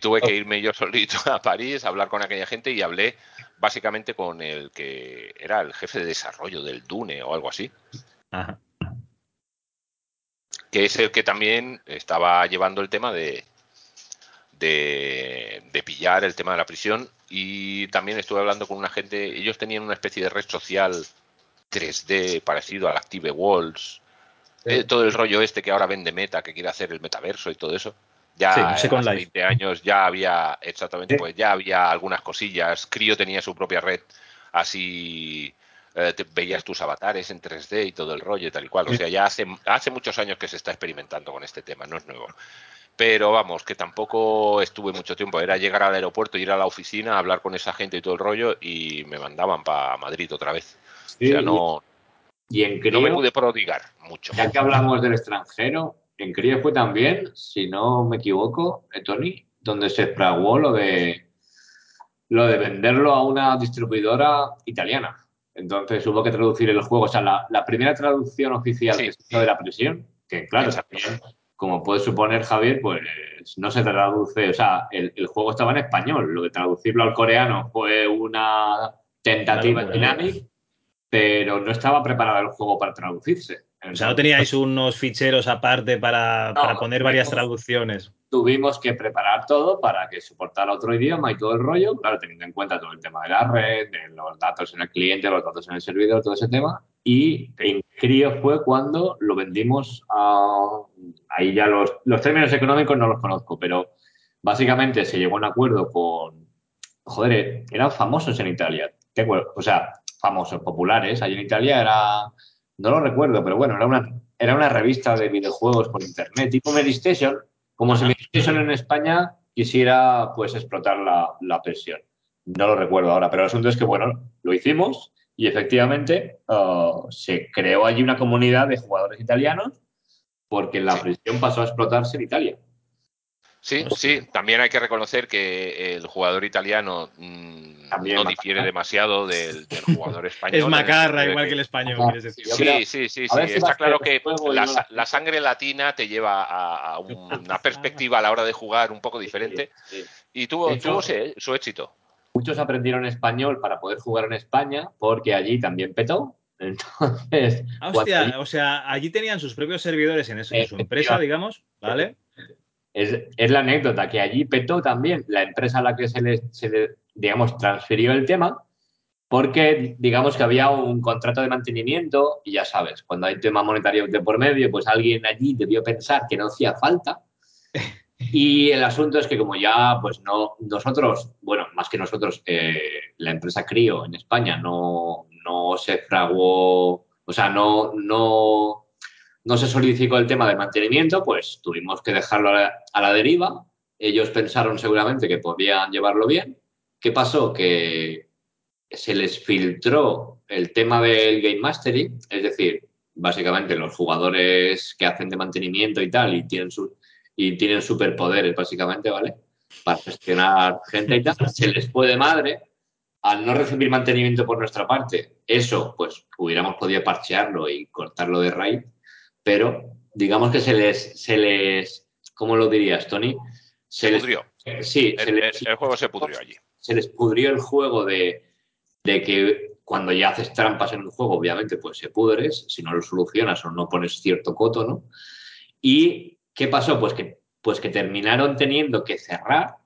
tuve que irme yo solito a París a hablar con aquella gente y hablé básicamente con el que era el jefe de desarrollo del Dune o algo así. Que es el que también estaba llevando el tema de, de, pillar el tema de la prisión y también estuve hablando con una gente, ellos tenían una especie de red social 3D parecido al Active Walls, eh, todo el rollo este que ahora vende Meta, que quiere hacer el metaverso y todo eso. Ya hace 20 años ya había, exactamente, pues ya había algunas cosillas. Crio tenía su propia red, así eh, veías tus avatares en 3D y todo el rollo y tal y cual. O sea, ya hace, hace muchos años que se está experimentando con este tema, no es nuevo pero vamos, que tampoco estuve mucho tiempo. Era llegar al aeropuerto, ir a la oficina, hablar con esa gente y todo el rollo, y me mandaban para Madrid otra vez. o sea, no, y en no me pude prodigar mucho. Ya que hablamos del extranjero, en Crío fue también, si no me equivoco, eh, Tony, donde se fraguó lo de lo de venderlo a una distribuidora italiana. Entonces hubo que traducir el juego. O sea, la, primera traducción oficial que se hizo de la prisión, que claro, también como puedes suponer, Javier, pues no se traduce, o sea, el, juego estaba en español, lo de traducirlo al coreano fue una tentativa dinámica, pero no estaba preparado el juego para traducirse. O sea, no teníais unos ficheros aparte para, poner varias traducciones. Tuvimos que preparar todo para que soportara otro idioma y todo el rollo, claro, teniendo en cuenta todo el tema de la red, de los datos en el cliente, los datos en el servidor, todo ese tema. Y en Crío fue cuando lo vendimos a. Ahí ya los, los términos económicos no los conozco, pero básicamente se llegó a un acuerdo con. Joder, eran famosos en Italia. O sea, famosos, populares. Allí en Italia era no lo recuerdo, pero bueno, era una, era una revista de videojuegos por internet, tipo Medistation, como si Medistation en España quisiera pues explotar la, la presión. No lo recuerdo ahora, pero el asunto es que, bueno, lo hicimos y efectivamente uh, se creó allí una comunidad de jugadores italianos porque la presión pasó a explotarse en Italia. Sí, sí, también hay que reconocer que el jugador italiano mm, no difiere demasiado del, *laughs* jugador español. es macarra, igual que el español, quieres decir. Sí, sí, sí, sí. Está claro que la, sangre latina te lleva a, una perspectiva a la hora de jugar un poco diferente y tuvo, tuvo su éxito. Muchos aprendieron español para poder jugar en España porque allí también petó entonces. Ah, hostia, o sea, allí tenían sus propios servidores en, eso, en su empresa, digamos, ¿vale? Es, la anécdota que allí petó también la empresa a la que se le, digamos, transfirió el tema, porque digamos que había un contrato de mantenimiento y ya sabes, cuando hay tema monetario de por medio, pues alguien allí debió pensar que no hacía falta. *laughs* Y el asunto es que como ya, pues no, nosotros, bueno, más que nosotros, eh, la empresa Crio en España no, no se fraguó, o sea, no, no, no se solicitó el tema de mantenimiento, pues tuvimos que dejarlo a la, deriva. Ellos pensaron seguramente que podían llevarlo bien. ¿Qué pasó? Que se les filtró el tema del game mastery, es decir, básicamente los jugadores que hacen de mantenimiento y tal y tienen su, y tienen superpoderes básicamente, ¿vale? Para gestionar gente y tal, se les fue de madre al no recibir mantenimiento por nuestra parte, eso, pues hubiéramos podido parchearlo y cortarlo de raíz, pero digamos que se les, se les, ¿cómo lo dirías, Tony? Se, pudrió. sí, el, el, juego se pudrió allí. Se les pudrió el juego de, de que cuando ya haces trampas en un juego, obviamente, pues se pudres, si no lo solucionas o no pones cierto coto, ¿no? ¿Y qué pasó? Pues que, pues que terminaron teniendo que cerrar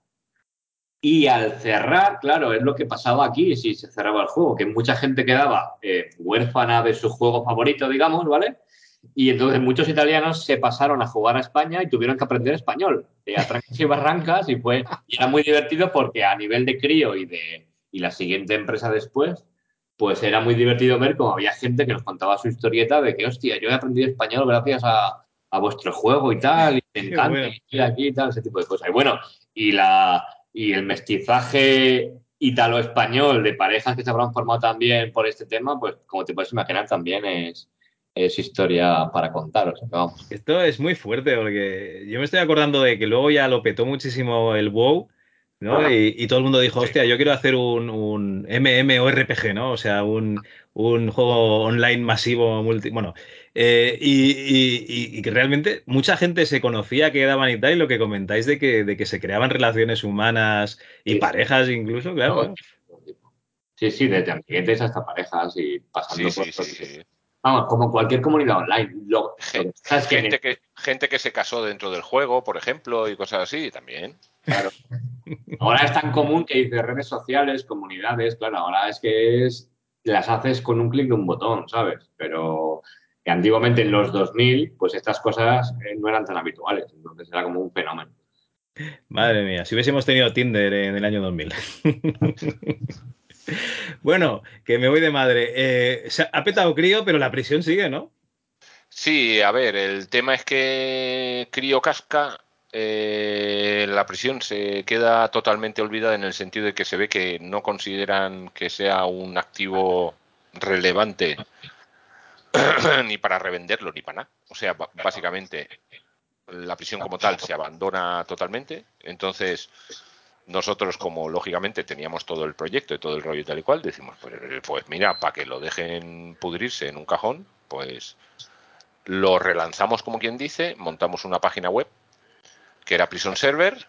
y al cerrar, claro, es lo que pasaba aquí si se cerraba el juego, que mucha gente quedaba eh, huérfana de su juego favorito, digamos, ¿vale? Y entonces muchos italianos se pasaron a jugar a España y tuvieron que aprender español, a trancas y barrancas, y fue y era muy divertido porque a nivel de crío y de y la siguiente empresa después, pues era muy divertido ver cómo había gente que nos contaba su historieta de que, hostia, yo he aprendido español gracias a, a vuestro juego y tal, y me encanta, y aquí y tal, ese tipo de cosas. Y bueno, y la, y el mestizaje italo-español de parejas que se habrán formado también por este tema, pues como te puedes imaginar, también es, es historia para contar. Esto es muy fuerte porque yo me estoy acordando de que luego ya lo petó muchísimo el WoW. ¿no? Y, todo el mundo dijo, hostia, yo quiero hacer un, un MMORPG, ¿no? O sea, un, un juego online masivo, multi, bueno, eh, y, que realmente mucha gente se conocía que daban y tal, y lo que comentáis de que, de que se creaban relaciones humanas y parejas incluso, claro. Sí, sí, desde amiguetes hasta parejas y pasando por... Vamos, como cualquier comunidad online. gente, que, gente que se casó dentro del juego, por ejemplo, y cosas así también. Claro. Ahora es tan común que dice redes sociales, comunidades, claro, ahora es que es las haces con un clic de un botón, ¿sabes? Pero que antiguamente en los 2000, pues estas cosas eh, no eran tan habituales, entonces era como un fenómeno. Madre mía, si hubiésemos tenido Tinder en el año 2000. *laughs* bueno, que me voy de madre. Eh, ha petado crío, pero la prisión sigue, ¿no? Sí, a ver, el tema es que crío casca eh, la prisión se queda totalmente olvidada en el sentido de que se ve que no consideran que sea un activo relevante *clears throat* ni para revenderlo ni para nada. O sea, básicamente la prisión como tal se abandona totalmente. Entonces, nosotros como lógicamente teníamos todo el proyecto y todo el rollo y tal y cual, decimos, pues, pues mira, para que lo dejen pudrirse en un cajón, pues lo relanzamos como quien dice, montamos una página web que era Prison Server.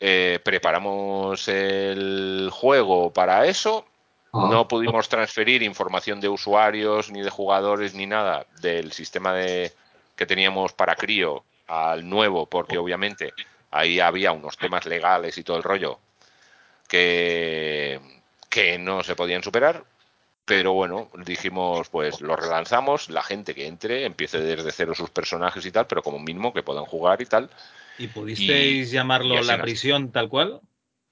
Eh, preparamos el juego para eso. Ah. No pudimos transferir información de usuarios, ni de jugadores, ni nada del sistema de, que teníamos para Crío al nuevo, porque obviamente ahí había unos temas legales y todo el rollo que, que no se podían superar. Pero bueno, dijimos, pues lo relanzamos, la gente que entre empiece desde cero sus personajes y tal, pero como mínimo que puedan jugar y tal. ¿Y pudisteis llamarlo la prisión tal cual?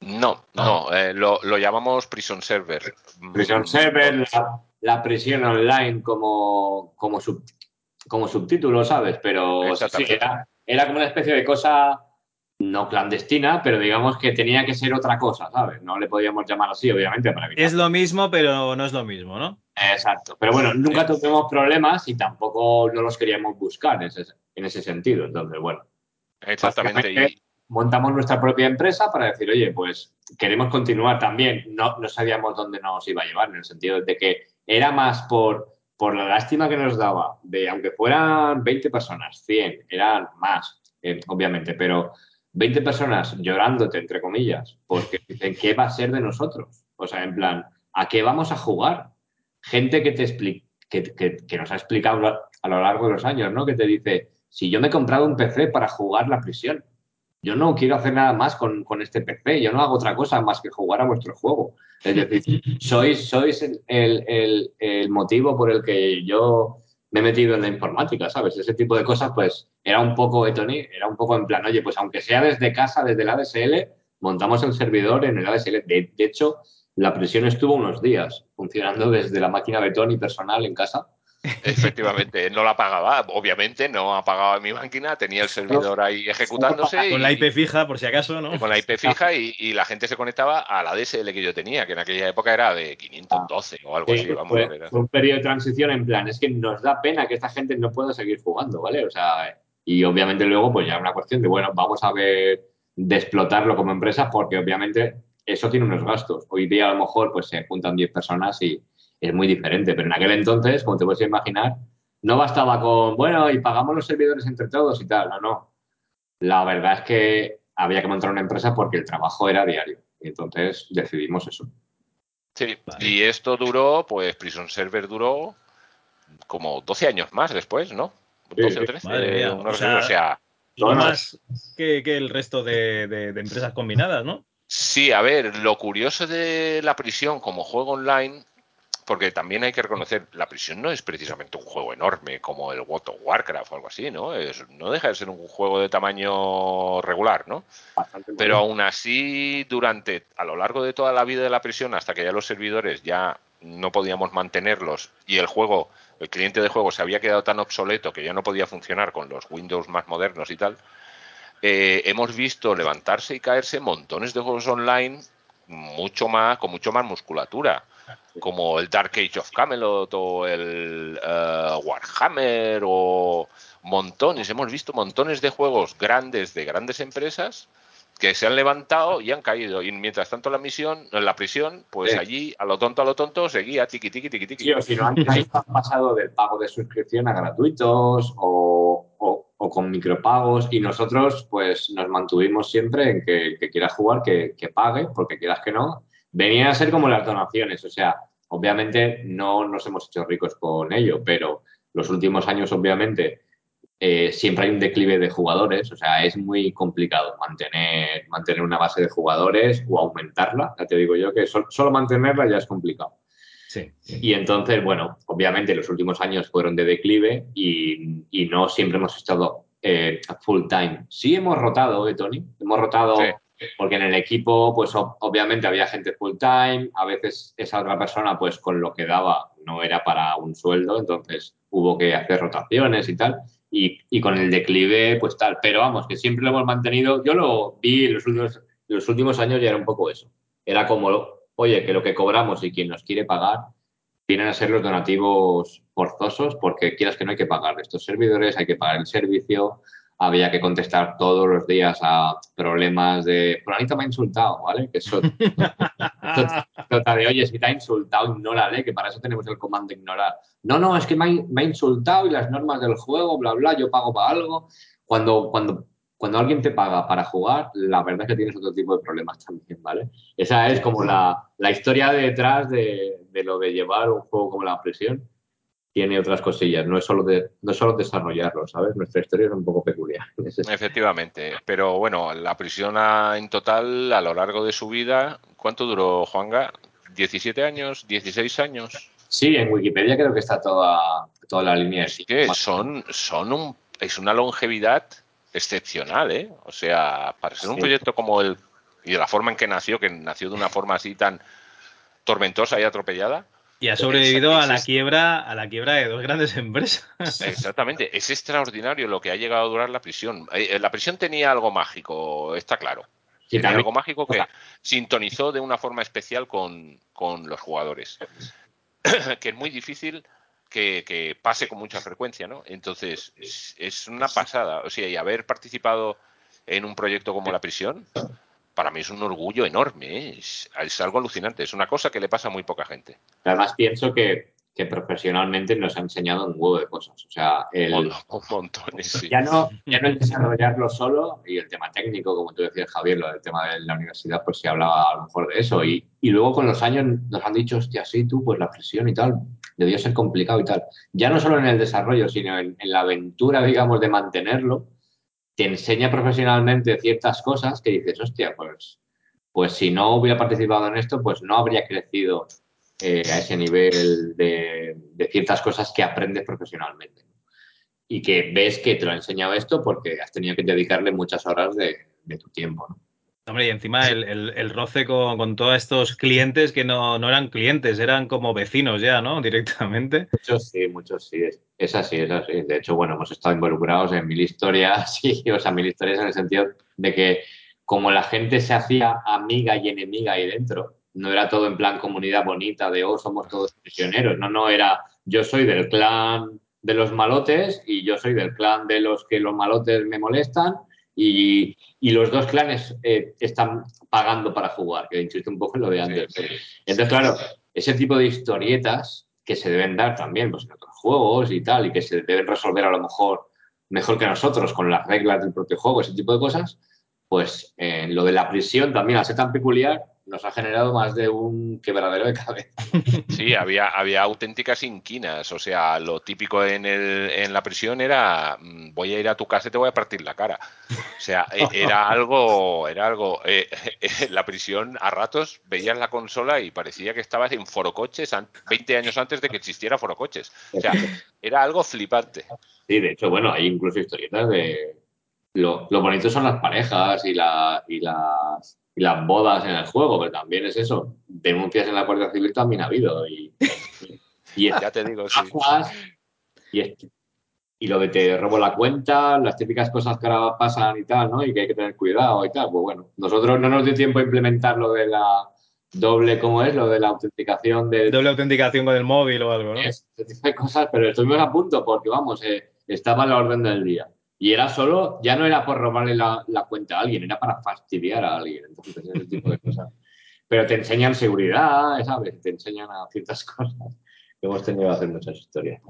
No, no, eh, lo, llamamos Prison Server. Prison mm, Server, la, prisión online como, como, como subtítulo, ¿sabes? Pero sí, era, era, como una especie de cosa no clandestina, pero digamos que tenía que ser otra cosa, ¿sabes? No le podíamos llamar así, obviamente, para Es lo mismo, pero no es lo mismo, ¿no? Exacto. Pero bueno, nunca tuvimos problemas y tampoco no los queríamos buscar en ese, en ese sentido. Entonces, bueno. Exactamente. Montamos nuestra propia empresa para decir, oye, pues queremos continuar también. No, no sabíamos dónde nos iba a llevar, en el sentido de que era más por, por la lástima que nos daba, de aunque fueran 20 personas, 100, eran más, eh, obviamente, pero 20 personas llorándote, entre comillas, porque dicen, ¿qué va a ser de nosotros? O sea, en plan, ¿a qué vamos a jugar? Gente que te explica, que, que, nos ha explicado a lo largo de los años, ¿no? Que te dice, si yo me he comprado un PC para jugar la prisión, yo no quiero hacer nada más con, con, este PC, yo no hago otra cosa más que jugar a vuestro juego. Es decir, *laughs* sois, sois el, el, el, motivo por el que yo me he metido en la informática, ¿sabes? Ese tipo de cosas, pues era un poco, Tony, era un poco en plan, oye, pues aunque sea desde casa, desde el ADSL, montamos el servidor en el ADSL. De, de hecho, la prisión estuvo unos días funcionando desde la máquina de Tony personal en casa Efectivamente, no la pagaba, obviamente no apagaba mi máquina, tenía el servidor ahí ejecutándose. Con la IP fija, por si acaso, ¿no? Con la IP fija y, la gente se conectaba a la DSL que yo tenía, que en aquella época era de 512 o algo así. Vamos, fue, fue, un periodo de transición en plan, es que nos da pena que esta gente no pueda seguir jugando, ¿vale? O sea, y obviamente luego, pues ya una cuestión de, bueno, vamos a ver de explotarlo como empresa, porque obviamente eso tiene unos gastos. Hoy día a lo mejor pues se juntan 10 personas y es muy diferente. Pero en aquel entonces, como te puedes imaginar, no bastaba con, bueno, y pagamos los servidores entre todos y tal. No, no. La verdad es que había que montar una empresa porque el trabajo era diario. Y entonces decidimos eso. Sí, y esto duró, pues Prison Server duró como 12 años más después, ¿no? 12 o 13. o, sea, más que, el resto de, de empresas combinadas, ¿no? Sí, a ver, lo curioso de la prisión como juego online porque también hay que reconocer, la prisión no es precisamente un juego enorme como el World of Warcraft o algo así, ¿no? Es, no deja de ser un juego de tamaño regular, ¿no? Pero aún así, durante, a lo largo de toda la vida de la prisión, hasta que ya los servidores ya no podíamos mantenerlos y el juego, el cliente de juego se había quedado tan obsoleto que ya no podía funcionar con los Windows más modernos y tal, eh, hemos visto levantarse y caerse montones de juegos online mucho más, con mucho más musculatura como el Dark Age of Camelot o el uh, Warhammer o montones, hemos visto montones de juegos grandes de grandes empresas que se han levantado y han caído. Y mientras tanto la misión, en la prisión, pues allí a lo tonto a lo tonto seguía tiqui tiqui tiqui tiqui. Sí, o si no han, pasado del pago de suscripción a gratuitos o, o, con micropagos y nosotros pues nos mantuvimos siempre en que que quiera jugar que, que pague, porque quieras que no, venían a ser como las donaciones, o sea, obviamente no nos hemos hecho ricos con ello, pero los últimos años, obviamente, eh, siempre hay un declive de jugadores, o sea, es muy complicado mantener, mantener una base de jugadores o aumentarla, ya te digo yo que solo mantenerla ya es complicado. Sí. Y entonces, bueno, obviamente los últimos años fueron de declive y, no siempre hemos estado eh, full time. Sí hemos rotado, ¿eh, Tony? Hemos rotado porque en el equipo, pues obviamente había gente full time, a veces esa otra persona, pues con lo que daba no era para un sueldo, entonces hubo que hacer rotaciones y tal, y, y con el declive, pues tal, pero vamos, que siempre lo hemos mantenido, yo lo vi en los últimos, los últimos años y era un poco eso, era como, oye, que lo que cobramos y quien nos quiere pagar vienen a ser los donativos forzosos, porque quieras que no hay que pagar estos servidores, hay que pagar el servicio, había que contestar todos los días a problemas de, Fulanito me ha insultado, ¿vale? Que eso, *laughs* total de, oye, si te ha insultado, ignórale, que para eso tenemos el comando ignorar. No, no, es que me ha, insultado y las normas del juego, bla, bla, yo pago para algo. Cuando, cuando, cuando alguien te paga para jugar, la verdad es que tienes otro tipo de problemas también, ¿vale? Esa es como la, la historia detrás de, de lo de llevar un juego como la presión tiene otras cosillas, no es solo de, no es solo desarrollarlo, ¿sabes? Nuestra historia es un poco peculiar. Efectivamente, pero bueno, la prisión en total a lo largo de su vida, ¿cuánto duró Juanga? ¿17 años? ¿16 años? Sí, en Wikipedia creo que está toda, toda la línea. así que son, son un, es una longevidad excepcional, ¿eh? O sea, para ser un proyecto como el y de la forma en que nació, que nació de una forma así tan tormentosa y atropellada, y ha sobrevivido a la quiebra, a la quiebra de dos grandes *laughs* empresas. Exactamente, es extraordinario lo que ha llegado a durar la prisión. Eh, la prisión tenía algo mágico, está claro. tenía algo mágico que sintonizó de una forma especial con, los jugadores. *clears throat* que es muy difícil que, pase con mucha frecuencia, ¿no? Entonces, es, una pasada. O sea, y haber participado en un proyecto como la prisión, para mí es un orgullo enorme, ¿eh? es, es, algo alucinante, es una cosa que le pasa a muy poca gente. Además pienso que, que profesionalmente nos ha enseñado un huevo de cosas, o sea, el, un montón, sí. ya, no, ya no el desarrollarlo solo y el tema técnico, como tú decías Javier, lo del tema de la universidad, pues se hablaba a lo mejor de eso y, y luego con los años nos han dicho, hostia, sí, tú, pues la presión y tal, debió ser complicado y tal. Ya no solo en el desarrollo, sino en, en la aventura, digamos, de mantenerlo, te enseña profesionalmente ciertas cosas que dices, hostia, pues, pues si no hubiera participado en esto, pues no habría crecido eh, a ese nivel de, ciertas cosas que aprendes profesionalmente. Y que ves que te lo ha enseñado esto porque has tenido que dedicarle muchas horas de, de tu tiempo. ¿no? Hombre, y encima el, el, el roce con, con, todos estos clientes que no, no, eran clientes, eran como vecinos ya, ¿no? *laughs* Directamente. Muchos sí, muchos sí. Es, es, así, es así. De hecho, bueno, hemos estado involucrados en mil historias, *laughs* sí, o sea, mil historias en el sentido de que como la gente se hacía amiga y enemiga ahí dentro, no era todo en plan comunidad bonita de, oh, somos todos prisioneros. No, no, era yo soy del clan de los malotes y yo soy del clan de los que los malotes me molestan y, y, los dos clanes eh, están pagando para jugar, que insiste un poco en lo de antes. Sí, sí. Entonces, claro, ese tipo de historietas que se deben dar también pues, en otros juegos y tal, y que se deben resolver a lo mejor mejor que nosotros con las reglas del propio juego, ese tipo de cosas, pues eh, lo de la prisión también, al ser tan peculiar, nos ha generado más de un quebradero de cabeza. Sí, había, había auténticas inquinas. O sea, lo típico en, el, en la prisión era mm, voy a ir a tu casa y te voy a partir la cara. O sea, e, era *laughs* algo, era algo. Eh, eh, la prisión a ratos veías la consola y parecía que estabas en forocoches 20 años antes de que existiera forocoches. O sea, era algo flipante. Sí, de hecho, bueno, hay incluso historietas de. Lo, lo bonito son las parejas y, la, y las y las bodas en el juego, pero también es eso. Denuncias en la Guardia Civil también ha habido. Y, y, *laughs* y ya te digo, sí. Y, y, lo de te robo la cuenta, las típicas cosas que ahora pasan y tal, ¿no? Y que hay que tener cuidado y tal. Pues bueno, nosotros no nos dio tiempo a implementar lo de la doble, ¿cómo es? Lo de la autenticación del... Doble autenticación con el móvil o algo, ¿no? Ese tipo de cosas, pero estuvimos a punto porque, vamos, eh, estaba en la orden del día. Y era solo, ya no era por robarle la, la, cuenta a alguien, era para fastidiar a alguien. Entonces, ese tipo de cosas. Pero te enseñan seguridad, ¿sabes? Te enseñan a ciertas *laughs* cosas. Hemos tenido que hacer muchas historias.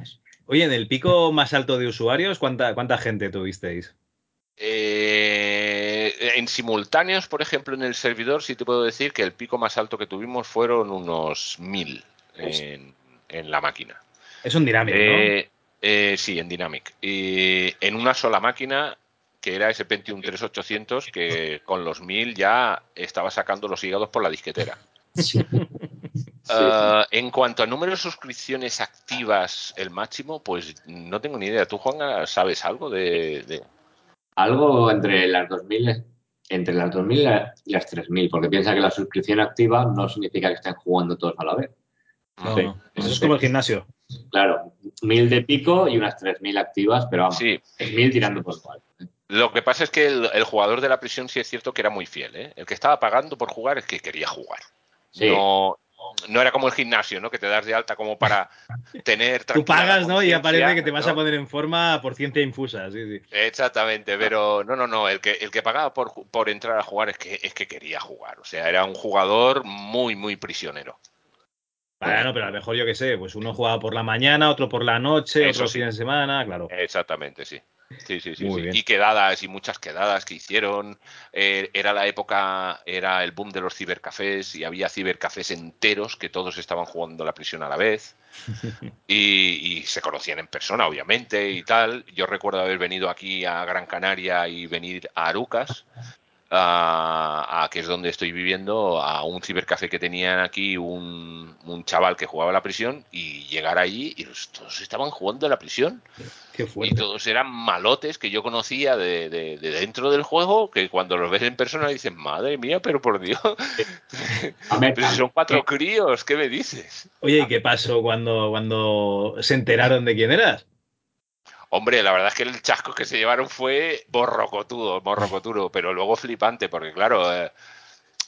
Oye, en el pico más alto de usuarios, ¿cuánta, cuánta gente tuvisteis? Eh, en simultáneos, por ejemplo, en el servidor, sí te puedo decir que el pico más alto que tuvimos fueron unos mil en, en la máquina. Es un dinámico, eh, ¿no? Eh, sí, en Dynamic. Y en una sola máquina, que era ese Pentium 3800, que con los 1000 ya estaba sacando los hígados por la disquetera. *laughs* Sí. Uh, en cuanto a número de suscripciones activas, el máximo, pues no tengo ni idea. ¿Tú, Juan, sabes algo de, de... Algo entre las 2000 entre las 2000 y las 3000, porque piensa que la suscripción activa no significa que estén jugando todos a la vez. Sí. Eso es como el gimnasio. Claro, mil de pico y unas 3.000 activas, pero vamos, sí. mil tirando por cual. Lo que pasa es que el, el, jugador de la prisión sí es cierto que era muy fiel. ¿eh? El que estaba pagando por jugar es que quería jugar. Sí. No, no era como el gimnasio, ¿no? Que te das de alta como para *laughs* tener. Tú pagas, ¿no? Y aparece que te vas ¿no? a poner en forma por ciencia infusa, sí, sí. Exactamente, pero no, no, no. El que, el que pagaba por, por entrar a jugar es que, es que quería jugar. O sea, era un jugador muy, muy prisionero. Bueno, pero a lo mejor yo qué sé, pues uno jugaba por la mañana, otro por la noche, Eso otro sí. fin de semana, claro. Exactamente, sí. Sí, sí, sí, sí. Y quedadas, y muchas quedadas que hicieron. Eh, era la época, era el boom de los cibercafés y había cibercafés enteros que todos estaban jugando la prisión a la vez. *laughs* y, y, se conocían en persona, obviamente, y tal. Yo recuerdo haber venido aquí a Gran Canaria y venir a Arucas a, a, que es donde estoy viviendo, a un cibercafé que tenían aquí un, un chaval que jugaba a la prisión y llegar allí y los, todos estaban jugando a la prisión. y todos eran malotes que yo conocía de, de, de, dentro del juego, que cuando los ves en persona dicen, madre mía, pero por Dios, pero si son cuatro críos, ¿qué me dices? Oye, ¿y qué pasó cuando, cuando se enteraron de quién eras? Hombre, la verdad es que el chasco que se llevaron fue borrocotudo, borrocoturo, pero luego flipante, porque claro, eh,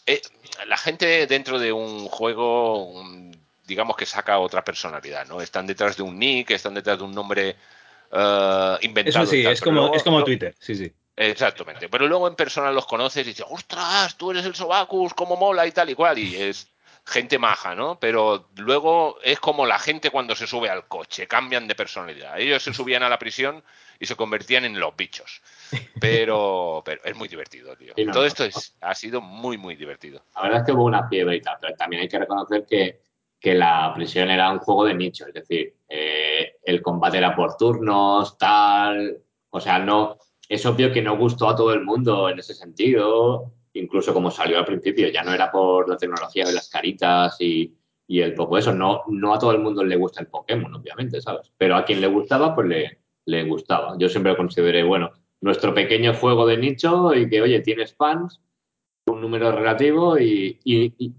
eh, la gente dentro de un juego, digamos que saca otra personalidad, ¿no? Están detrás de un nick, están detrás de un nombre uh, inventado. Eso sí, tal, es, como, luego, es como Twitter, sí, sí. Exactamente. Pero luego en persona los conoces y dices, ostras, tú eres el Sobacus, cómo mola y tal y cual. Y es gente maja, ¿no? Pero luego es como la gente cuando se sube al coche, cambian de personalidad. Ellos se subían a la prisión y se convertían en los bichos. Pero, *laughs* pero es muy divertido, tío. Sí, no, Todo no, esto es, ha sido muy, muy divertido. La verdad es que hubo una fiebre y tal, pero también hay que reconocer que, que la prisión era un juego de nicho, es decir, eh, el combate era por turnos, tal, o sea, no, es obvio que no gustó a todo el mundo en ese sentido, incluso como salió al principio, ya no era por la tecnología de las caritas y, y el poco eso, no, no a todo el mundo le gusta el Pokémon, obviamente, ¿sabes? Pero a quien le gustaba, pues le, le gustaba. Yo siempre lo consideré, bueno, nuestro pequeño juego de nicho y que, oye, tienes fans, un número relativo y, y- y-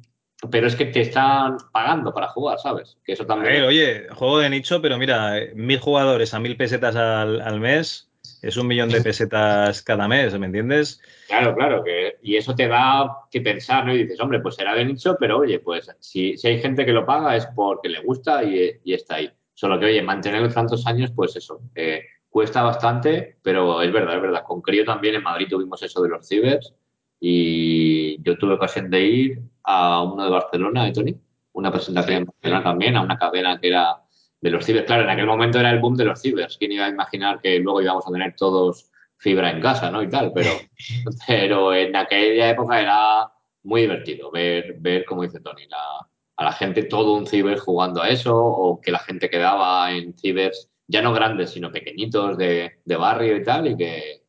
pero es que te están pagando para jugar, ¿sabes? Que eso A también. ver, oye, juego de nicho, pero mira, eh, mil jugadores a mil pesetas al, al mes es un millón de pesetas cada mes, ¿me entiendes? Claro, claro, que, y eso te da que pensar, ¿no? Y dices, hombre, pues será de nicho, pero oye, pues si, si hay gente que lo paga es porque le gusta y, y está ahí. Solo que, oye, mantenerlo tantos años, pues eso, eh, cuesta bastante, pero es verdad, es verdad. Con Crío también en Madrid tuvimos eso de los cibers y yo tuve ocasión de ir a uno de Barcelona, ¿eh, Tony? Una presentación en Barcelona también, a una cadena que era de los cibers. Claro, en aquel momento era el boom de los cibers. ¿Quién iba a imaginar que luego íbamos a tener todos fibra en casa, ¿no? Y tal, pero, *laughs* pero en aquella época era muy divertido ver, ver como dice Tony, la, a la gente todo un ciber jugando a eso, o que la gente quedaba en cibers ya no grandes, sino pequeñitos de, de barrio y tal, y que,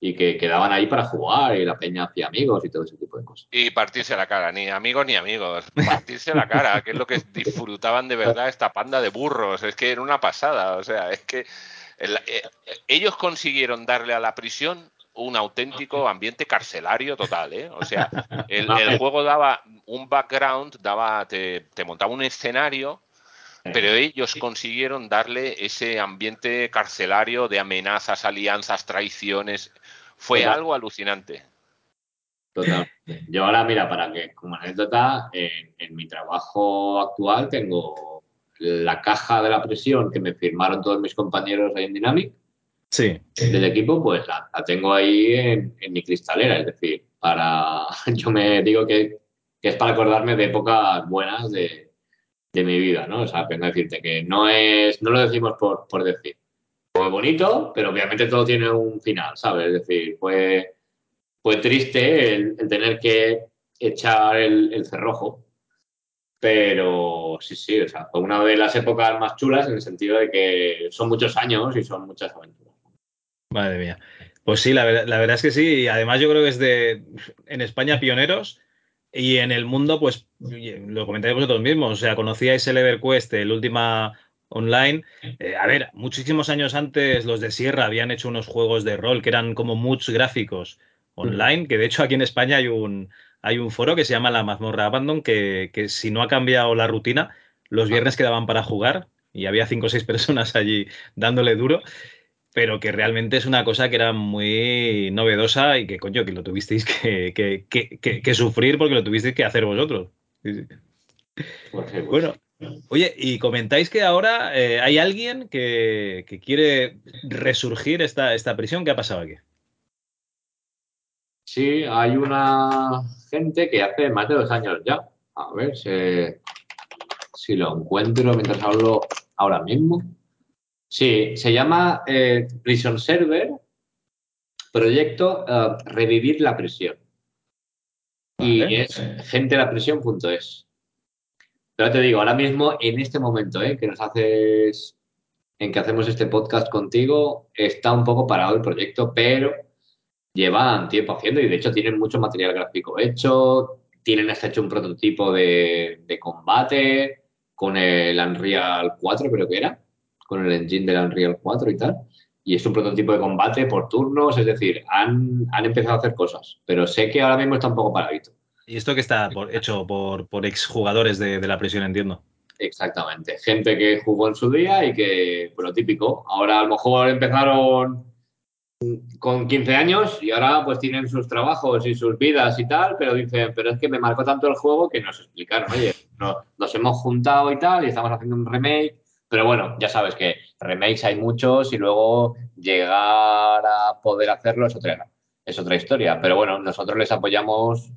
y que quedaban ahí para jugar, y la peña hacía amigos y todo ese tipo de cosas. Y partirse la cara, ni amigos ni amigos, partirse la cara, que es lo que *laughs* disfrutaban de verdad esta panda de burros, es que era una pasada, o sea, es que el- eh, ellos consiguieron darle a la prisión un auténtico ambiente carcelario total, ¿eh? O sea, el, *laughs* el juego daba un background, daba, te, te montaba un escenario, pero ellos consiguieron darle ese ambiente carcelario de amenazas, alianzas, traiciones. Fue Total. algo alucinante. Totalmente. Yo ahora, mira, para que como anécdota, en, en mi trabajo actual tengo la caja de la prisión que me firmaron todos mis compañeros ahí en Dynamic Sí. del equipo, pues la, la tengo ahí en, en mi cristalera. Es decir, para *laughs* yo me digo que, que es para acordarme de épocas buenas de, de mi vida, ¿no? O sea, vengo a decirte que no es, no lo decimos por, por decir. Fue bonito, pero obviamente todo tiene un final, ¿sabes? Es decir, fue, fue triste el, tener que echar el, cerrojo, pero sí, sí, o sea, fue una de las épocas más chulas en el sentido de que son muchos años y son muchas aventuras. Madre mía. Pues sí, la, ver- la verdad es que sí. Y además yo creo que es de en España pioneros y en el mundo, pues lo comentáis vosotros mismos. O sea, conocíais el EverQuest, el última online. Eh, a ver, muchísimos años antes los de Sierra habían hecho unos juegos de rol que eran como muchos gráficos online, que de hecho aquí en España hay un, hay un foro que se llama La Mazmorra Abandon, que, que si no ha cambiado la rutina, los viernes quedaban para jugar y había cinco o seis *laughs* personas allí dándole duro pero que realmente es una cosa que era muy novedosa y que, coño, que lo tuvisteis que, que, que, que- sufrir porque lo tuvisteis que hacer vosotros. Pues pues Bueno. Oye, y comentáis que ahora eh, hay alguien que, que quiere resurgir esta, esta prisión. ¿Qué ha pasado aquí? Sí, hay una gente que hace más de dos años ya. A ver si, si lo encuentro mientras hablo ahora mismo. Sí, se llama eh, Prison Server, proyecto eh, Revivir la prisión. Y Vale. es gentelaprisión.es. Pero te digo, ahora mismo, en este momento, ¿eh? que nos haces, en que hacemos este podcast contigo, está un poco parado el proyecto, pero llevan tiempo haciendo y de hecho tienen mucho material gráfico hecho, tienen hasta hecho un prototipo de, combate con el Unreal 4, creo que era, con el engine del Unreal 4 y tal. Y es un prototipo de combate por turnos, es decir, han, han empezado a hacer cosas, pero sé que ahora mismo está un poco paradito. Y esto que está por- hecho por, por exjugadores de, de la prisión, entiendo. Exactamente. Gente que jugó en su día y que, pues lo típico, ahora a lo mejor empezaron con 15 años y ahora pues tienen sus trabajos y sus vidas y tal, pero dicen, pero es que me marcó tanto el juego que nos explicaron, oye, no- nos hemos juntado y tal y estamos haciendo un remake, pero bueno, ya sabes que remakes hay muchos y luego llegar a poder hacerlo es otra, es otra historia. Pero bueno, nosotros les apoyamos,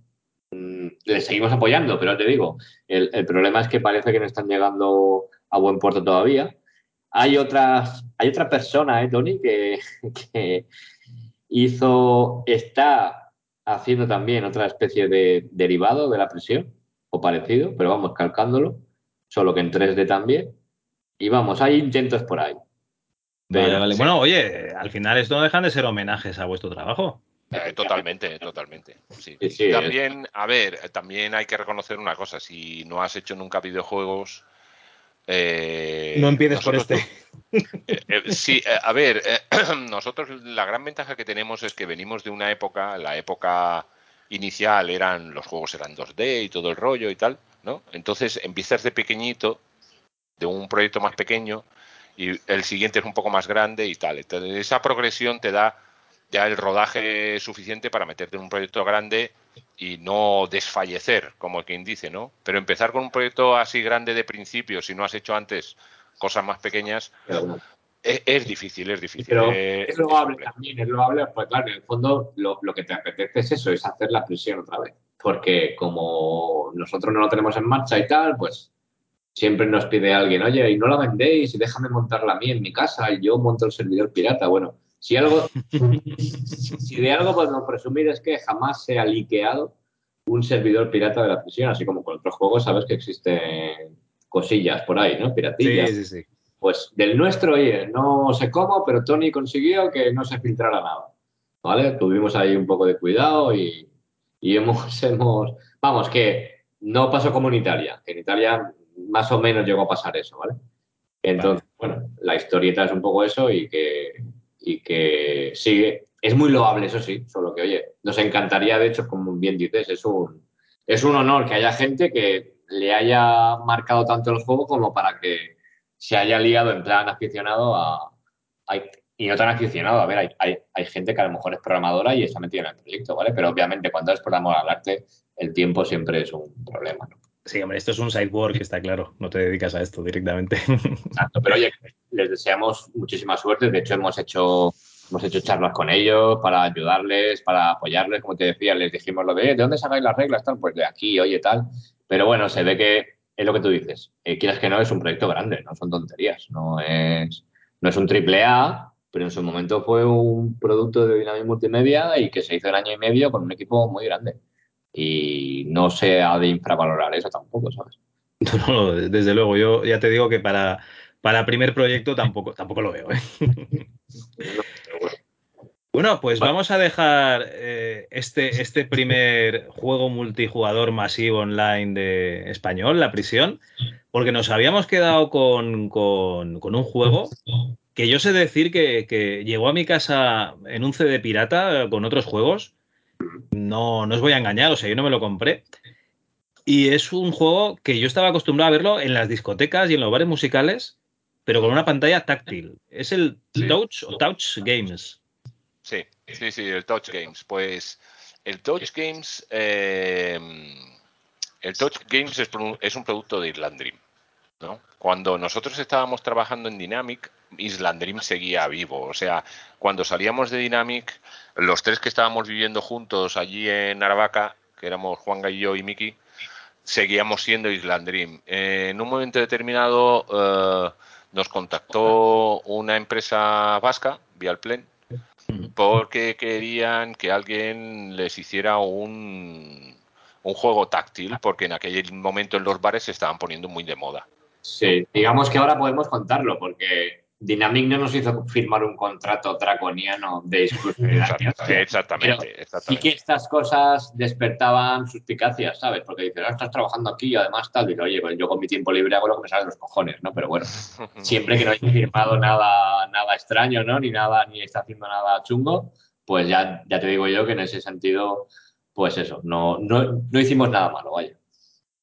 mm, les seguimos apoyando, pero te digo, el, el problema es que parece que no están llegando a buen puerto todavía. Hay otras, hay otra persona, ¿eh, Tony, que, *laughs* que hizo, está haciendo también otra especie de derivado de la presión, o parecido, pero vamos, calcándolo, solo que en 3D también. Y vamos, hay intentos por ahí. Vale. Bueno, oye, al final esto no dejan de ser homenajes a vuestro trabajo. Eh, totalmente, totalmente. Sí. Sí, sí, también, a ver, eh, también hay que reconocer una cosa. Si no has hecho nunca videojuegos. eh, No empieces por este. *laughs* Eh, eh, sí, eh, a ver, eh, *clears throat* nosotros la gran ventaja que tenemos es que venimos de una época, la época inicial eran los juegos eran 2D y todo el rollo y tal, ¿no? Entonces empiezas de pequeñito, de un proyecto más pequeño y el siguiente es un poco más grande y tal. Entonces esa progresión te da ya el rodaje suficiente para meterte en un proyecto grande y no desfallecer, como quien dice, ¿no? Pero empezar con un proyecto así grande de principio, si no has hecho antes cosas más pequeñas, bueno. es, es difícil, es difícil. Pero eh, es loable también, es loable, pues claro, en el fondo lo, lo que te apetece es eso, es hacer la presión otra vez. Porque como nosotros no lo tenemos en marcha y tal, pues siempre nos pide alguien, oye, y no la vendéis, y déjame montarla a mí en mi casa, y yo monto el servidor pirata. Bueno, si algo, *laughs* si de algo podemos presumir es que jamás se ha liqueado un servidor pirata de la prisión, así como con otros juegos, sabes que existen cosillas por ahí, ¿no? Sí, Piratillas. sí, sí. Pues del nuestro, oye, no sé cómo, pero Tony consiguió que no se filtrara nada. ¿Vale? Tuvimos ahí un poco de cuidado y, y hemos, *laughs* hemos. Vamos, que no pasó como en Italia, que en Italia más o menos llegó a pasar eso, ¿vale? Entonces, bueno, la historieta es un poco eso y que, y que sigue. Es muy loable, eso sí, solo que, oye, nos encantaría, de hecho, como bien dices, es un, es un honor que haya gente que le haya marcado tanto el juego como para que se haya ligado en plan aficionado a, y no tan aficionado. A ver, hay, hay, hay gente que a lo mejor es programadora y está metida en el proyecto, ¿vale? Pero obviamente cuando es por amor al arte, el tiempo siempre es un problema, ¿no? Sí, hombre, esto es un sideboard, está claro. No te dedicas a esto directamente. *laughs* Exacto, pero oye, les deseamos muchísima suerte. De hecho, hemos hecho, hemos hecho charlas con ellos para ayudarles, para apoyarles. Como te decía, les dijimos lo de, "Eh, ¿de dónde sacáis las reglas? Tal, pues de aquí, oye, tal. Pero bueno, se ve que es lo que tú dices. Eh, quieras que no, es un proyecto grande, no son tonterías. No es, no es un triple A, pero en su momento fue un producto de Dynamic Multimedia y que se hizo en año y medio con un equipo muy grande. Y no se ha de infravalorar eso tampoco, ¿sabes? *laughs* No, no, desde luego, yo ya te digo que para, para primer proyecto tampoco, *laughs* tampoco lo veo. ¿eh? *laughs* Bueno, pues vamos a dejar eh, este, este primer juego multijugador masivo online de español, La Prisión, porque nos habíamos quedado con, con- con un juego que yo sé decir que, que llegó a mi casa en un CD pirata con otros juegos. No, no os voy a engañar, o sea, yo no me lo compré. Y es un juego que yo estaba acostumbrado a verlo en las discotecas y en los bares musicales, pero con una pantalla táctil. Es el Sí. Touch o Touch Games. Sí, sí, sí, el Touch Games. Pues el Touch Games, eh, el Touch Games es, es un producto de Island Dream. Cuando nosotros estábamos trabajando en Dynamic, Island seguía vivo. O sea, cuando salíamos de Dynamic, los tres que estábamos viviendo juntos allí en Aravaca, que éramos Juan Gallo y Miki, seguíamos siendo Island. Eh, en un momento determinado eh, nos contactó una empresa vasca, Vialplen, porque querían que alguien les hiciera un, un juego táctil, porque en aquel momento en los bares se estaban poniendo muy de moda. Sí, digamos que ahora podemos contarlo, porque Dynamic no nos hizo firmar un contrato draconiano de exclusividad. Exactamente, exactamente. que estas cosas despertaban suspicacias, ¿sabes? Porque dices, ah, estás trabajando aquí y además tal. Digo, oye, pues yo con mi tiempo libre hago lo que me sale de los cojones, ¿no? Pero bueno, *laughs* siempre que no haya firmado nada, nada extraño, ¿no? Ni nada, ni está haciendo nada chungo, pues ya, ya te digo yo que en ese sentido, pues eso, no, no, no hicimos nada malo, vaya.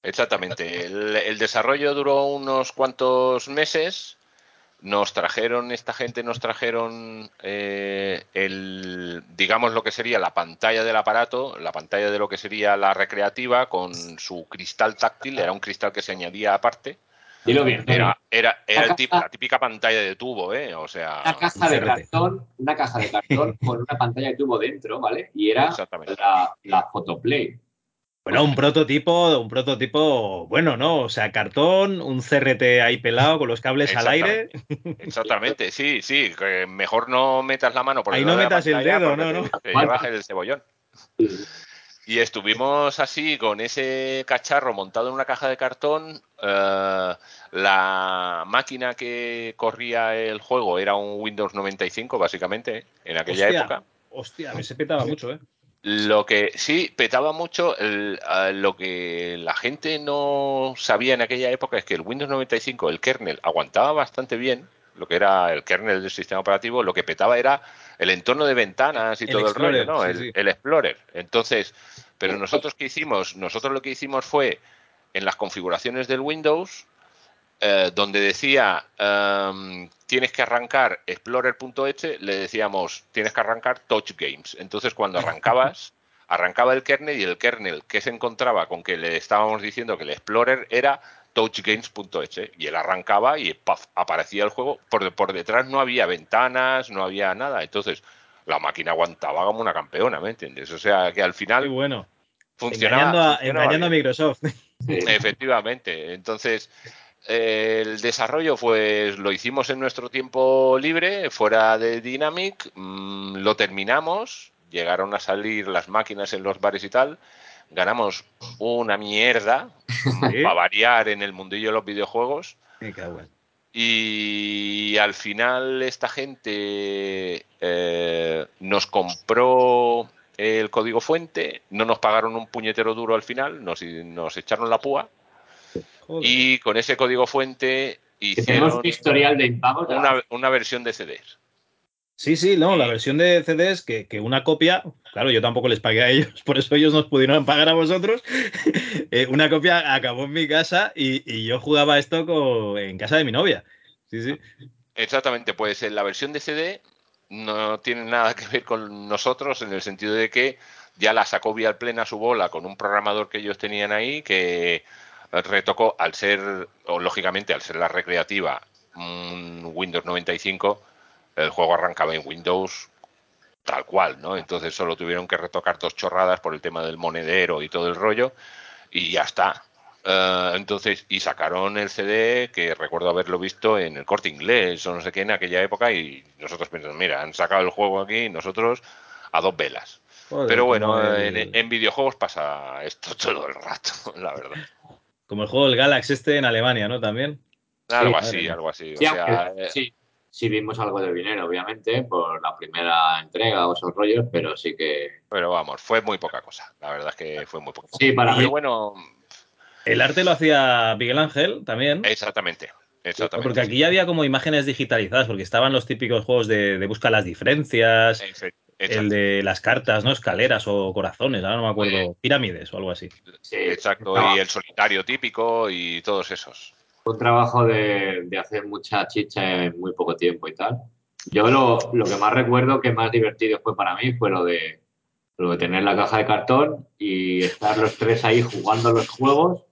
Exactamente. El, el desarrollo duró unos cuantos meses. Nos trajeron, esta gente nos trajeron eh, el, digamos lo que sería la pantalla del aparato, la pantalla de lo que sería la recreativa con su cristal táctil, era un cristal que se añadía aparte. Dilo bien. Era, era, era el La caja- la típica pantalla de tubo, ¿eh? O sea, Una caja de cartón, una caja de cartón con una pantalla de tubo dentro, ¿vale? Y era la, la Photoplay. Bueno, un prototipo, un prototipo bueno, ¿no? O sea, cartón, un CRT ahí pelado con los cables al aire. Exactamente, sí, sí. que mejor no metas la mano por Ahí no metas el dedo, no, te- no. Te llevas el cebollón. Y estuvimos así con ese cacharro montado en una caja de cartón. eh, la máquina que corría el juego era un Windows 95, básicamente, en aquella Hostia. época. Hostia, me se petaba mucho, ¿eh? Lo que sí petaba mucho, el- lo que la gente no sabía en aquella época es que el Windows 95, el kernel, aguantaba bastante bien, lo que era el kernel del sistema operativo, lo que petaba era el entorno de ventanas y El todo Explorer, el rollo, ¿no? sí, el, sí. el Explorer. Entonces, pero nosotros qué hicimos? Nosotros lo que hicimos fue en las configuraciones del Windows, eh, donde decía em, tienes que arrancar explorer.exe, le decíamos tienes que arrancar Touch Games. Entonces, cuando *laughs* arrancabas, arrancaba el kernel y el kernel que se encontraba con que le estábamos diciendo que el Explorer era touchgames.exe y él arrancaba y ¡paf! aparecía el juego. Por, por detrás no había ventanas, no había nada. Entonces, la máquina aguantaba como una campeona, ¿me entiendes? O sea, que al Muy final bueno. funcionaba. Engañando, a, funcionaba engañando a. Microsoft. *laughs* Efectivamente. Entonces, el desarrollo, pues lo hicimos en nuestro tiempo libre, fuera de Dynamic, mm, lo terminamos, llegaron a salir las máquinas en los bares y tal, ganamos una mierda, *laughs* Sí. para variar en el mundillo de los videojuegos. Me cago en- Y al final esta gente eh, nos compró el código fuente, no nos pagaron un puñetero duro al final, nos, nos echaron la púa Joder. y con ese código fuente hicieron un historial de impagos. una, una versión de CDs. Sí, sí, no, la versión de CDs que, que una copia, claro, yo tampoco les pagué a ellos, *laughs* por eso ellos nos pudieron pagar a vosotros. *laughs* Eh, una copia acabó en mi casa y, y yo jugaba esto en casa de mi novia. Sí, sí. Exactamente, pues en la versión de CD no tiene nada que ver con nosotros en el sentido de que ya la sacó vía plena su bola con un programador que ellos tenían ahí que retocó al ser, o lógicamente al ser la recreativa, un Windows 95, el juego arrancaba en Windows tal cual, ¿no? Entonces solo tuvieron que retocar dos chorradas por el tema del monedero y todo el rollo y ya está. Eh, entonces, y sacaron el CD que recuerdo haberlo visto en el corte inglés o no sé qué en aquella época y nosotros pensamos, mira, han sacado el juego aquí nosotros a dos velas. Joder, Pero bueno, como el, en, en videojuegos pasa esto *laughs* todo el rato, la verdad. Como el juego del Galaxy este en Alemania, ¿no? También. Algo así, algo así. Sí, o sea, aunque- eh, sí, sí vimos algo de dinero, obviamente, por la primera entrega o esos rollos, pero sí que... pero vamos, fue muy poca cosa. La verdad es que fue muy poca cosa. Sí, para Pero mí. bueno, El arte lo hacía Miguel Ángel también. exactamente. Exactamente. Porque aquí ya había como imágenes digitalizadas, porque estaban los típicos juegos de, de busca las diferencias, El de las cartas, ¿no? Escaleras o corazones, ahora no me acuerdo, pirámides o algo así. Sí, Exacto, y el solitario típico y todos esos. Fue un trabajo de, de hacer mucha chicha en muy poco tiempo y tal. Yo lo, lo que más recuerdo que más divertido fue para mí fue lo de, lo de tener la caja de cartón y estar los tres ahí jugando los juegos,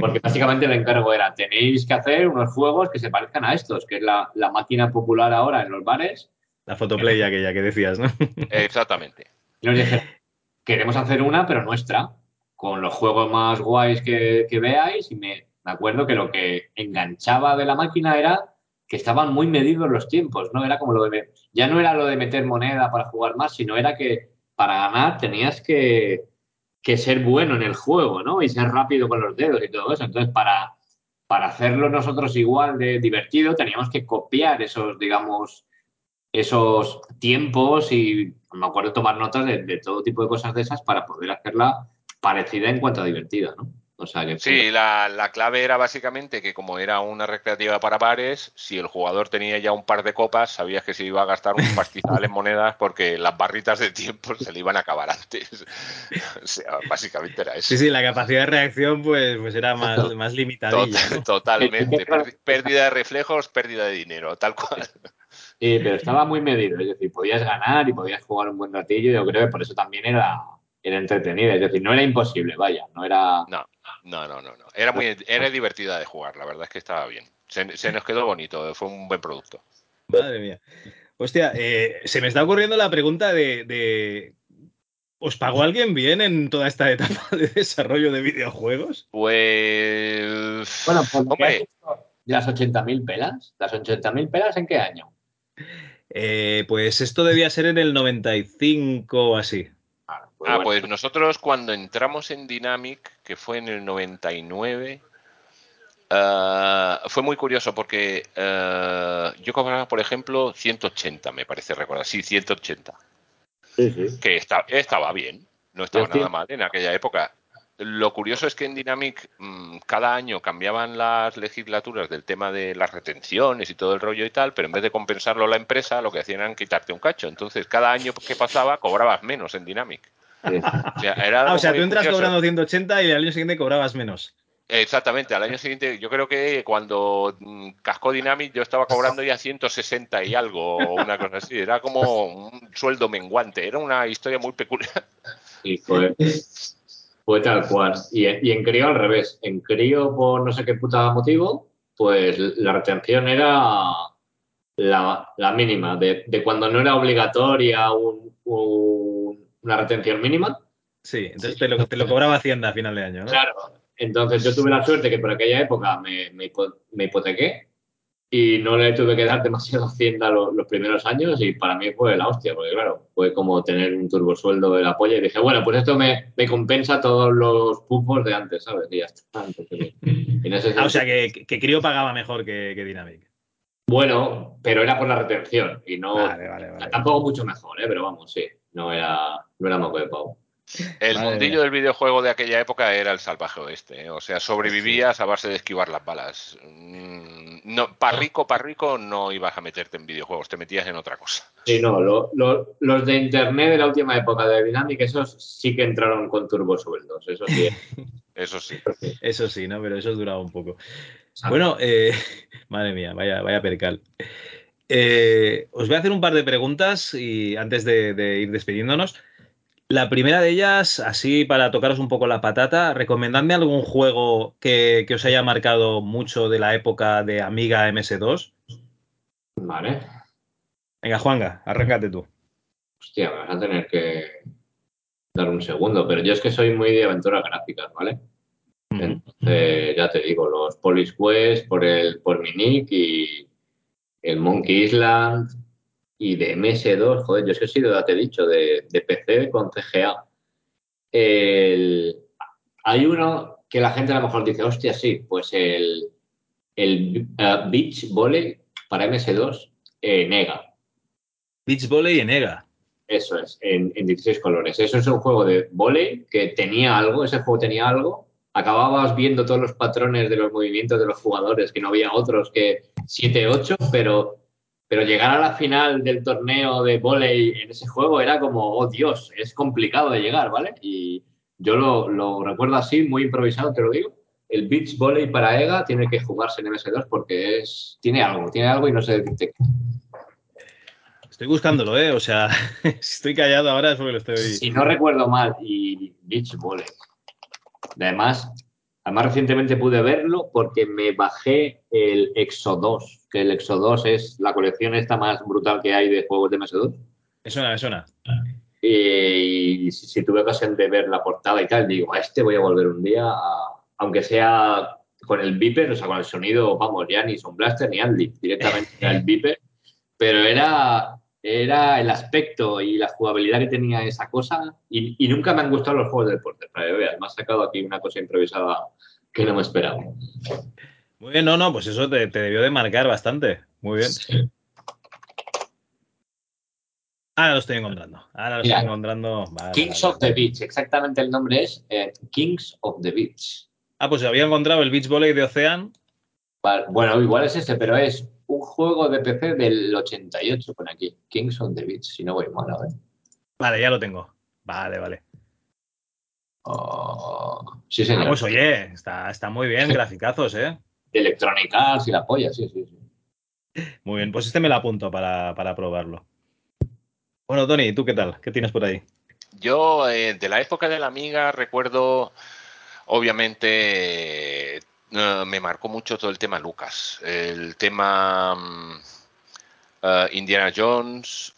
porque básicamente el encargo era, tenéis que hacer unos juegos que se parezcan a estos, que es la, la máquina popular ahora en los bares. La fotoplay aquella que decías, ¿no? *laughs* Exactamente. Dijeron, queremos hacer una, pero nuestra, con los juegos más guays que, que veáis. Y me, me acuerdo que lo que enganchaba de la máquina era que estaban muy medidos los tiempos, ¿no? Era como lo de... Ya no era lo de meter moneda para jugar más, sino era que para ganar tenías que, que ser bueno en el juego, ¿no? Y ser rápido con los dedos y todo eso. Entonces, para, para hacerlo nosotros igual de divertido, teníamos que copiar esos, digamos, esos tiempos y me acuerdo tomar notas de, de todo tipo de cosas de esas para poder hacerla parecida en cuanto a divertida, ¿no? O sea que Sí, la, la clave era básicamente que como era una recreativa para bares, si el jugador tenía ya un par de copas, sabías que se iba a gastar un *laughs* pastizal en monedas porque las barritas de tiempo se le iban a acabar antes. *laughs* O sea, básicamente era eso. Sí, sí, la capacidad de reacción pues, pues era más, más limitadilla. Total- ¿no? totalmente. *laughs* Pérdida de reflejos, pérdida de dinero, tal cual. Sí, pero estaba muy medido, es decir, podías ganar y podías jugar un buen ratillo. Yo creo que por eso también era, era entretenida, es decir, no era imposible, vaya, no era... No, no, no, no. no. Era, muy, era divertida de jugar, la verdad es que estaba bien. Se, se nos quedó bonito, fue un buen producto. Madre mía. Hostia, eh, se me está ocurriendo la pregunta de, de, ¿Os pagó alguien bien en toda esta etapa *laughs* de desarrollo de videojuegos? Pues. Bueno, pues Hombre. las 80.000 pelas. ¿Las 80.000 pelas en qué año? Eh, pues esto debía ser en el 95 o así. Ah, Ah, bueno. pues nosotros cuando entramos en Dynamic, que fue en el 99, ah, fue muy curioso porque ah, yo cobraba, por ejemplo, 180, me parece recordar. Sí, 180. Sí, sí. Que está- estaba bien, no estaba sí. nada mal en aquella época. Lo curioso es que en Dynamic mm, cada año cambiaban las legislaturas del tema de las retenciones y todo el rollo y tal, pero en vez de compensarlo la empresa, lo que hacían era quitarte un cacho. Entonces, cada año que pasaba, cobrabas menos en Dynamic. Sí. O sea, era Ah, o sea, tú entras curioso. cobrando 180 y el año siguiente cobrabas menos. Exactamente, al año siguiente, yo creo que cuando mm, cascó Dynamic yo estaba cobrando ya 160 y algo, o una cosa así. Era como un sueldo menguante, era una historia muy peculiar. Sí, fue, fue tal cual. Y, y en crío al revés. En crío, por no sé qué puta motivo, pues la retención era la, la mínima. De, de cuando no era obligatoria un- un- una retención mínima. Sí, entonces te lo, te lo cobraba Hacienda a final de año, ¿no? Claro. Entonces yo tuve la suerte que por aquella época me, me hipo- me hipotequé y no le tuve que dar demasiado *laughs* hacienda lo- los, primeros años y para mí fue la hostia, porque claro, fue como tener un turbosueldo de la polla y dije, bueno, pues esto me, me compensa todos los pupos de antes, ¿sabes? Y ya está. *laughs* Entonces, en ese Ah, o sea, que, que Crio pagaba mejor que, que Dynamic. Bueno, pero era por la retención y no... Vale, vale, vale. Tampoco mucho mejor, ¿eh? Pero vamos, sí, no era, no era moco de pavo. El Madre mundillo mía. del videojuego de aquella época era el salvaje oeste, ¿eh? o sea, sobrevivías a base de esquivar las balas. Mm, No, para rico, para rico no ibas a meterte en videojuegos, te metías en otra cosa. Sí, no, lo- lo- los de internet de la última época de Dynamic, esos sí que entraron con turbosueldos, eso sí. *laughs* Eso sí. Eso sí, ¿no? Pero eso duraba un poco. Bueno, eh, *laughs* madre mía, vaya, vaya percal. Eh, os voy a hacer un par de preguntas y antes de, de ir despidiéndonos. La primera de ellas, así para tocaros un poco la patata, recomendadme algún juego que, que os haya marcado mucho de la época de Amiga MS2. Vale. Venga, Juanga, arráncate tú. Hostia, me vas a tener que dar un segundo, pero yo es que soy muy de aventuras gráficas, ¿vale? Entonces, ya te digo, los Police Quest por, el, por mi nick y el Monkey Island y de MS2, joder, yo es que he sido, ya te he dicho, de, de PC con CGA. El- hay uno que la gente a lo mejor dice, hostia, sí, pues el, el eh, Beach Volley para MS2 eh, nega. Beach Volley en EGA. Eso es, en, en 16 colores. Eso es un juego de volei que tenía algo, ese juego tenía algo. Acababas viendo todos los patrones de los movimientos de los jugadores, que no había otros que 7-8, pero, pero llegar a la final del torneo de volei en ese juego era como, oh Dios, es complicado de llegar, ¿vale? Y yo lo, lo recuerdo así, muy improvisado, te lo digo. El beach volley para EGA tiene que jugarse en MS2 porque es, tiene algo, tiene algo y no sé decirte. Estoy buscándolo, ¿eh? O sea, *laughs* estoy callado ahora es porque lo estoy. Si no recuerdo mal, y Beach Volley. Además, además recientemente pude verlo porque me bajé el Exo 2, que el Exo 2 es la colección esta más brutal que hay de juegos de MS2. Me suena, me suena. Y si, si tuve ocasión de ver la portada y tal, digo, a este voy a volver un día, a- aunque sea con el beeper, o sea, con el sonido, vamos, ya ni Son Blaster ni Andy, directamente *laughs* era el beeper, pero era, era el aspecto y la jugabilidad que tenía esa cosa y, y nunca me han gustado los juegos de deporte, para que veas, me has sacado aquí una cosa improvisada que no me esperaba. Muy bien, no, no, pues eso te, te debió de marcar bastante. Muy bien. Ahora lo estoy encontrando. Ahora lo Mira, estoy encontrando. Vale, Kings vale, of the. Beach, exactamente el nombre es eh, Kings of the Beach. Ah, pues había encontrado el Beach Volley de Ocean. Bueno, igual es ese, pero es un juego de PC del 88 con aquí. Kings on the Beach, si no voy mal, a ver. Vale, ya lo tengo. Vale, vale. Oh, sí, señor. pues oye, está, está muy bien, graficazos, ¿eh? De Electronic Arts y la polla, sí, sí, sí. Muy bien, pues este me lo apunto para, para probarlo. Bueno, Tony, ¿tú qué tal? ¿Qué tienes por ahí? Yo, eh, de la época de la Amiga, recuerdo, obviamente, eh, me marcó mucho todo el tema Lucas. El tema mm, eh, Indiana Jones,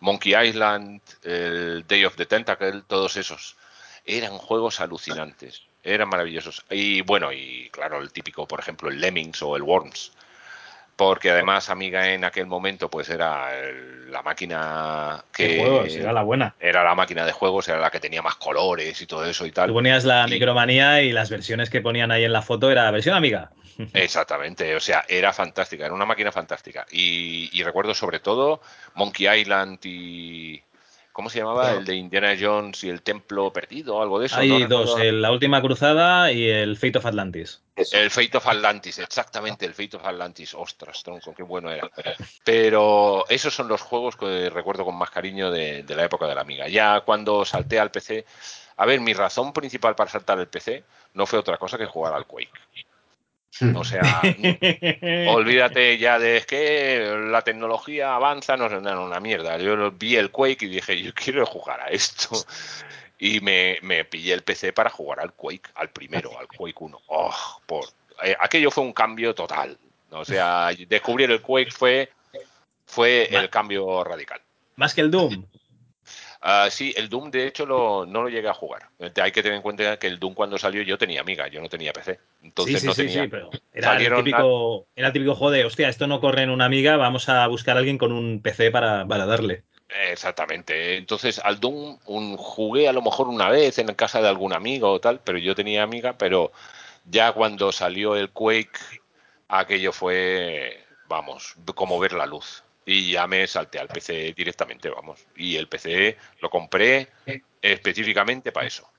Monkey Island, el Day of the Tentacle, todos esos. Eran juegos alucinantes, eran maravillosos. Y bueno, y claro, el típico, por ejemplo, el Lemmings o el Worms porque además Amiga en aquel momento pues era la máquina que era la buena. era la máquina de juegos era la que tenía más colores y todo eso y tal. Tú ponías la micromanía y las versiones que ponían ahí en la foto era versión Amiga. *laughs* Exactamente o sea era fantástica era una máquina fantástica. Y recuerdo sobre todo Monkey Island y ¿Cómo se llamaba? El de Indiana Jones y el Templo Perdido o algo de eso. Hay dos, La Última Cruzada y el Fate of Atlantis. El Fate of Atlantis, exactamente, el Fate of Atlantis. Ostras, tronco, qué bueno era. Pero esos son los juegos que recuerdo con más cariño de, de la época de la Amiga. Ya cuando salté al PC, a ver, mi razón principal para saltar al PC no fue otra cosa que jugar al Quake. O *laughs* sea, olvídate ya de que la tecnología avanza, no es una mierda. Yo vi el Quake y dije, yo quiero jugar a esto. Y me, pillé el PC para jugar al Quake, al primero, al Quake 1. Oh, por, eh, aquello fue un cambio total. O sea, descubrir el Quake fue, fue el cambio radical. Más que el Doom. Uh, sí, el Doom de hecho no lo llegué a jugar. Hay que tener en cuenta que el Doom cuando salió yo tenía amiga, yo no tenía PC. Entonces no tenía. Sí, pero era, el típico, era el típico joder, hostia, esto no corre en una amiga, vamos a buscar a alguien con un PC para, darle. Exactamente. Entonces, al Doom un, jugué a lo mejor una vez en casa de algún amigo o tal, pero yo tenía amiga, pero ya cuando salió el Quake, aquello fue, vamos, como ver la luz y ya me salté al PC directamente, vamos. Y el PC lo compré específicamente para eso.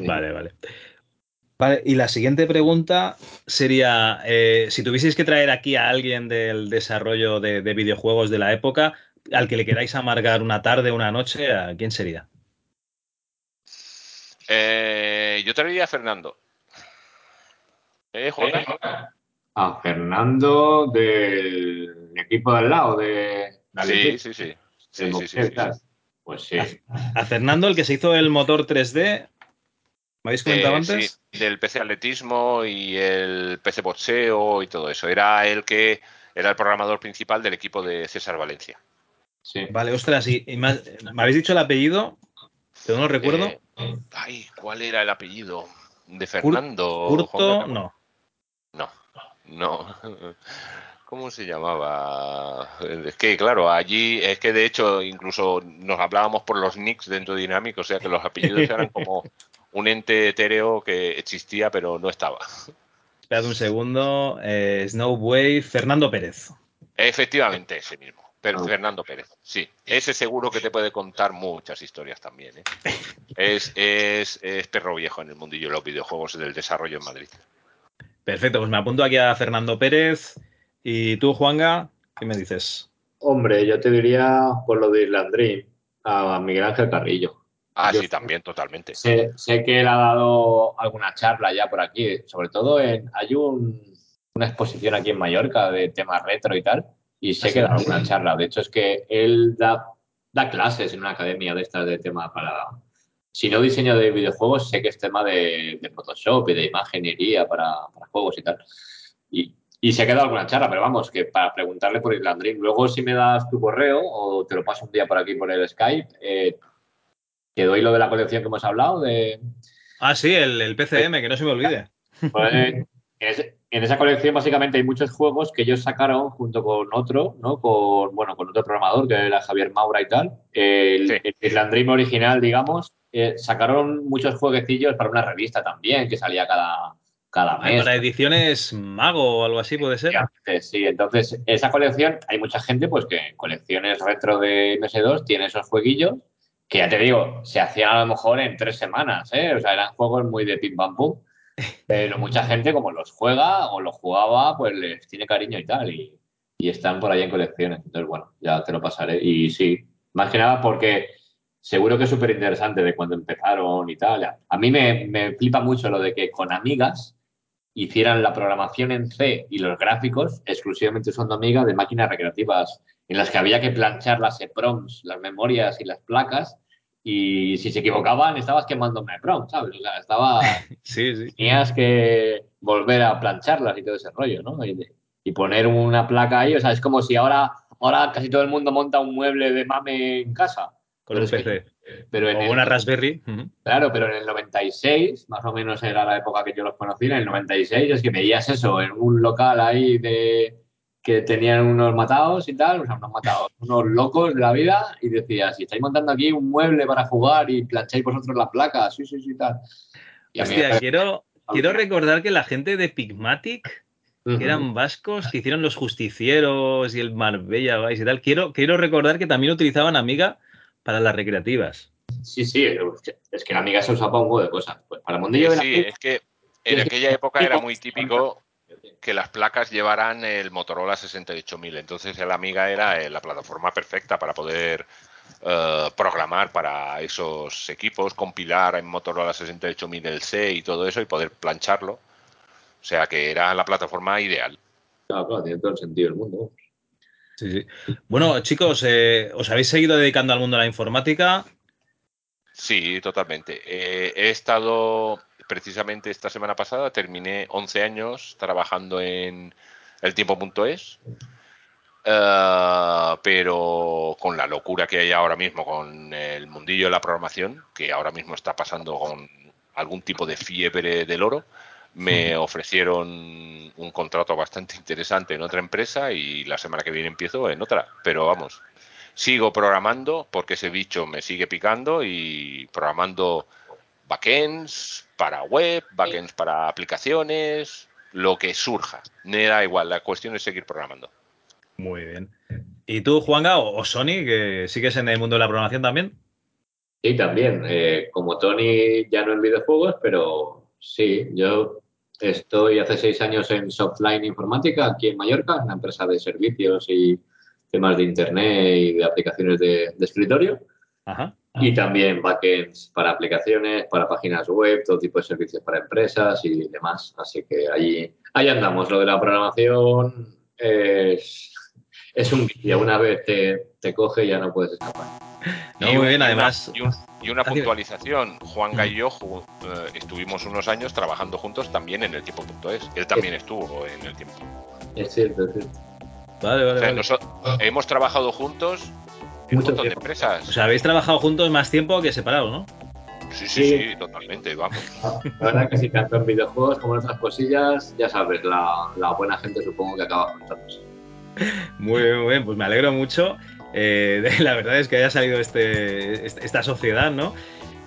Vale, vale. Vale, y la siguiente pregunta sería, eh, si tuvieseis que traer aquí a alguien del desarrollo de, videojuegos de la época, al que le queráis amargar una tarde, una noche, ¿a quién sería? Eh, yo traería a Fernando. ¿Eh, A Fernando del equipo de al lado de... Sí, sí, sí. sí, sí, sí, Pues sí. A Fernando, el que se hizo el motor 3D, ¿me habéis comentado eh, antes? del PC Atletismo y el PC Boxeo y todo eso. Era el que era el programador principal del equipo de César Valencia. Sí. Vale, ostras, y, me, habéis dicho el apellido, pero no lo recuerdo. Eh, ay, ¿cuál era el apellido? De Fernando. Curto, no. No, no. ¿Cómo se llamaba? Es que, claro, allí es que de hecho incluso nos hablábamos por los nicks dentro de Dynamic, o sea que los apellidos eran como un ente etéreo que existía pero no estaba. Espera un segundo. Eh, Snowwave, Fernando Pérez. Efectivamente, ese mismo. Pero Fernando Pérez, sí. Ese seguro que te puede contar muchas historias también. ¿eh? Es, es, es perro viejo en el mundillo de los videojuegos del desarrollo en Madrid. Perfecto, pues me apunto aquí a Fernando Pérez. ¿Y tú, Juanga, qué me dices? Hombre, yo te diría por lo de Islandrín, a Miguel Ángel Carrillo. Ah, sí, también, totalmente. Sé, que él ha dado alguna charla ya por aquí, sobre todo en, hay una exposición aquí en Mallorca de temas retro y tal, y sé que da alguna charla. De hecho, es que él da, da clases en una academia de estas de tema para, si no diseño de videojuegos, sé que es tema de, Photoshop y de imaginería para, para juegos y tal. Y, y se ha quedado alguna charla, pero vamos, que para preguntarle por Islandrin. Luego, si me das tu correo o te lo paso un día por aquí por el Skype, eh, te doy lo de la colección que hemos hablado. de Ah, sí, el, PCM, que no se me olvide. Pues, en, esa colección básicamente hay muchos juegos que ellos sacaron junto con otro, ¿no? Con, bueno, con otro programador que era Javier Maura y tal. El, sí. original, digamos, eh, sacaron muchos jueguecillos para una revista también que salía cada, cada mes. Para ediciones Mago o algo así puede ser. Sí, entonces esa colección, hay mucha gente pues que en colecciones retro de MS2 tiene esos jueguillos que ya te digo, se hacían a lo mejor en tres semanas, ¿eh? O sea, eran juegos muy de pim pam pum. *laughs* Pero mucha gente como los juega o los jugaba, pues les tiene cariño y tal. Y, están por ahí en colecciones. Entonces, bueno, ya te lo pasaré. Y sí, más que nada porque seguro que es súper interesante de cuando empezaron y tal. A mí me, me flipa mucho lo de que con amigas hicieran la programación en C y los gráficos exclusivamente usando Amiga de máquinas recreativas en las que había que planchar las EPROMs, las memorias y las placas y si se equivocaban estabas quemándome prom, ¿sabes? O sea, estaba... *laughs* sí, sí. Tenías que volver a plancharlas y todo ese rollo, ¿no? Y, y, poner una placa ahí, o sea, es como si ahora, ahora casi todo el mundo monta un mueble de mame en casa. Con un PC. Pero en o una Raspberry. Claro, pero en el 96, más o menos era la época que yo los conocí, en el 96 es que veías eso en un local ahí de que tenían unos matados y tal, o sea, unos matados, *laughs* unos locos de la vida, y decías, si estáis montando aquí un mueble para jugar y plancháis vosotros las placas, sí, sí, sí, tal. Y Hostia, quiero, *laughs* quiero recordar que la gente de Pigmatic, que eran vascos, que hicieron los justicieros y el Marbella Vice y tal, quiero, quiero recordar que también utilizaban Amiga para las recreativas. Sí, sí, es que la Amiga se usaba para un juego de cosas. Pues para el mundillo sí, sí es que en aquella época era muy típico que las placas llevaran el Motorola 68000. Entonces el Amiga era eh, la plataforma perfecta para poder uh, programar para esos equipos, compilar en Motorola 68000 el C y todo eso y poder plancharlo. O sea que era la plataforma ideal. Claro, claro, tiene todo el sentido del mundo. Sí, sí. Bueno, chicos, eh, ¿os habéis seguido dedicando al mundo de la informática? Sí, totalmente. Eh, he estado precisamente esta semana pasada terminé 11 años trabajando en eltiempo.es, uh, pero con la locura que hay ahora mismo con el mundillo de la programación, que ahora mismo está pasando con algún tipo de fiebre del oro, me ofrecieron un contrato bastante interesante en otra empresa y la semana que viene empiezo en otra. Pero vamos, sigo programando porque ese bicho me sigue picando y programando backends para web, backends para aplicaciones, lo que surja. Me da igual, la cuestión es seguir programando. Muy bien. ¿Y tú, Juanga, o, Sony, que sigues en el mundo de la programación también? Sí, también. Eh, como Tony, ya no en videojuegos, pero sí, yo estoy hace seis años en Softline Informática aquí en Mallorca, una empresa de servicios y temas de Internet y de aplicaciones de, de escritorio. Ajá. Y también backends para aplicaciones, para páginas web, todo tipo de servicios para empresas y demás. Así que ahí, ahí andamos. Lo de la programación es, es un vicio. Una vez te, te coge ya no puedes escapar. *laughs* No, muy bien, además. Y, una *laughs* puntualización. Juan y yo eh, estuvimos unos años trabajando juntos también en el tiempo.es. Él también estuvo en el tiempo. Es cierto, es cierto. Vale, vale, vale. hemos trabajado juntos un montón de empresas. O sea, habéis trabajado juntos más tiempo que separados, ¿no? Sí, sí, sí, totalmente, vamos. La verdad que si tanto en videojuegos como en otras cosillas, ya sabes, la, buena gente supongo que acaba juntándose. Muy bien, muy bien, pues me alegro mucho. Eh, *laughs* la verdad es que haya salido este, este esta sociedad, ¿no?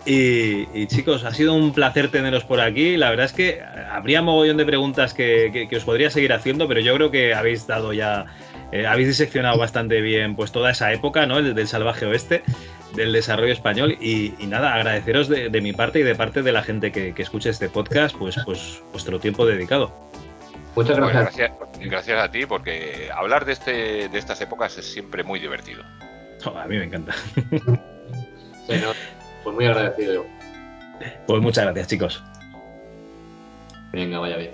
Y, chicos, ha sido un placer teneros por aquí. La verdad es que habría mogollón de preguntas que, os podría seguir haciendo, pero yo creo que habéis dado ya, eh, habéis diseccionado bastante bien pues toda esa época, ¿no? El del salvaje oeste, del desarrollo español. Y, nada, agradeceros de, mi parte y de parte de la gente que, escuche este podcast, pues, pues vuestro tiempo dedicado. Muchas gracias. gracias. a ti, porque hablar de, este, de estas épocas es siempre muy divertido. *laughs* a mí me encanta. Pues muy agradecido. Pues muchas gracias, chicos. Venga, vaya bien.